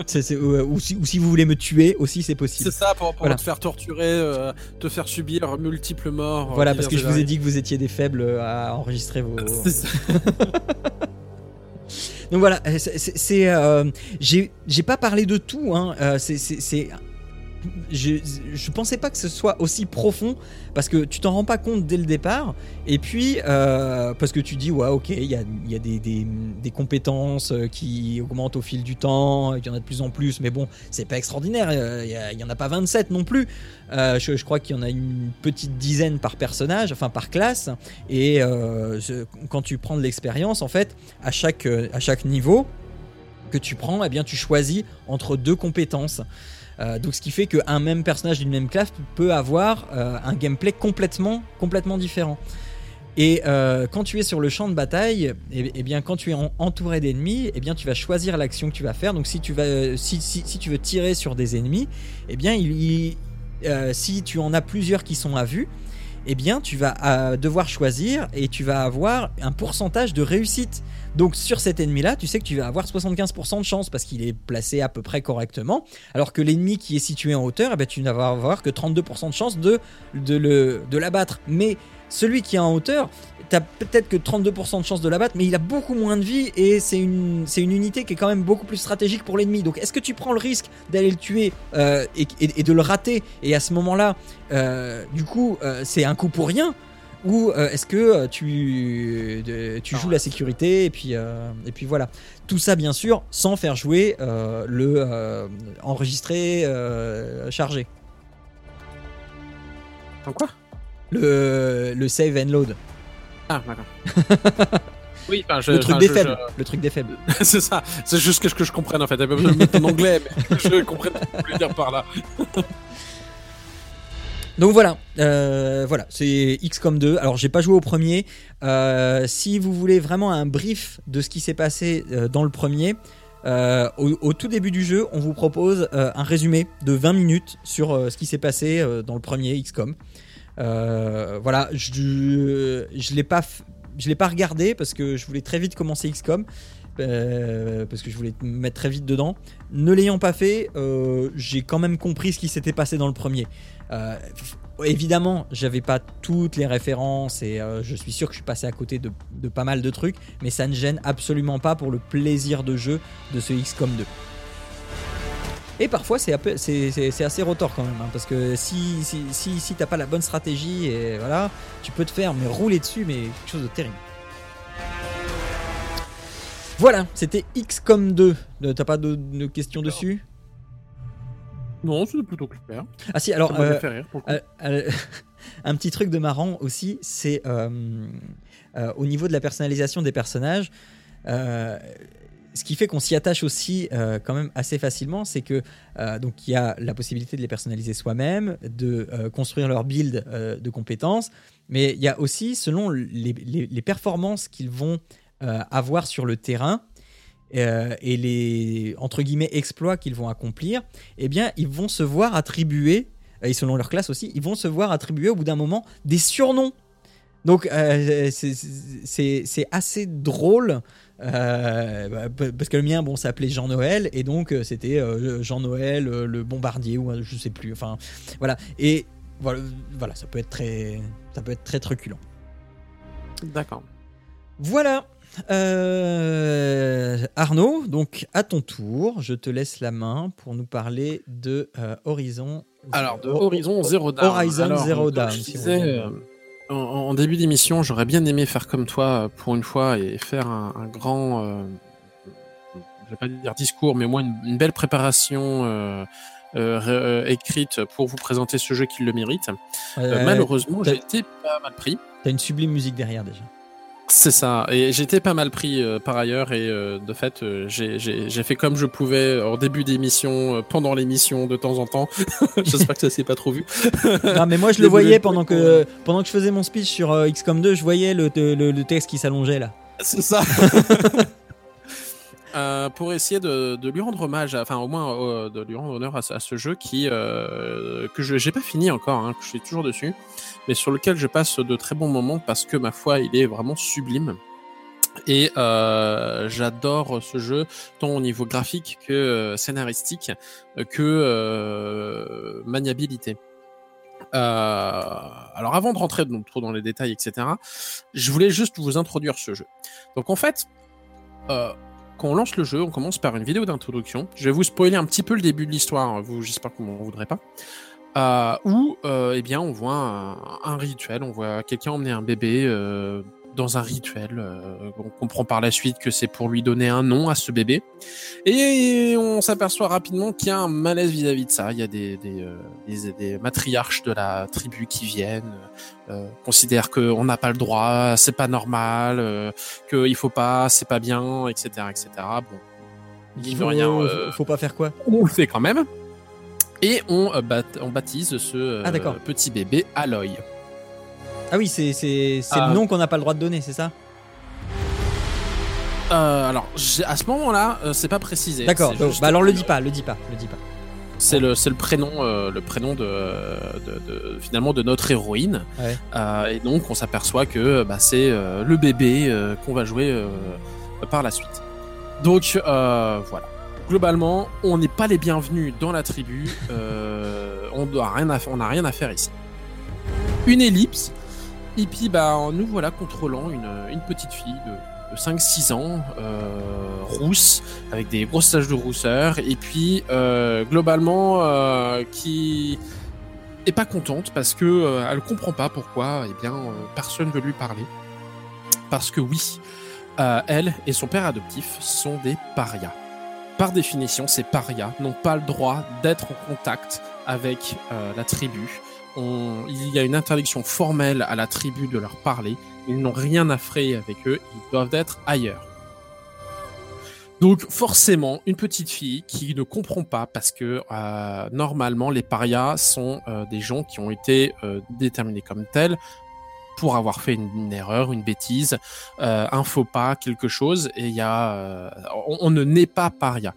Speaker 3: Ou, ou si, ou si vous voulez me tuer aussi, c'est possible.
Speaker 4: C'est ça pour, pour
Speaker 3: Voilà.
Speaker 4: te faire torturer, te faire subir multiples morts.
Speaker 3: Voilà, parce que je vous ai dit que vous étiez des faibles à enregistrer vos.
Speaker 4: variées. *laughs* C'est ça. *laughs*
Speaker 3: Donc voilà, euh, c'est- euh, J'ai pas parlé de tout, hein. euh, c'est- Je, pensais pas que ce soit aussi profond parce que tu t'en rends pas compte dès le départ et puis euh, parce que tu dis ouais ok il y a, y a des, des- compétences euh, qui augmentent au fil du temps il y en a de plus en plus mais bon c'est pas extraordinaire euh, il y, en a pas 27 non plus je, crois qu'il y en a une petite dizaine par personnage enfin par classe et quand tu prends de l'expérience en fait à chaque, à chaque niveau que tu prends, eh bien, tu choisis entre deux compétences. Euh, donc, ce qui fait qu'un même personnage d'une même classe peut avoir euh, un gameplay complètement, complètement différent. Et euh, quand tu es sur le champ de bataille, eh, eh bien, quand tu es en- entouré d'ennemis, eh bien, tu vas choisir l'action que tu vas faire. Donc, si tu vas, si, si, tu veux tirer sur des ennemis, eh bien, il, si tu en as plusieurs qui sont à vue, eh bien, tu vas devoir choisir et tu vas avoir un pourcentage de réussite. Donc sur cet ennemi-là, tu sais que tu vas avoir 75% de chance parce qu'il est placé à peu près correctement, alors que l'ennemi qui est situé en hauteur, eh ben, tu ne vas avoir que 32% de chance de, le, de l'abattre. Mais celui qui est en hauteur, tu as peut-être que 32% de chance de l'abattre, mais il a beaucoup moins de vie et c'est une, c'est une unité qui est quand même beaucoup plus stratégique pour l'ennemi. Donc est-ce que tu prends le risque d'aller le tuer euh, et de le rater et à ce moment-là, euh, du coup, euh, c'est un coup pour rien ou euh, est-ce que euh, tu, de- tu joues la sécurité et puis, euh, et puis voilà. Tout ça, bien sûr, sans faire jouer euh, le euh, enregistré euh, chargé.
Speaker 4: En quoi?
Speaker 3: Le, le save and load.
Speaker 4: Ah, d'accord. *laughs* oui, enfin, je,
Speaker 3: le truc
Speaker 4: enfin,
Speaker 3: des
Speaker 4: je-
Speaker 3: faibles. Le truc des faibles.
Speaker 4: je- *laughs* c'est ça. C'est juste que, je- que je comprenne en fait. T'as pas besoin de mettre en anglais, mais je comprenne ce que tu voulais dire par là. *laughs*
Speaker 3: Donc voilà, euh, voilà, c'est XCOM 2. Alors j'ai pas joué au premier. Euh, si vous voulez vraiment un brief de ce qui s'est passé euh, dans le premier, au, tout début du jeu, on vous propose un résumé de 20 minutes sur ce qui s'est passé dans le premier XCOM. Voilà, je je l'ai pas regardé parce que je voulais très vite commencer XCOM. parce que je voulais me mettre très vite dedans. Ne l'ayant pas fait, j'ai quand même compris ce qui s'était passé dans le premier. Euh, évidemment, j'avais pas toutes les références et euh, je suis sûr que je suis passé à côté de, de pas mal de trucs, mais ça ne gêne absolument pas pour le plaisir de jeu de ce XCOM 2. Et parfois, c'est assez rotor quand même, hein, parce que si, si, si, si t'as pas la bonne stratégie, et voilà, tu peux te faire mais rouler dessus, mais quelque chose de terrible. Voilà, c'était XCOM 2. Euh, T'as pas de, de questions dessus?
Speaker 4: Non, c'est plutôt clair.
Speaker 3: Ah si, alors euh,
Speaker 4: fait rire pour le coup.
Speaker 3: Euh, euh, *laughs* un petit truc de marrant aussi, c'est au niveau de la personnalisation des personnages. ce qui fait qu'on s'y attache aussi euh, quand même assez facilement, c'est que euh, donc il y a la possibilité de les personnaliser soi-même, de euh, construire leur build de compétences, mais il y a aussi selon les, les- les performances qu'ils vont avoir sur le terrain euh, et les entre guillemets exploits qu'ils vont accomplir, eh bien ils vont se voir attribuer et selon leur classe aussi, ils vont se voir attribuer au bout d'un moment des surnoms. Donc euh, c'est- assez drôle. euh, bah, parce que le mien bon s'appelait Jean Noël et donc euh, c'était euh, Jean Noël le bombardier ou je sais plus enfin voilà et voilà, voilà ça peut être très ça peut être très truculent
Speaker 4: D'accord.
Speaker 3: voilà Euh, Arnaud donc à ton tour je te laisse la main pour nous parler de euh, Horizon
Speaker 4: Alors, de
Speaker 3: Ho-
Speaker 4: Horizon Zero Dawn.
Speaker 3: Horizon
Speaker 4: Alors,
Speaker 3: Zero Dawn,
Speaker 4: Je disais, euh, en, en début d'émission, j'aurais bien aimé faire comme toi pour une fois et faire un, un grand, je vais pas dire discours, mais au moins une, une belle préparation euh, euh, ré- euh, écrite pour vous présenter ce jeu qui le mérite. Euh, malheureusement, j'ai été pas mal pris.
Speaker 3: T'as une sublime musique derrière déjà.
Speaker 4: C'est ça. Et j'étais pas mal pris euh, par ailleurs et euh, de fait, euh, j'ai- fait comme je pouvais en début d'émission, pendant l'émission de temps en temps. *laughs* J'espère que ça s'est pas trop vu.
Speaker 3: Non, mais moi je *laughs* le voyais pendant que, pendant que je faisais mon speech sur XCOM 2, je voyais le, le, le texte qui s'allongeait là.
Speaker 4: C'est ça. *laughs* Euh, pour essayer de, lui rendre hommage, enfin au moins euh, de lui rendre honneur à, ce- jeu qui euh, que je j'ai pas fini encore, hein, que je suis toujours dessus, mais sur lequel je passe de très bons moments parce que ma foi il est vraiment sublime. Et j'adore ce jeu, tant au niveau graphique que scénaristique, que maniabilité. alors avant de rentrer trop dans les détails, etc., je voulais juste vous introduire ce jeu. Donc en fait, quand on lance le jeu, on commence par une vidéo d'introduction. Je vais vous spoiler un petit peu le début de l'histoire, vous j'espère que vous ne voudrez pas. Euh, où eh bien on voit un, un, rituel, on voit quelqu'un emmener un bébé dans un rituel. Euh, on comprend par la suite que c'est pour lui donner un nom à ce bébé. Et on s'aperçoit rapidement qu'il y a un malaise vis-à-vis de ça. Il y a des, des, euh, des, matriarches de la tribu qui viennent, euh, considèrent qu'on n'a pas le droit, c'est pas normal, euh, qu'il faut pas, c'est pas bien, etc. etc. Bon,
Speaker 3: il veut rien. faut pas faire quoi?
Speaker 4: On le fait quand même. Et on, on baptise ce ah, petit bébé Aloy.
Speaker 3: Ah oui, c'est le ah. nom qu'on n'a pas le droit de donner, c'est ça
Speaker 4: euh, alors, à ce moment-là, euh, c'est pas précisé.
Speaker 3: D'accord. Bah alors le dis pas, le dis pas, le dis pas.
Speaker 4: C'est le, le prénom, euh, le prénom de, finalement de notre héroïne. et donc on s'aperçoit que bah, c'est le bébé qu'on va jouer par la suite. Donc voilà. Globalement, on n'est pas les bienvenus dans la tribu. on n'a rien, à, rien à faire ici. Une ellipse et puis, bah, nous voilà contrôlant une, petite fille de, 5-6 ans, euh, rousse, avec des grosses taches de rousseur, et puis euh, globalement euh, qui est pas contente parce que elle comprend pas pourquoi, eh bien, personne veut lui parler. Parce que oui, elle et son père adoptif sont des parias. Par définition, ces parias n'ont pas le droit d'être en contact avec la tribu il y a une interdiction formelle à la tribu de leur parler. Ils n'ont rien à frayer avec eux. Ils doivent être ailleurs. Donc forcément, une petite fille qui ne comprend pas parce que euh, normalement les parias sont euh, des gens qui ont été euh, déterminés comme tels pour avoir fait une, erreur, une bêtise, un faux pas, quelque chose, et il y a, on, on, ne naît pas paria.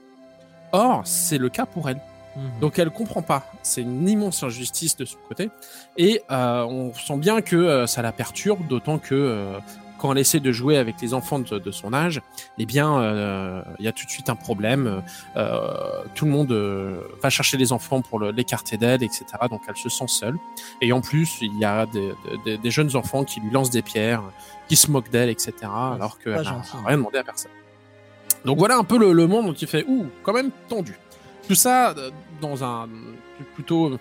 Speaker 4: Or, c'est le cas pour elle. Mhm. Donc elle comprend pas. C'est une immense injustice de son côté. Et euh, on sent bien que euh, ça la perturbe, d'autant que euh, quand elle essaie de jouer avec les enfants de, son âge, eh bien, il y a tout de suite un problème. tout le monde va chercher les enfants pour l'écarter d'elle, etc. Donc elle se sent seule. Et en plus, il y a des, jeunes enfants qui lui lancent des pierres, qui se moquent d'elle, etc. alors qu'elle n'a rien demandé à personne. Donc voilà un peu le, le monde dont il fait, ouh, quand même tendu. Tout ça euh, dans un plutôt, euh,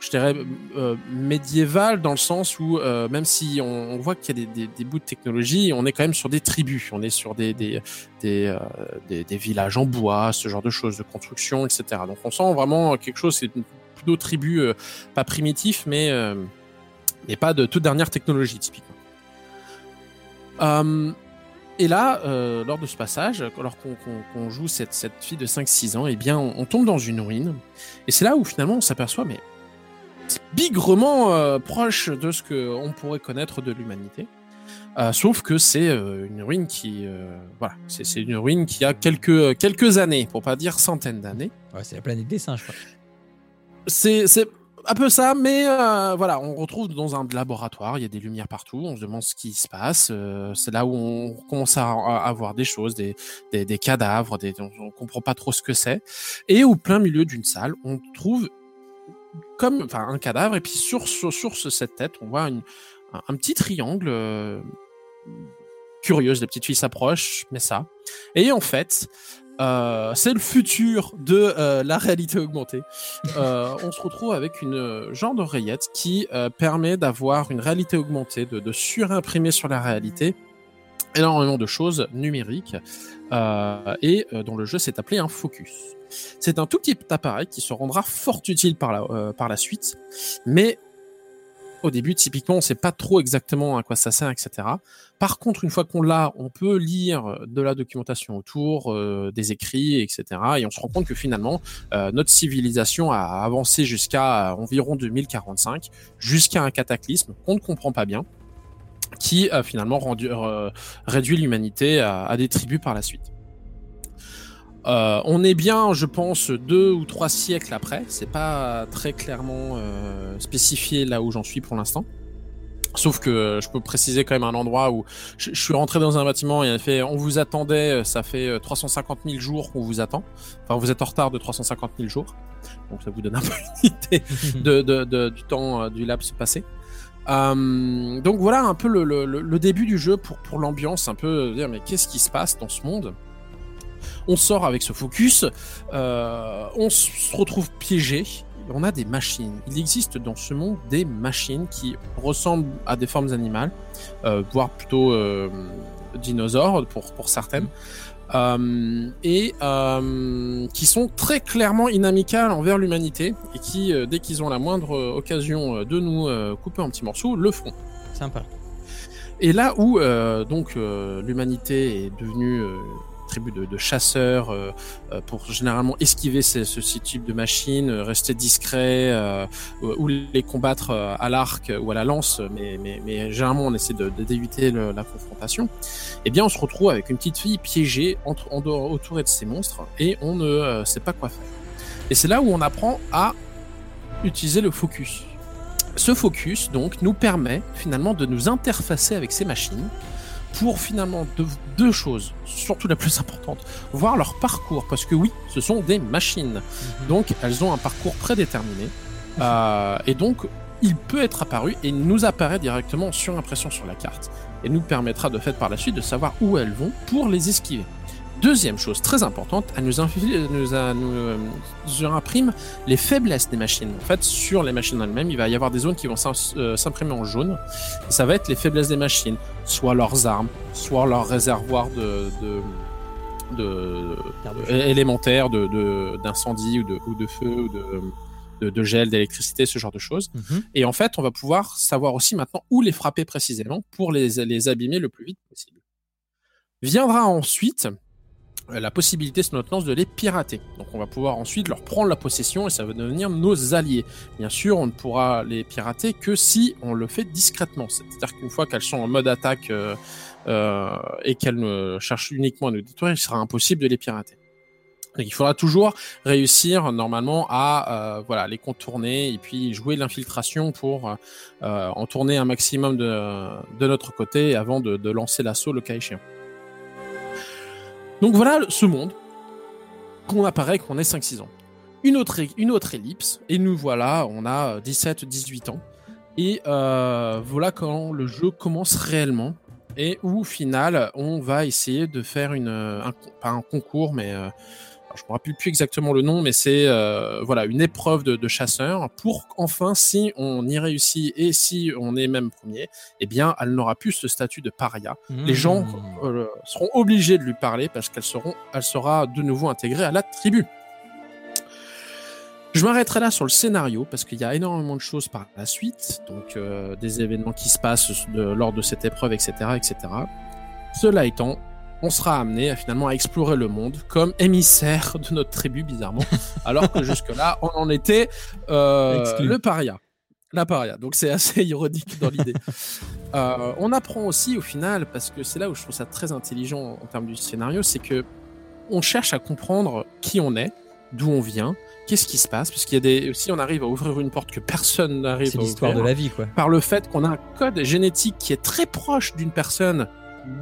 Speaker 4: je dirais, euh, médiéval, dans le sens où même si on, voit qu'il y a des, bouts de technologie, on est quand même sur des tribus, on est sur des, des, des, villages en bois, ce genre de choses, de construction, etc. Donc on sent vraiment quelque chose, c'est plutôt tribu, pas primitif, mais, mais pas de toute dernière technologie, typiquement. Et là, euh, lors de ce passage, alors qu'on joue cette, cette, fille de 5-6 ans, eh bien, on, tombe dans une ruine. Et c'est là où finalement on s'aperçoit, mais bigrement euh, proche de ce qu'on pourrait connaître de l'humanité. Euh, sauf que c'est euh, une ruine qui, voilà, c'est une ruine qui a quelques quelques années, pour pas dire centaines d'années.
Speaker 3: Ouais, c'est la planète des singes.
Speaker 4: C'est un peu ça, mais voilà, on retrouve dans un laboratoire, il y a des lumières partout, on se demande ce qui se passe. C'est là où on commence à, avoir des choses, des, des, des cadavres, des, on, on, comprend pas trop ce que c'est. Et au plein milieu d'une salle, on trouve comme enfin un cadavre, et puis sur, sur, sur cette tête, on voit une, un, petit triangle. Euh, curieuse, la petite fille s'approche, mais ça. Et en fait, euh, c'est le futur de euh, la réalité augmentée. Euh, *laughs* on se retrouve avec une genre d'oreillette qui permet d'avoir une réalité augmentée, de, de, surimprimer sur la réalité énormément de choses numériques et dont le jeu s'est appelé un focus. C'est un tout petit appareil qui se rendra fort utile par la, la suite, mais au début, typiquement, on sait pas trop exactement à quoi ça sert, etc. Par contre, une fois qu'on l'a, on peut lire de la documentation autour, euh, des écrits, etc. Et on se rend compte que finalement, euh, notre civilisation a avancé jusqu'à environ 2045, jusqu'à un cataclysme qu'on ne comprend pas bien, qui a finalement euh, réduit l'humanité à des tribus par la suite. Euh, on est bien, je pense, deux ou trois siècles après. C'est pas très clairement euh, spécifié là où j'en suis pour l'instant. Sauf que je peux préciser quand même un endroit où je, suis rentré dans un bâtiment et fait on vous attendait, ça fait 350 000 jours qu'on vous attend. Enfin, vous êtes en retard de 350 000 jours. Donc ça vous donne un peu une idée *laughs* de, de, de, du temps du laps passé. Euh, donc voilà un peu le, le, le, début du jeu pour, pour l'ambiance, un peu dire mais qu'est-ce qui se passe dans ce monde? On sort avec ce focus, euh, on se retrouve piégé, on a des machines. Il existe dans ce monde des machines qui ressemblent à des formes animales, euh, voire plutôt euh, dinosaures pour, pour certaines. Euh, et qui sont très clairement inamicales envers l'humanité et qui, dès qu'ils ont la moindre occasion de nous couper en petits morceaux, le font.
Speaker 3: Sympa.
Speaker 4: Et là où donc l'humanité est devenue tribu de, chasseurs euh, euh, pour généralement esquiver ce, type de machine, euh, rester discret ou les combattre à l'arc ou à la lance, mais, généralement on essaie de, d'éviter la confrontation. Eh bien, on se retrouve avec une petite fille piégée en dehors, autour de ces monstres et on ne sait pas quoi faire. Et c'est là où on apprend à utiliser le focus. Ce focus, donc, nous permet finalement de nous interfacer avec ces machines pour finalement deux, choses, surtout la plus importante, voir leur parcours, parce que oui, ce sont des machines, mhm. donc elles ont un parcours prédéterminé, euh, et donc il peut être apparu et nous apparaît directement sur impression sur la carte, et nous permettra de fait par la suite de savoir où elles vont pour les esquiver. Deuxième chose très importante, elle nous, nous, euh, nous, imprime les faiblesses des machines. En fait, sur les machines elles-mêmes, il va y avoir des zones qui vont euh, s'imprimer en jaune. ça va être les faiblesses des machines, soit leurs armes, soit leurs réservoirs de, de, de, élémentaires d'incendie ou, de, ou de feu ou de, de, gel, d'électricité, ce genre de choses. Mhm. Et en fait, on va pouvoir savoir aussi maintenant où les frapper précisément pour les, les abîmer le plus vite possible. Viendra ensuite la possibilité sur notre lance de les pirater. Donc on va pouvoir ensuite leur prendre la possession et ça va devenir nos alliés. Bien sûr, on ne pourra les pirater que si on le fait discrètement. C'est-à-dire qu'une fois qu'elles sont en mode attaque euh, euh, et qu'elles cherchent uniquement à nous détruire, il sera impossible de les pirater. Donc il faudra toujours réussir normalement à voilà les contourner et puis jouer l'infiltration pour en tourner un maximum de, de notre côté avant de, de lancer l'assaut le cas échéant. Donc voilà ce monde qu'on apparaît qu'on est 5-6 ans. Une autre, une autre ellipse, et nous voilà, on a 17-18 ans. Et euh, voilà quand le jeu commence réellement, et où au final, on va essayer de faire une, un, pas un concours, mais euh, je me rappelle plus exactement le nom, mais c'est euh, voilà une épreuve de, de chasseur pour enfin, si on y réussit et si on est même premier, eh bien, elle n'aura plus ce statut de paria. Les gens mmh. euh, seront obligés de lui parler parce qu'elle seront, elle sera de nouveau intégrée à la tribu. Je m'arrêterai là sur le scénario parce qu'il y a énormément de choses par la suite, donc euh, des événements qui se passent de, lors de cette épreuve, etc., etc. Cela étant, on sera amené finalement à explorer le monde comme émissaire de notre tribu bizarrement, *laughs* alors que jusque-là on en était euh, le paria. La paria. Donc c'est assez ironique dans l'idée. *laughs* euh, on apprend aussi au final, parce que c'est là où je trouve ça très intelligent en termes du scénario, c'est que on cherche à comprendre qui on est, d'où on vient, qu'est-ce qui se passe, parce qu'il y a des, si on arrive à ouvrir une porte que personne n'arrive à ouvrir.
Speaker 3: C'est l'histoire de la vie, quoi.
Speaker 4: Par le fait qu'on a un code génétique qui est très proche d'une personne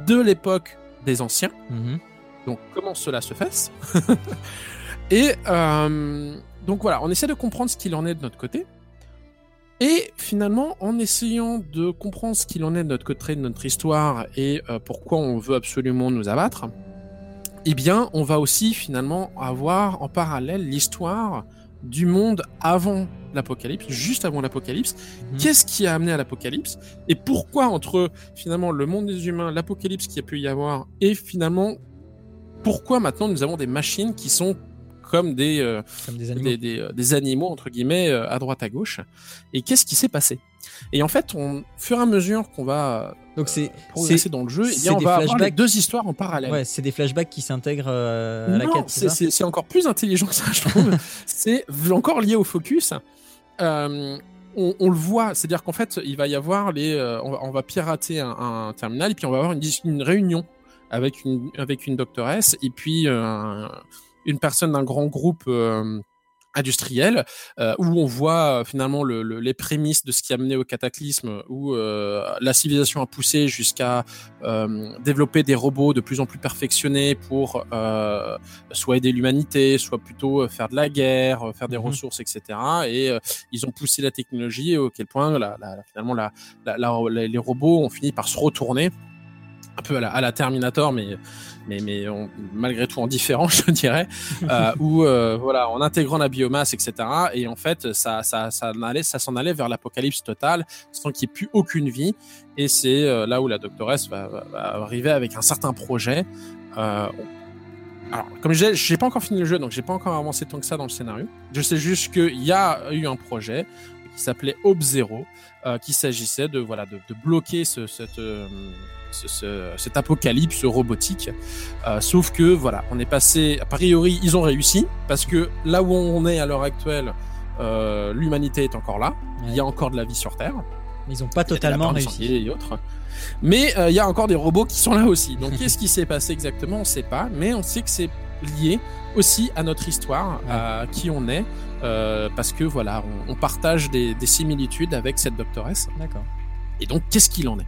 Speaker 4: de l'époque des anciens. Mhm. Donc comment cela se fait *laughs* Et euh, donc voilà, on essaie de comprendre ce qu'il en est de notre côté. Et finalement, en essayant de comprendre ce qu'il en est de notre côté, de notre histoire et euh, pourquoi on veut absolument nous abattre, eh bien, on va aussi finalement avoir en parallèle l'histoire du monde avant l'apocalypse, juste avant l'apocalypse. Mhm. Qu'est-ce qui a amené à l'apocalypse Et pourquoi entre finalement le monde des humains, l'apocalypse qui a pu y avoir, et finalement pourquoi maintenant nous avons des machines qui sont comme des, euh, des, animaux. Euh, des, animaux. entre guillemets euh, à droite à gauche Et qu'est-ce qui s'est passé? Et en fait, on, au fur et à mesure qu'on va donc c'est progresser dans le jeu, et eh on va avoir deux histoires en parallèle.
Speaker 3: Ouais, c'est des flashbacks qui s'intègrent à la quête.
Speaker 4: C'est encore plus intelligent que ça, je trouve. *laughs* c'est encore lié au focus. Euh, on, le voit, c'est-à-dire qu'en fait, il va y avoir les, euh, on, va, pirater un, terminal et puis on va avoir une, réunion avec une avec une doctoresse et puis euh, une personne d'un grand groupe industrielle euh, où on voit euh, finalement le, le, les prémices de ce qui a mené au cataclysme où euh, la civilisation a poussé jusqu'à développer des robots de plus en plus perfectionnés pour soit aider l'humanité soit plutôt faire de la guerre faire des
Speaker 3: Mhm.
Speaker 4: ressources etc et ils ont poussé la technologie auquel point la, la, finalement la- les robots ont fini par se retourner un peu à la, à la Terminator, mais mais mais on- malgré tout en différent, *laughs* je dirais, euh, où euh, voilà, en intégrant la biomasse, etc. Et en fait, ça ça ça allait, ça s'en allait vers l'apocalypse totale, sans qu'il n'y ait plus aucune vie. Et c'est euh, là où la doctoresse va, va- va arriver avec un certain projet. Euh, alors, comme je disais, j'ai pas encore fini le jeu, donc j'ai pas encore avancé tant que ça dans le scénario. Je sais juste qu'il y a eu un projet qui s'appelait Hope Zero, euh, qu'il s'agissait de voilà de, de bloquer ce, cette, ce, ce- cet apocalypse robotique. Euh, sauf que voilà, on est passé. A priori, ils ont réussi parce que là où on est à l'heure actuelle, euh, l'humanité est encore là. Il y a encore de la vie sur Terre.
Speaker 3: Mais ils ont pas totalement réussi.
Speaker 4: et autres. Mais euh, il y a encore des robots qui sont là aussi. Donc *laughs* qu'est-ce qui s'est passé exactement? On ne sait pas, mais on sait que c'est lié aussi à notre histoire, à qui on est, euh, parce que voilà, on, on partage des, des similitudes avec cette doctoresse.
Speaker 3: D'accord.
Speaker 4: Et donc, qu'est-ce qu'il en est?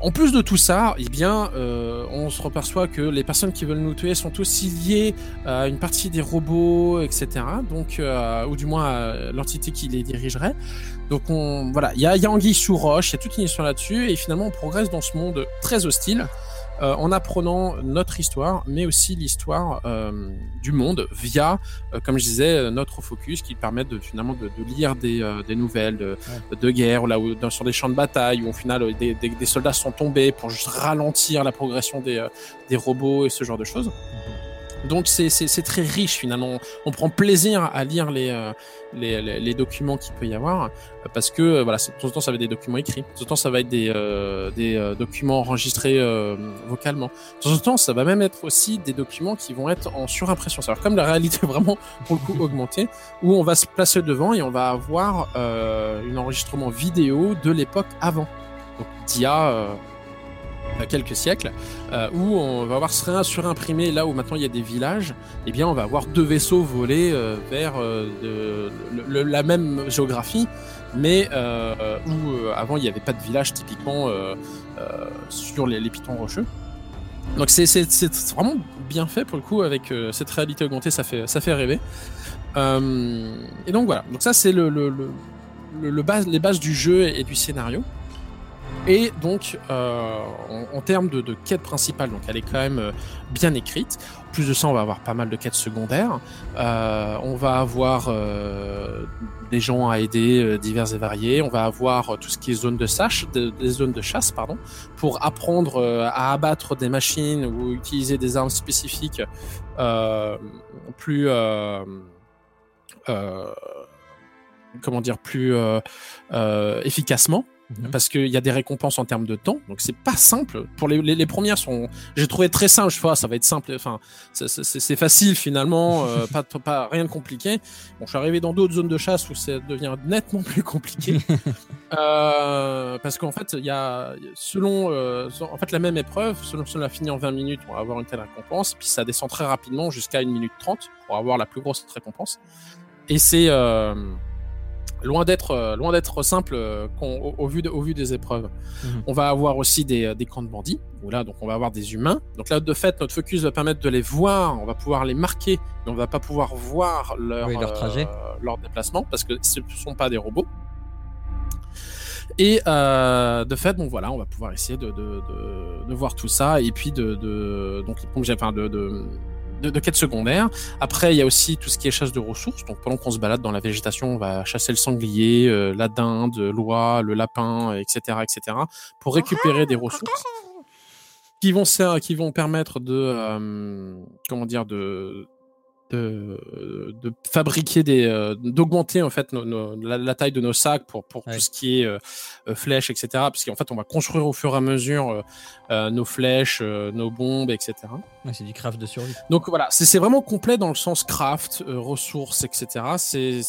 Speaker 4: En plus de tout ça, eh bien, euh, on se reperçoit que les personnes qui veulent nous tuer sont aussi liées à une partie des robots, etc. Donc, euh, ou du moins à l'entité qui les dirigerait. Donc, on, voilà, il y a, y a sous roche, il y a toute une histoire là-dessus, et finalement, on progresse dans ce monde très hostile. Euh, en apprenant notre histoire, mais aussi l'histoire euh, du monde via, euh, comme je disais, euh, notre focus qui permet de finalement de, de lire des, euh, des nouvelles de, de guerre, là où dans, sur des champs de bataille où au final euh, des, des, des soldats sont tombés pour juste ralentir la progression des, euh, des robots et ce genre de choses. Donc c'est très riche finalement. On prend plaisir à lire les euh, les, les, les documents qu'il peut y avoir euh, parce que euh, voilà, de temps en temps ça va être des documents écrits, de temps en temps ça va être des euh, des documents enregistrés euh, vocalement. De temps en temps ça va même être aussi des documents qui vont être en surimpression. C'est-à-dire comme la réalité vraiment pour le coup *laughs* augmentée où on va se placer devant et on va avoir euh, un enregistrement vidéo de l'époque avant, donc d'il y a quelques siècles, euh, où on va avoir sur- surimprimé là où maintenant il y a des villages, eh bien on va avoir deux vaisseaux volés euh, vers euh, la même géographie, mais euh, où euh, avant il n'y avait pas de village typiquement euh, euh, sur les, les pitons rocheux. Donc c'est vraiment bien fait pour le coup avec euh, cette réalité augmentée, ça fait ça fait rêver. Euh, et donc voilà, donc ça c'est le, les bases du jeu et du scénario. Et donc, euh, en, termes de, quête principale, donc elle est quand même euh, bien écrite. Plus de ça, on va avoir pas mal de quêtes secondaires. Euh, on va avoir des gens à aider divers et variés. On va avoir tout ce qui est zone de de- des zones de chasse, pardon, pour apprendre à abattre des machines ou utiliser des armes spécifiques plus comment dire plus efficacement
Speaker 3: Mhm.
Speaker 4: parce qu'il y a des récompenses en termes de temps donc c'est pas simple. Pour les, les, les premières sont j'ai trouvé très simple je vois ça va être simple enfin c'est- c'est c'est facile finalement euh, *laughs* pas, pas rien de compliqué. Bon je suis arrivé dans d'autres zones de chasse où ça devient nettement plus compliqué. *laughs* Euh, parce qu'en fait il y a selon euh, en fait la même épreuve selon si on l'a fini en 20 minutes on va avoir une telle récompense puis ça descend très rapidement jusqu'à 1 minute 30 pour avoir la plus grosse récompense. Et c'est euh, loin d'être euh, loin d'être simple euh, qu'on- au, au vu de- au vu des épreuves.
Speaker 3: Mhm.
Speaker 4: On va avoir aussi des, euh, des camps de bandits où là donc on va avoir des humains. Donc là de fait notre focus va permettre de les voir, on va pouvoir les marquer, mais on va pas pouvoir voir leur
Speaker 3: Oui, leur trajet.
Speaker 4: euh, leur déplacement parce que ce ne sont pas des robots. Et euh, de fait, bon voilà, on va pouvoir essayer de, de, de, de voir tout ça et puis de, de donc enfin de, de de, quêtes secondaires. Après, il y a aussi tout ce qui est chasse de ressources. Donc, pendant qu'on se balade dans la végétation, on va chasser le sanglier, euh, la dinde, l'oie, le lapin, etc., etc., pour récupérer des ressources qui vont qui vont permettre de euh, comment dire de de, de fabriquer des euh, d'augmenter en fait nos- nos- la, la taille de nos sacs pour pour
Speaker 3: Ouais.
Speaker 4: tout ce qui est euh, euh, flèches etc parce qu'en fait on va construire au fur et à mesure euh, euh, nos flèches euh, nos bombes etc
Speaker 3: Ouais, c'est du craft de survie.
Speaker 4: donc voilà, c'est c'est vraiment complet dans le sens craft, euh, ressources, etc. C'est,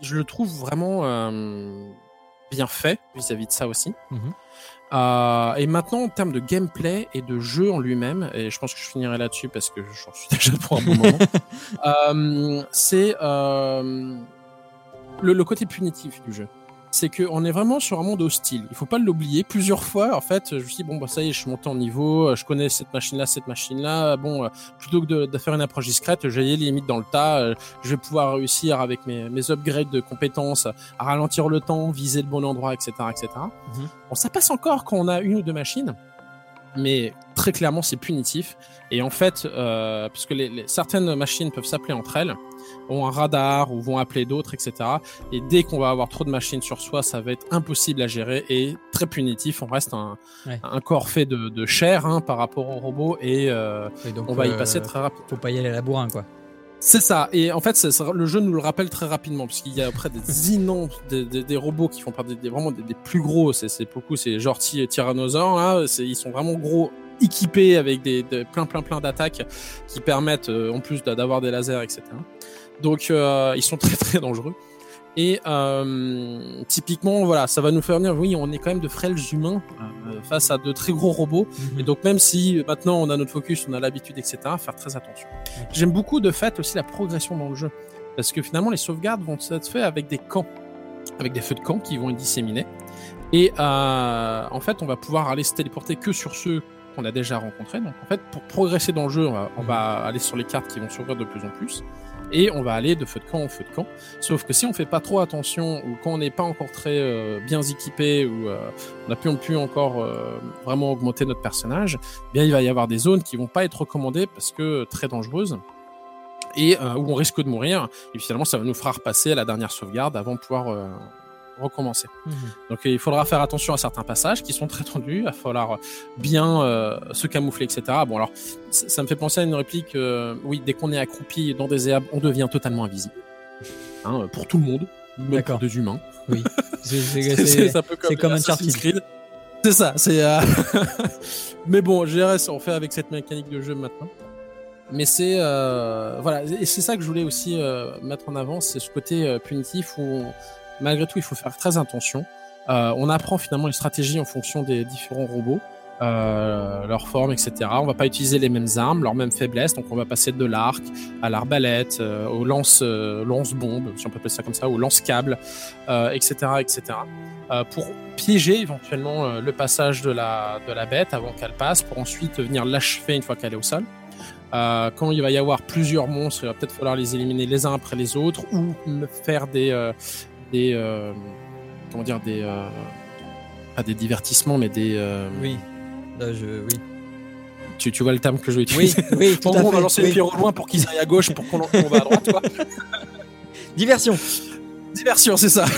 Speaker 4: je le trouve vraiment euh, bien fait vis-à-vis de ça aussi.
Speaker 3: Mhm.
Speaker 4: Euh, et maintenant, en termes de gameplay et de jeu en lui-même, et je pense que je finirai là-dessus parce que j'en suis *laughs* déjà pour un bon moment, *laughs* euh, c'est euh, le, le, côté punitif du jeu c'est qu'on est vraiment sur un monde hostile. Il faut pas l'oublier. Plusieurs fois, en fait, je me suis dit, bon, bah, ça y est, je suis monté en niveau, je connais cette machine-là, cette machine-là. Bon, euh, plutôt que de, faire une approche discrète, j'ai les limites dans le tas. Euh, je vais pouvoir réussir avec mes, mes upgrades de compétences à ralentir le temps, viser le bon endroit, etc., etc. Mhm. Bon, ça passe encore quand on a une ou deux machines mais très clairement c'est punitif. Et en fait, euh, les, certaines machines peuvent s'appeler entre elles, ont un radar ou vont appeler d'autres, etc. Et dès qu'on va avoir trop de machines sur soi, ça va être impossible à gérer et très punitif. On reste un, un corps fait de, de chair hein, par rapport aux robots et, euh, donc, on va y passer euh, très rapidement.
Speaker 3: Faut pas y aller à la bourrin, quoi.
Speaker 4: C'est ça. Et en fait, le jeu nous le rappelle très rapidement, parce qu'il y a après des *laughs* innombrables des, des, robots qui font partie des, vraiment des, plus gros. C'est beaucoup, c'est genre tyrannosaures. Là, ils sont vraiment gros, équipés avec des, plein, plein, plein d'attaques qui permettent, euh, en plus d'avoir des lasers, etc. Donc, euh, ils sont très, très dangereux. Et euh, typiquement, voilà, ça va nous faire venir, oui, on est quand même de frêles humains euh, face à de très gros robots. Mhm. Et donc, même si maintenant on a notre focus, on a l'habitude, etc., faire très attention. J'aime beaucoup de fait aussi la progression dans le jeu. Parce que finalement, les sauvegardes vont être faites avec des camps, avec des feux de camp qui vont être disséminés. Et euh, en fait, on va pouvoir aller se téléporter que sur ceux qu'on a déjà rencontrés. Donc, en fait, pour progresser dans le jeu, on va, mhm. aller sur les cartes qui vont s'ouvrir de plus en plus et on va aller de feu de camp en feu de camp. Sauf que si on fait pas trop attention ou quand on n'est pas encore très euh, bien équipé ou euh, on n'a plus, pu encore euh, vraiment augmenter notre personnage, eh bien il va y avoir des zones qui vont pas être recommandées parce que très dangereuses et où on risque de mourir. Et finalement, ça va nous faire repasser à la dernière sauvegarde avant de pouvoir recommencer. Mhm. Donc il faudra faire attention à certains passages qui sont très tendus, il va falloir bien euh, se camoufler, etc. Bon alors, ça, me fait penser à une réplique, euh, oui, dès qu'on est accroupi dans des herbes, on devient totalement invisible. Hein, pour tout le monde, même pour des humains.
Speaker 3: Oui, *laughs* c'est comme, comme Uncharted.
Speaker 4: C'est ça, c'est... Euh, *laughs* Mais bon, GRS, on fait avec cette mécanique de jeu maintenant. Mais c'est voilà, et c'est ça que je voulais aussi mettre en avant, c'est ce côté punitif où malgré tout, il faut faire très attention. Euh, on apprend finalement les stratégies en fonction des différents robots, euh, leur forme, etc. On va pas utiliser les mêmes armes, leurs mêmes faiblesses. Donc on va passer de l'arc à l'arbalète, euh, au lance lance bombe, si on peut appeler ça comme ça, au lance câble, etc., etc. pour piéger éventuellement le passage de la de la bête avant qu'elle passe, pour ensuite venir l'achever une fois qu'elle est au sol. Quand il va y avoir plusieurs monstres, il va peut-être falloir les éliminer les uns après les autres ou faire des, des euh, comment dire des euh, pas des divertissements mais des euh,
Speaker 3: oui là je oui
Speaker 4: tu, tu vois le terme que je vais utiliser
Speaker 3: oui, *laughs* oui tout
Speaker 4: on
Speaker 3: va
Speaker 4: lancer le pied au loin pour qu'ils aillent à gauche pour qu'on va à droite quoi. *laughs*
Speaker 3: diversion
Speaker 4: diversion c'est ça *laughs*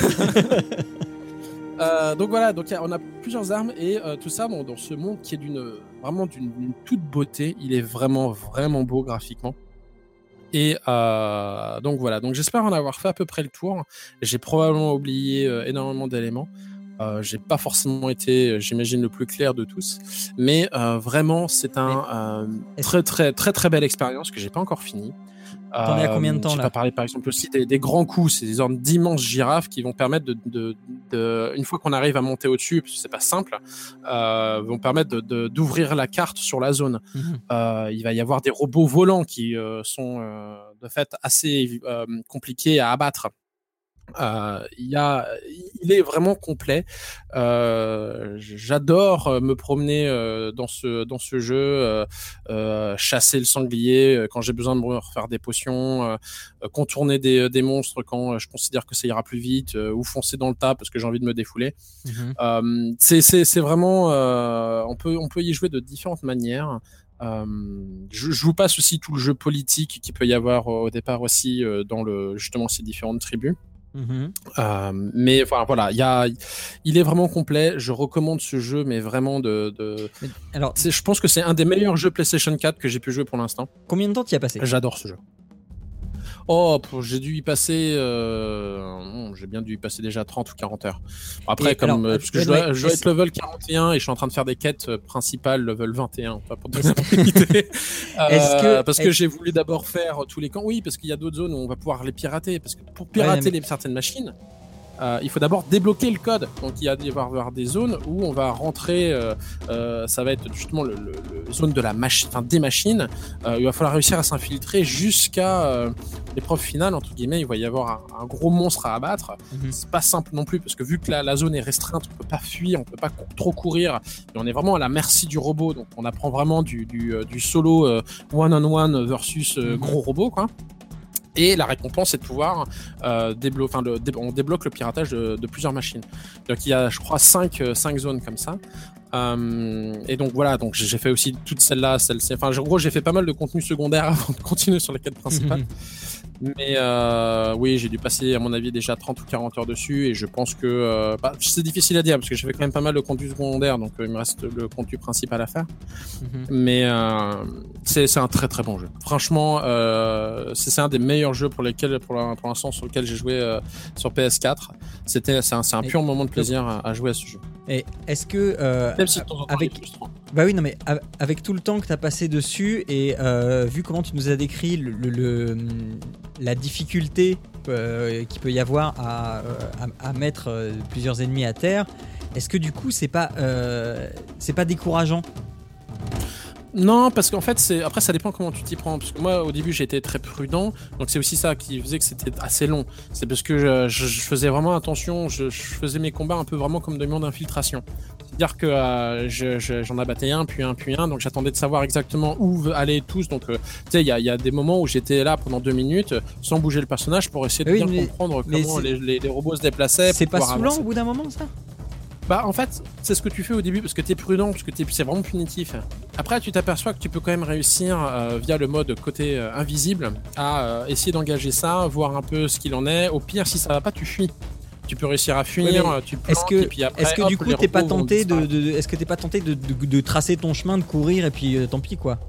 Speaker 4: donc voilà, donc on a plusieurs armes et tout ça bon, dans ce monde qui est d'une vraiment d'une toute beauté. Il est vraiment vraiment beau graphiquement. Et euh, donc voilà, donc j'espère en avoir fait à peu près le tour. J'ai probablement oublié euh, énormément d'éléments. Euh, j'ai pas forcément été, j'imagine, le plus clair de tous, mais euh, vraiment, c'est un très très très très belle expérience que j'ai pas encore fini.
Speaker 3: T'en es à combien de temps là
Speaker 4: pas parler par exemple aussi des, des grands coups, c'est des sortes d'immenses girafes qui vont permettre de, de, de une fois qu'on arrive à monter au-dessus, parce que c'est pas simple, euh, vont permettre d'ouvrir la carte sur la zone. Mhm. euh, il va y avoir des robots volants qui euh, sont de fait assez compliqués à abattre. Euh, il, y a, il est vraiment complet. Euh, J'adore euh, me promener euh, dans ce dans ce jeu, chasser le sanglier quand j'ai besoin de me refaire des potions, contourner des, des monstres quand je considère que ça ira plus vite, ou foncer dans le tas parce que j'ai envie de me défouler. Mhm. C'est vraiment, on peut on peut y jouer de différentes manières. Euh, je, je, vous passe aussi tout le jeu politique qui peut y avoir au départ aussi dans le justement ces différentes tribus. Mhm. Euh, mais enfin, voilà, y a, il est vraiment complet. Je recommande ce jeu, mais vraiment de. de... Alors, je pense que c'est un des meilleurs jeux PlayStation 4 que j'ai pu jouer pour l'instant.
Speaker 3: Combien de temps tu y as passé?
Speaker 4: J'adore ce jeu. Oh, j'ai dû y passer. Euh, j'ai bien dû y passer déjà 30 ou 40 heures. Après, comme. Euh, parce que je dois, je dois être level 41 et je suis en train de faire des quêtes euh, principales level 21. Pas pour donner *laughs* euh, Parce que j'ai voulu d'abord faire tous les camps. Oui, parce qu'il y a d'autres zones où on va pouvoir les pirater. Parce que pour pirater les, certaines machines. Euh, il faut d'abord débloquer le code. Donc il y va y avoir des zones où on va rentrer, euh, euh, ça va être justement le, le, zone de la machine, enfin des machines. il va falloir réussir à s'infiltrer jusqu'à l'épreuve finale entre guillemets. Il va y avoir un, gros monstre à abattre. Mhm. C'est pas simple non plus parce que vu que la, la, zone est restreinte, on peut pas fuir, on peut pas trop courir. Et on est vraiment à la merci du robot. Donc on apprend vraiment du, du, du solo one on one versus mhm. gros robot quoi. Et la récompense, c'est de pouvoir euh, débloquer, enfin, on débloque le piratage de, de, plusieurs machines. Donc il y a, je crois, 5 cinq, cinq zones comme ça. Euh, et donc voilà, donc j'ai fait aussi toutes celles-là, celles-ci. Enfin, en gros, j'ai fait pas mal de contenu secondaire *laughs* avant de continuer sur la quête principale. *laughs* Mais euh, oui, j'ai dû passer, à mon avis, déjà 30 ou 40 heures dessus. Et je pense que euh, bah, c'est difficile à dire parce que j'ai fait quand même pas mal de contenu secondaire. Donc euh, il me reste le contenu principal à faire. Mhm. Mais euh, c'est un très très bon jeu. Franchement, euh, c'est un des meilleurs jeux pour lesquels, pour l'instant, sur lequel j'ai joué euh, sur PS4. C'était, c'est un, un pur moment de plaisir à, à, jouer à ce jeu.
Speaker 3: Et est-ce que. Même si avec... Bah oui, non, mais avec tout le temps que tu as passé dessus et vu comment tu nous as décrit le, le la difficulté euh, qu'il peut y avoir à, euh, à, mettre euh, plusieurs ennemis à terre, est-ce que du coup c'est pas c'est pas décourageant?
Speaker 4: Non, parce qu'en fait, c'est après ça dépend comment tu t'y prends. Parce que moi, au début, j'étais très prudent, donc c'est aussi ça qui faisait que c'était assez long. C'est parce que je, faisais vraiment attention, je, faisais mes combats un peu vraiment comme des mondes d'infiltration. C'est-à-dire que euh, j'en abattais un, puis un, puis un, donc j'attendais de savoir exactement où allaient tous. Donc, euh, tu sais, il y a, des moments où j'étais là pendant deux minutes, sans bouger le personnage, pour essayer de bien comprendre comment les, les, robots se déplaçaient.
Speaker 3: C'est pas saoulant au bout d'un moment, ça?
Speaker 4: Bah en fait, c'est ce que tu fais au début parce que tu es prudent, parce que c'est vraiment punitif. Après, tu t'aperçois que tu peux quand même réussir euh, via le mode côté euh, invisible à euh, essayer d'engager ça, voir un peu ce qu'il en est. Au pire, si ça va pas, tu fuis. Tu peux réussir à fuir, tu
Speaker 3: Est-ce que, est-ce que du coup, t'es pas tenté de, est-ce que t'es pas tenté de, de, tracer ton chemin, de courir et puis tant pis quoi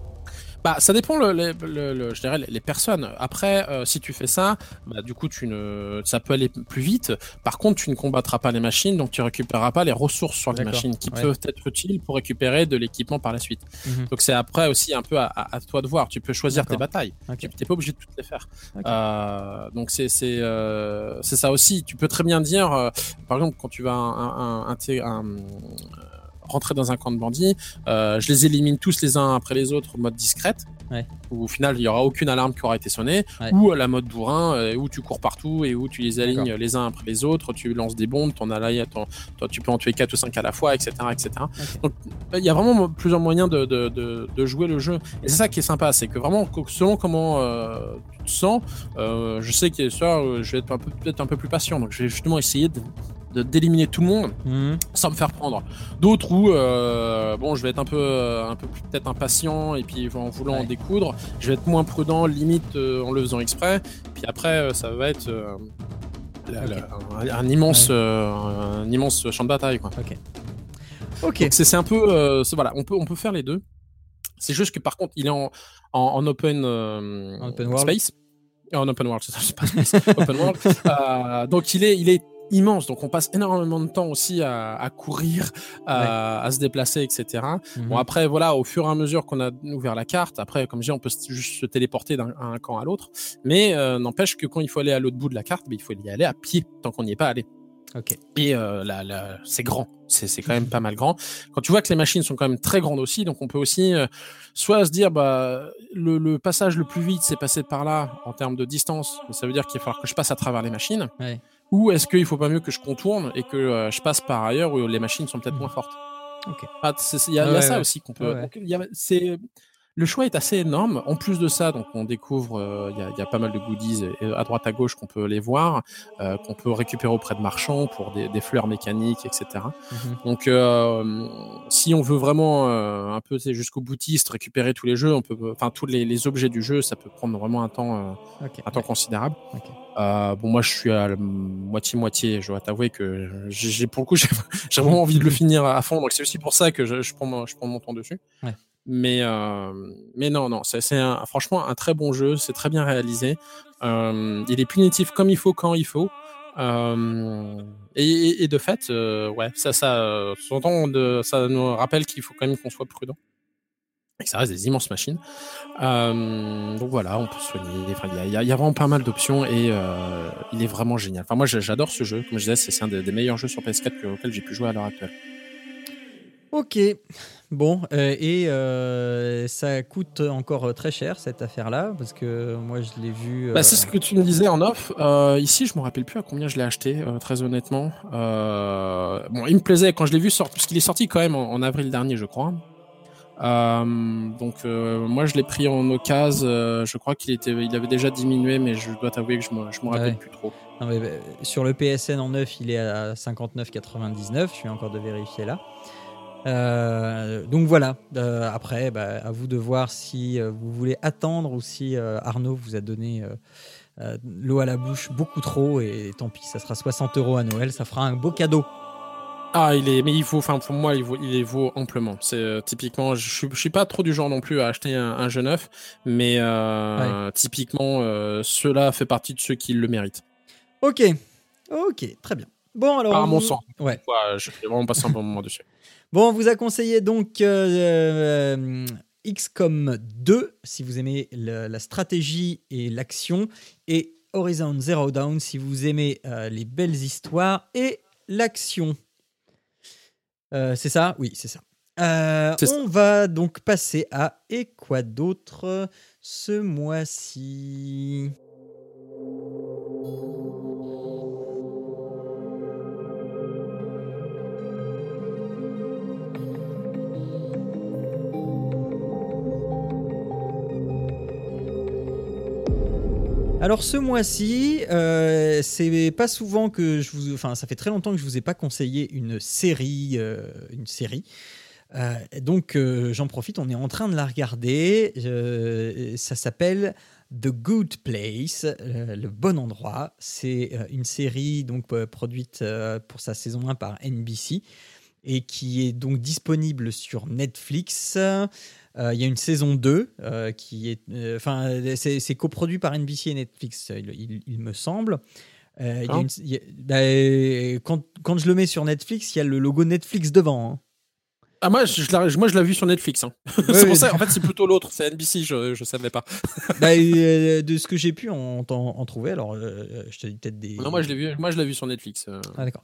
Speaker 4: bah, ça dépend, le, le, je dirais, les personnes. Après, euh, si tu fais ça, bah, du coup, tu ne, ça peut aller plus vite. Par contre, tu ne combattras pas les machines, donc tu récupéreras pas les ressources sur les machines qui peuvent être utiles pour récupérer de l'équipement par la suite. Mhm. Donc, c'est après aussi un peu à, à, toi de voir. Tu peux choisir tes batailles. Tu n'es pas obligé de toutes les faire. Euh, donc, c'est c'est euh, c'est ça aussi. Tu peux très bien dire, euh, par exemple, quand tu vas un, un, un, un rentrer dans un camp de bandits. Euh, je les élimine tous les uns après les autres, mode discrète. Où au final il y aura aucune alarme qui aura été sonnée, ou à la mode bourrin euh, où tu cours partout et où tu les alignes les uns après les autres, tu lances des bombes, ton allié, ton, toi tu peux en tuer 4 ou 5 à la fois, etc. etc. Donc il y a vraiment plusieurs moyens de, de, de, jouer le jeu. Et c'est ça qui est sympa, c'est que vraiment selon comment euh, tu te sens, je sais que ça, je vais être peut-être un peu plus patient, donc je vais justement essayer de d'éliminer tout le monde mhm. sans me faire prendre. D'autres où euh, bon, je vais être un peu, un peu peut-être impatient et puis en voulant en découdre, je vais être moins prudent, limite euh, en le faisant exprès. Puis après, euh, ça va être un, immense, un immense champ de bataille, quoi.
Speaker 3: Ok. Ok.
Speaker 4: C'est un peu, voilà, on peut, on peut faire les deux. C'est juste que par contre, il est en, en, open, open space. En open world, *laughs* c'est pas *laughs* space. open world. donc il est, il est immense. Donc on passe énormément de temps aussi à, à courir, à, à, se déplacer, etc. Mhm. Bon après voilà, au fur et à mesure qu'on a ouvert la carte, après comme je dis, on peut juste se téléporter d'un camp à l'autre. Mais euh, n'empêche que quand il faut aller à l'autre bout de la carte, ben, il faut y aller à pied tant qu'on n'y est pas allé.
Speaker 3: Ok.
Speaker 4: Et euh, là, là c'est grand, c'est quand même pas mal grand. Quand tu vois que les machines sont quand même très grandes aussi, donc on peut aussi euh, soit se dire bah le, le, passage le plus vite c'est passer par là en termes de distance, mais ça veut dire qu'il va falloir que je passe à travers les machines.
Speaker 3: Ouais.
Speaker 4: Ou est-ce qu'il faut pas mieux que je contourne et que euh, je passe par ailleurs où les machines sont peut-être moins fortes?
Speaker 3: Ah,
Speaker 4: Il y a, ça aussi qu'on peut. C'est le choix est assez énorme. En plus de ça, donc on découvre, euh, il y, a, pas mal de goodies à droite à gauche qu'on peut les voir, euh, qu'on peut récupérer auprès de marchands pour des, fleurs mécaniques, etc. Mhm. Donc, euh, si on veut vraiment un peu jusqu'au boutiste récupérer tous les jeux, on peut, enfin tous les, objets du jeu, ça peut prendre vraiment un temps, un temps considérable. bon, moi, je suis à moitié moitié. Je dois t'avouer que j'ai pour le coup, *laughs* j'ai vraiment envie de le finir à fond. Donc c'est aussi pour ça que je, je, prends, mon, je prends mon temps dessus.
Speaker 3: Ouais.
Speaker 4: Mais, euh, mais non, non, c'est franchement un très bon jeu, c'est très bien réalisé. Euh, il est punitif comme il faut, quand il faut. Euh, et, de fait, euh, ouais, ça, ça, de, ça nous rappelle qu'il faut quand même qu'on soit prudent. Et ça reste des immenses machines. Euh, donc voilà, on peut soigner. Il y, a vraiment pas mal d'options et euh, il est vraiment génial. Enfin, moi, j'adore ce jeu. Comme je disais, c'est un des, meilleurs jeux sur PS4 auxquels j'ai pu jouer à l'heure actuelle.
Speaker 3: Ok. Bon, euh, et ça coûte encore très cher cette affaire-là, parce que moi je l'ai vu.
Speaker 4: Bah, c'est ce que tu me disais en off. ici, je me rappelle plus à combien je l'ai acheté, très honnêtement. bon, il me plaisait quand je l'ai vu sortir, puisqu'il est sorti quand même en, avril dernier, je crois. Euh, donc euh, moi je l'ai pris en occasion. Euh, je crois qu'il était, il avait déjà diminué, mais je dois t'avouer que je me, je me rappelle plus trop.
Speaker 3: Non, mais, sur le PSN en neuf, il est à 59,99. Je suis encore de vérifier là. Donc voilà. après, bah, à vous de voir si vous voulez attendre ou si Arnaud vous a donné l'eau à la bouche beaucoup trop. Et tant pis, ça sera 60 euros à Noël. Ça fera un beau cadeau.
Speaker 4: Ah, il est, mais il faut, enfin pour moi, il vaut, il les vaut amplement. C'est euh, typiquement, je, je suis pas trop du genre non plus à acheter un, jeu neuf, mais euh, typiquement, euh, cela fait partie de ceux qui le méritent.
Speaker 3: Ok, ok, très bien. Bon alors.
Speaker 4: À mon sens. Ouais. je vais vraiment passer un bon moment dessus. *laughs*
Speaker 3: Bon, on vous a conseillé donc XCOM 2 si vous aimez la stratégie et l'action, et Horizon Zero Dawn si vous aimez les belles histoires et l'action. Euh, c'est ça? Oui, c'est ça. Euh, on va donc passer à et quoi d'autre ce mois-ci Alors ce mois-ci, euh, c'est pas souvent que je vous, enfin ça fait très longtemps que je vous ai pas conseillé une série, euh, une série. Euh, donc j'en profite, on est en train de la regarder. ça s'appelle The Good Place, le bon endroit. C'est une série donc produite pour sa saison 1 par NBC et qui est donc disponible sur Netflix. Euh, il y a une saison 2 euh, qui est. Euh, enfin, c'est coproduit par NBC et Netflix, il, me semble. quand, quand, je le mets sur Netflix, il y a le logo Netflix devant. Hein.
Speaker 4: Ah moi je, moi je l'ai vu sur Netflix. Hein. *laughs* c'est pour ça en fait c'est plutôt l'autre, c'est NBC, je je savais pas. *laughs*
Speaker 3: bah, euh, de ce que j'ai pu en, en, trouver, alors euh, je te dis peut-être des.
Speaker 4: Non moi je l'ai vu, moi je l'ai vu sur Netflix.
Speaker 3: Ah d'accord.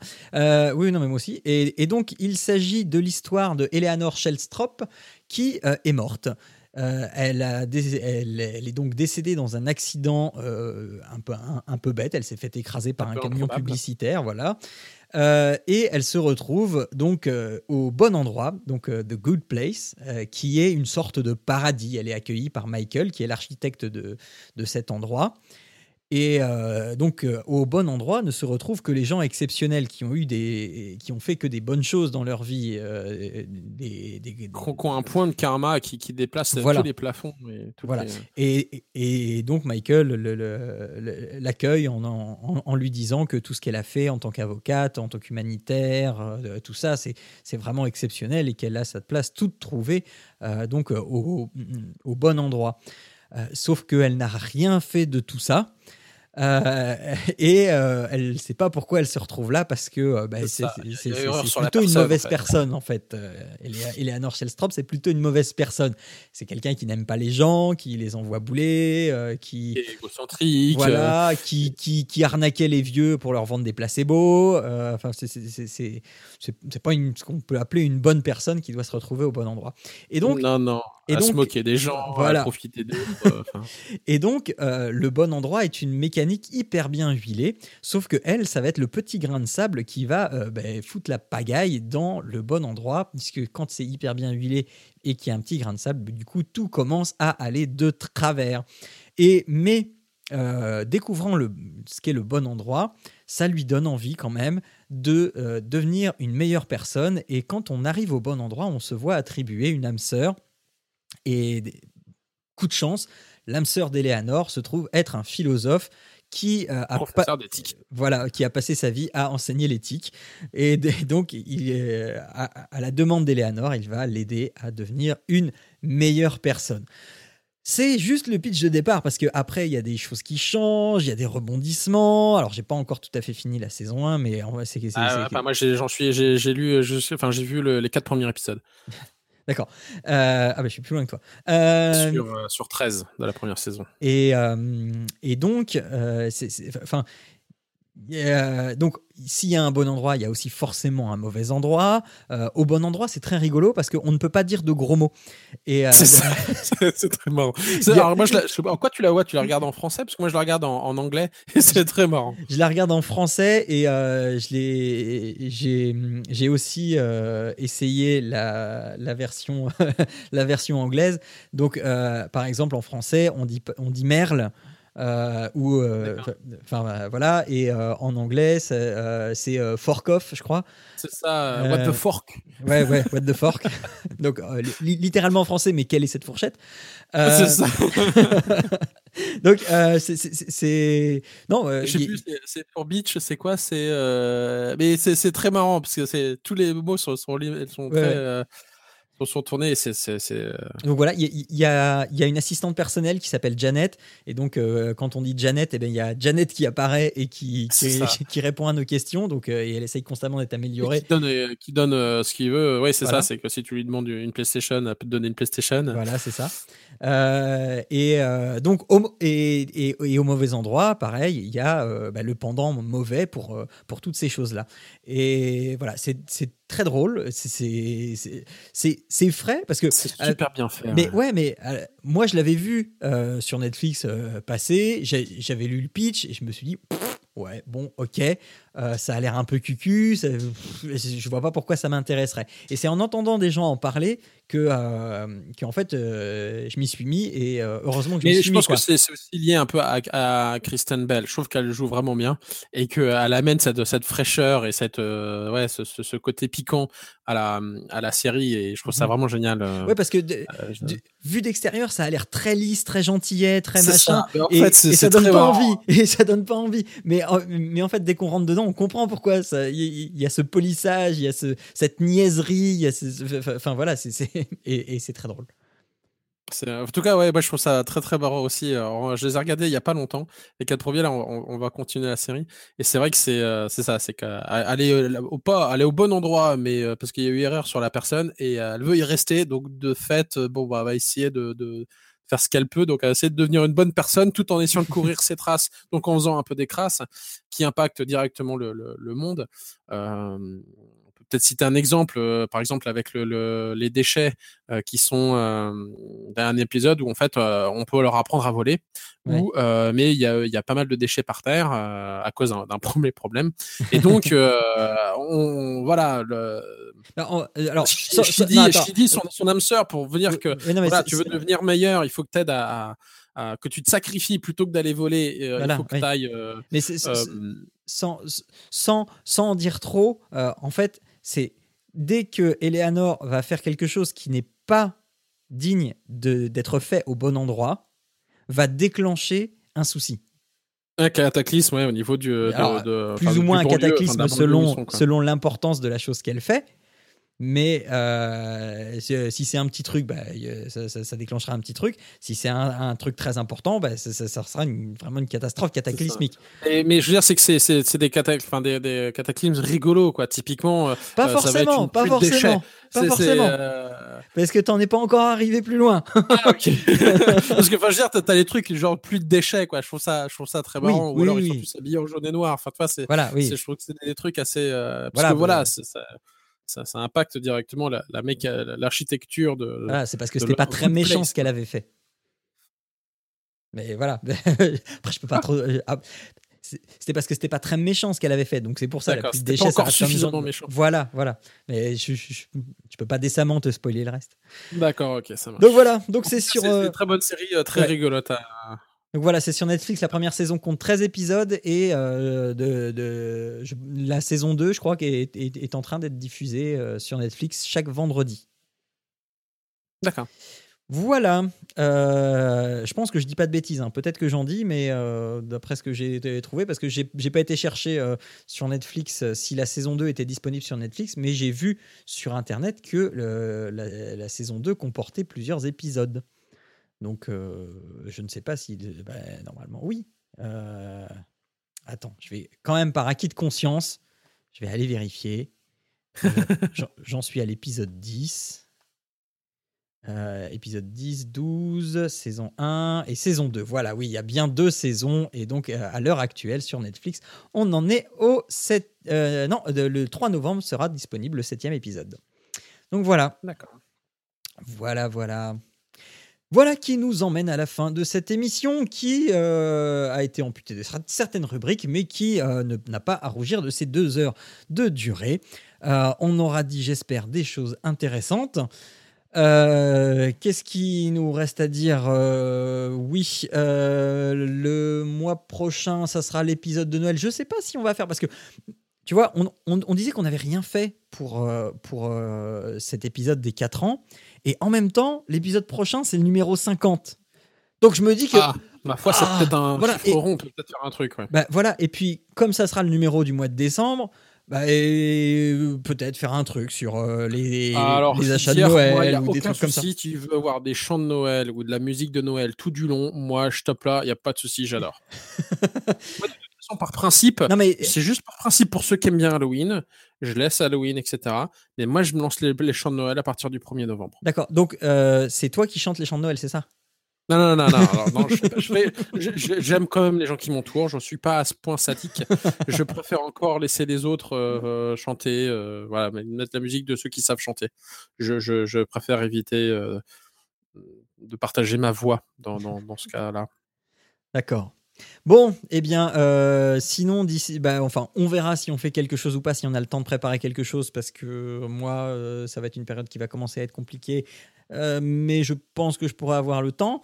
Speaker 3: oui non mais moi aussi. Et, et donc il s'agit de l'histoire de Eleanor Shellstrop qui est morte. elle, a elle, elle, est donc décédée dans un accident un, peu, un, peu bête. Elle s'est fait écraser par un, camion publicitaire, voilà. Euh, et elle se retrouve donc euh, au bon endroit, donc euh, The Good Place, qui est une sorte de paradis. Elle est accueillie par Michael, qui est l'architecte de, de cet endroit. Et euh, donc, euh, au bon endroit ne se retrouvent que les gens exceptionnels qui ont eu des, qui ont fait que des bonnes choses dans leur vie, euh, des, des,
Speaker 4: qui ont un point de karma qui, qui déplace tous les plafonds.
Speaker 3: Et, voilà. Et, et, donc Michael l'accueille en, en, en, lui disant que tout ce qu'elle a fait en tant qu'avocate, en tant qu'humanitaire, tout ça, c'est vraiment exceptionnel et qu'elle a sa place toute trouvée donc au, au, bon endroit. sauf qu'elle n'a rien fait de tout ça. Euh, *laughs* et euh, elle ne sait pas pourquoi elle se retrouve là parce que euh, bah, c'est plutôt une mauvaise personne en fait. Eleanor Shellstrop, c'est plutôt une mauvaise personne. C'est quelqu'un qui n'aime pas les gens, qui les envoie bouler, qui,
Speaker 4: égocentrique,
Speaker 3: voilà, qui, qui, qui, arnaquait les vieux pour leur vendre des placebos. Enfin, c'est pas ce qu'on peut appeler une bonne personne qui doit se retrouver au bon endroit.
Speaker 4: Et donc, non, non et à donc, se moquer des gens, voilà. à profiter d'eux. *laughs*
Speaker 3: et donc, euh, le bon endroit est une mécanique hyper bien huilée, sauf que elle, ça va être le petit grain de sable qui va euh, ben, foutre la pagaille dans le bon endroit, puisque quand c'est hyper bien huilé et qu'il y a un petit grain de sable, du coup, tout commence à aller de travers. Et mais euh, découvrant le, ce qu'est le bon endroit, ça lui donne envie quand même de devenir une meilleure personne. Et quand on arrive au bon endroit, on se voit attribuer une âme sœur et coup de chance, l'âme sœur d'Eléanor se trouve être un philosophe qui euh, a voilà qui a passé sa vie à enseigner l'éthique et *laughs* donc il est, à, la demande d'Eléanor il va l'aider à devenir une meilleure personne c'est juste le pitch de départ parce que après il y a des choses qui changent, il y a des rebondissements. Alors j'ai pas encore tout à fait fini la saison 1, mais
Speaker 4: c'est. Ah, moi j'en suis, j'ai lu, enfin j'ai vu les quatre premiers épisodes.
Speaker 3: D'accord. Euh, ah bah je suis plus loin que toi. Euh,
Speaker 4: sur, euh, sur 13 de la première saison.
Speaker 3: Et, et donc, enfin, donc, s'il y a un bon endroit, il y a aussi forcément un mauvais endroit. Euh, au bon endroit, c'est très rigolo parce qu'on ne peut pas dire de gros mots.
Speaker 4: Et euh, c'est *laughs* *laughs* très marrant. Alors moi, je en quoi tu la vois? Tu la regardes en français? Parce que moi, je la regarde en, anglais *laughs* et c'est très marrant.
Speaker 3: Je la regarde en français et euh, j'ai aussi essayé la, la version la version anglaise. Donc, par exemple, en français, on dit on dit merle. Euh, ou euh, enfin voilà. Et euh, en anglais c'est fork off je crois.
Speaker 4: C'est ça what the fork.
Speaker 3: ouais ouais what the fork. *laughs* Donc littéralement en français mais quelle est cette fourchette? *laughs*
Speaker 4: C'est ça. *laughs*
Speaker 3: donc c'est non
Speaker 4: je sais plus c'est pour beach c'est quoi? C'est mais c'est très marrant parce que c'est tous les mots sont sont, sont très sont tournés. C'est, euh,
Speaker 3: Donc voilà, il y, a, y, a, une assistante personnelle qui s'appelle Janet. Et donc, euh, quand on dit Janet, eh ben, il y a Janet qui apparaît et qui, *laughs* *laughs* qui, répond à nos questions. Donc, euh, et elle essaye constamment d'être améliorée.
Speaker 4: qui donne, qui donne ce qu'il veut. Oui, c'est ça. C'est que si tu lui demandes une PlayStation, elle peut te donner une PlayStation.
Speaker 3: Voilà, c'est ça. et donc, au, et, et, au mauvais endroit, pareil, il y a bah, le pendant mauvais pour, pour toutes ces choses-là. Et voilà, c'est très drôle. C'est frais parce que.
Speaker 4: C'est super bien fait.
Speaker 3: Mais ouais, mais euh, moi, je l'avais vu euh, sur Netflix euh, passer. J'avais lu le pitch et je me suis dit, ouais, bon, ok. Euh, ça a l'air un peu cucu, ça, je vois pas pourquoi ça m'intéresserait. Et c'est en entendant des gens en parler que, euh, en fait, euh, je m'y suis mis et heureusement que je
Speaker 4: m'y
Speaker 3: suis
Speaker 4: je pense que c'est aussi lié un peu à, Kristen Bell. Je trouve qu'elle joue vraiment bien et qu'elle amène cette, cette fraîcheur et cette, ouais, ce, côté piquant à la, à la série et je trouve ça mhm. vraiment génial.
Speaker 3: ouais, parce que vu d'extérieur, ça a l'air très lisse, très gentillet, très machin.
Speaker 4: et, fait, et,
Speaker 3: ça donne pas envie. *laughs* Et ça donne pas envie. Mais, mais en fait, dès qu'on rentre dedans, on comprend pourquoi il y, a ce polissage, il y a ce, cette niaiserie, enfin voilà, c'est, *laughs* et, c'est très drôle.
Speaker 4: En tout cas, ouais, moi je trouve ça très très marrant aussi. je les ai regardés il y a pas longtemps. Les quatre premiers, là, on, va continuer la série. Et c'est vrai que c'est euh, ça, c'est qu'aller euh, au pas, aller au bon endroit, mais euh, parce qu'il y a eu erreur sur la personne et elle veut y rester. Donc de fait, bon, bah, on va essayer de faire ce qu'elle peut, donc elle essaie de devenir une bonne personne tout en essayant de courir ses traces, donc en faisant un peu des crasses qui impactent directement le monde. Euh, peut-être citer un exemple, euh, par exemple avec le, les déchets euh, qui sont euh, d'un épisode où en fait on peut leur apprendre à voler, mais il y a, y a, pas mal de déchets par terre à cause d'un *laughs* premier problème. Et donc on voilà. Le, alors, je, dis, dis son, son, âme sœur pour venir que voilà, tu veux devenir meilleur, il faut que tu aides à, que tu te sacrifies plutôt que d'aller voler. il faut que tu ailles.
Speaker 3: mais sans, sans, sans en dire trop, en fait, c'est dès que Eleanor va faire quelque chose qui n'est pas digne d'être fait au bon endroit, va déclencher un souci.
Speaker 4: Un cataclysme, au niveau du.
Speaker 3: plus ou moins un cataclysme selon, selon l'importance de la chose qu'elle fait. Mais euh, si c'est un petit truc, bah, ça, déclenchera un petit truc. Si c'est un, truc très important, bah, ça, sera vraiment une catastrophe cataclysmique.
Speaker 4: mais je veux dire, c'est que c'est des, des, des, cataclysmes rigolos, quoi. Typiquement,
Speaker 3: euh, pas forcément, pas forcément. Pas forcément. Euh, Parce que t'en es pas encore arrivé plus loin.
Speaker 4: ah, ok. *laughs* Parce que, enfin, je veux dire, t'as les trucs genre plus de déchets, quoi. Je trouve ça, je trouve ça très marrant. Ou alors ils sont tous habillés en jaune et noir. Enfin, tu vois, c'est.
Speaker 3: Voilà, oui.
Speaker 4: Je trouve que c'est des trucs assez. parce que voilà, ça, ça, impacte directement la, l'architecture de.
Speaker 3: Ah, c'est parce que c'était pas très méchant ce qu'elle avait fait. Mais voilà. *laughs* Après, je peux pas trop. Euh, ah, c'était parce que c'était pas très méchant ce qu'elle avait fait, donc c'est pour ça. La plus
Speaker 4: déchets, encore suffisamment méchant.
Speaker 3: Voilà, voilà. Mais je, je, peux pas décemment te spoiler le reste.
Speaker 4: D'accord, ok, ça marche.
Speaker 3: Donc voilà, donc c'est sur.
Speaker 4: C'est une euh, très bonne série, euh, très rigolote à,
Speaker 3: donc voilà, c'est sur Netflix. La première saison compte 13 épisodes et euh, de, la saison 2, je crois, est, est, en train d'être diffusée euh, sur Netflix chaque vendredi.
Speaker 4: D'accord.
Speaker 3: Voilà. Euh, je pense que je dis pas de bêtises. Hein. Peut-être que j'en dis, mais d'après ce que j'ai trouvé, parce que j'ai pas été chercher sur Netflix si la saison 2 était disponible sur Netflix, mais j'ai vu sur Internet que la, la, saison 2 comportait plusieurs épisodes. Donc, euh, je ne sais pas si. Bah, normalement, oui. Euh, attends, je vais quand même par acquis de conscience, je vais aller vérifier. Euh, *laughs* j'en suis à l'épisode 10. Euh, épisode 10, 12, saison 1 et saison 2. Voilà, oui, il y a bien deux saisons. Et donc, euh, à l'heure actuelle, sur Netflix, on en est au 7. Euh, non, le 3 novembre sera disponible le septième épisode. Donc voilà.
Speaker 4: D'accord.
Speaker 3: Voilà, voilà. Voilà qui nous emmène à la fin de cette émission qui a été amputée de certaines rubriques, mais qui n'a pas à rougir de ces deux heures de durée. on aura dit, j'espère, des choses intéressantes. Euh, qu'est-ce qui nous reste à dire euh, Oui, euh, le mois prochain, ça sera l'épisode de Noël. Je ne sais pas si on va faire parce que tu vois, on, disait qu'on n'avait rien fait pour, pour cet épisode des 4 ans. Et en même temps, l'épisode prochain, c'est le numéro 50. Donc je me dis que.
Speaker 4: Ah, ma foi, c'est ah, peut-être un voilà, on peut peut-être faire un truc.
Speaker 3: Bah, voilà, et puis comme ça sera le numéro du mois de décembre, bah, peut-être faire un truc sur euh, les, les, achats de Noël ou des trucs comme ça.
Speaker 4: Si tu veux avoir des chants de Noël ou de la musique de Noël tout du long, moi je top là, il y a pas de souci, j'adore. *laughs* façon, par principe, mais... c'est juste par principe pour ceux qui aiment bien Halloween, je laisse Halloween, etc. Mais moi je me lance les, les chants de Noël à partir du 1er novembre.
Speaker 3: D'accord, donc euh, c'est toi qui chantes les chants de Noël, c'est ça?
Speaker 4: Non, non, non, non. J'aime quand même les gens qui m'entourent. Je ne suis pas à ce point sadique. je préfère encore laisser les autres euh, chanter. Euh, voilà, mettre la musique de ceux qui savent chanter. Je, je, je préfère éviter euh, de partager ma voix dans, dans, dans ce cas-là.
Speaker 3: D'accord. Bon, eh bien, euh, sinon, d'ici, bah, enfin, on verra si on fait quelque chose ou pas, si on a le temps de préparer quelque chose, parce que moi, euh, ça va être une période qui va commencer à être compliquée, euh, mais je pense que je pourrai avoir le temps.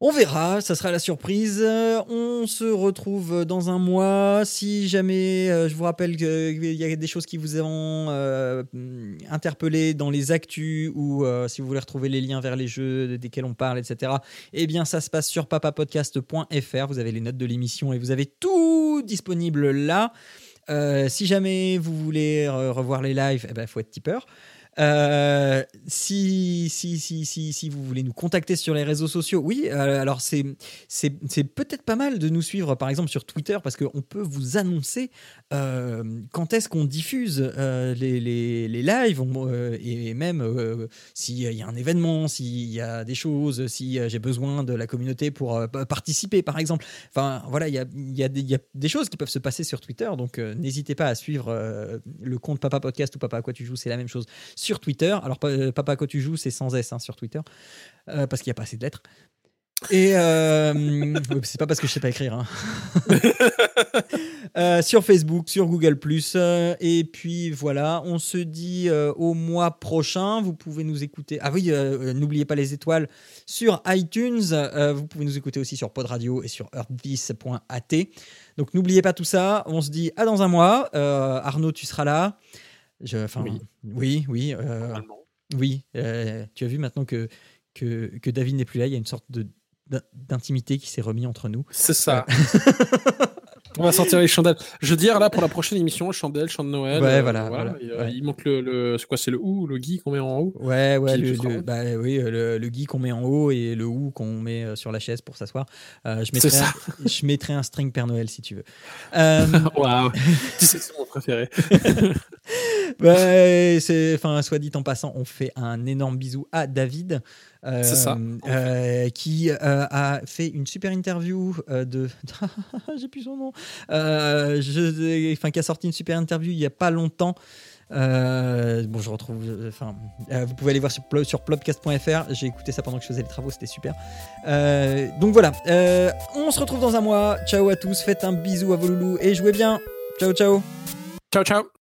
Speaker 3: On verra, ça sera la surprise. On se retrouve dans un mois. Si jamais, euh, je vous rappelle qu'il y a des choses qui vous ont euh, interpellé dans les actus ou euh, si vous voulez retrouver les liens vers les jeux desquels on parle, etc. Eh bien, ça se passe sur papapodcast.fr. Vous avez les notes de l'émission et vous avez tout disponible là. si jamais vous voulez revoir les lives, il eh ben, faut être tipeur. Euh, si, si, si, si, si vous voulez nous contacter sur les réseaux sociaux, oui, euh, alors c'est, c'est, peut-être pas mal de nous suivre par exemple sur Twitter parce qu'on peut vous annoncer euh, quand est-ce qu'on diffuse les, les, les, lives et même s'il y a un événement, s'il y a des choses, si j'ai besoin de la communauté pour participer par exemple. Enfin voilà, il y a, y, a y a, des choses qui peuvent se passer sur Twitter donc n'hésitez pas à suivre le compte Papa Podcast ou Papa à quoi tu joues, c'est la même chose Twitter. Alors, euh, Papa, quand tu joues, c'est sans S hein, sur Twitter, euh, parce qu'il n'y a pas assez de lettres. Et euh, *laughs* c'est pas parce que je sais pas écrire. Hein. *laughs* sur Facebook, sur Google et puis voilà, on se dit au mois prochain. Vous pouvez nous écouter. Ah oui, n'oubliez pas les étoiles sur iTunes. vous pouvez nous écouter aussi sur Pod Radio et sur earthvis.at. Donc n'oubliez pas tout ça. On se dit à dans un mois. Arnaud, tu seras là oui, oui, oui. Euh, oui euh, tu as vu maintenant que, que, que David n'est plus là, il y a une sorte de d'intimité qui s'est remis entre nous.
Speaker 4: C'est ça. Euh, *laughs* On va sortir les chandelles. Je veux dire, là, pour la prochaine émission, chandelle, chant de Noël.
Speaker 3: Ouais, voilà. voilà,
Speaker 4: Il manque le. le c'est quoi C'est le ou, le gui qu'on met en haut
Speaker 3: Ouais, ouais, le, bah, oui, le, le gui qu'on met en haut et le ou qu'on met sur la chaise pour s'asseoir. je, mettrai un, je mettrai un string Père Noël si tu veux. *laughs*
Speaker 4: Waouh Tu sais que c'est mon préféré. *laughs*
Speaker 3: bah, c'est, enfin, soit dit en passant, on fait un énorme bisou à David.
Speaker 4: Euh, ça.
Speaker 3: Euh, qui euh, a fait une super interview de. *laughs* J'ai plus son nom. Je... Enfin, qui a sorti une super interview il y a pas longtemps. bon, je retrouve. Enfin, vous pouvez aller voir sur, sur plopcast.fr. J'ai écouté ça pendant que je faisais les travaux, c'était super. donc voilà, on se retrouve dans un mois. Ciao à tous, faites un bisou à vos loulous et jouez bien. Ciao, ciao.
Speaker 4: Ciao, ciao.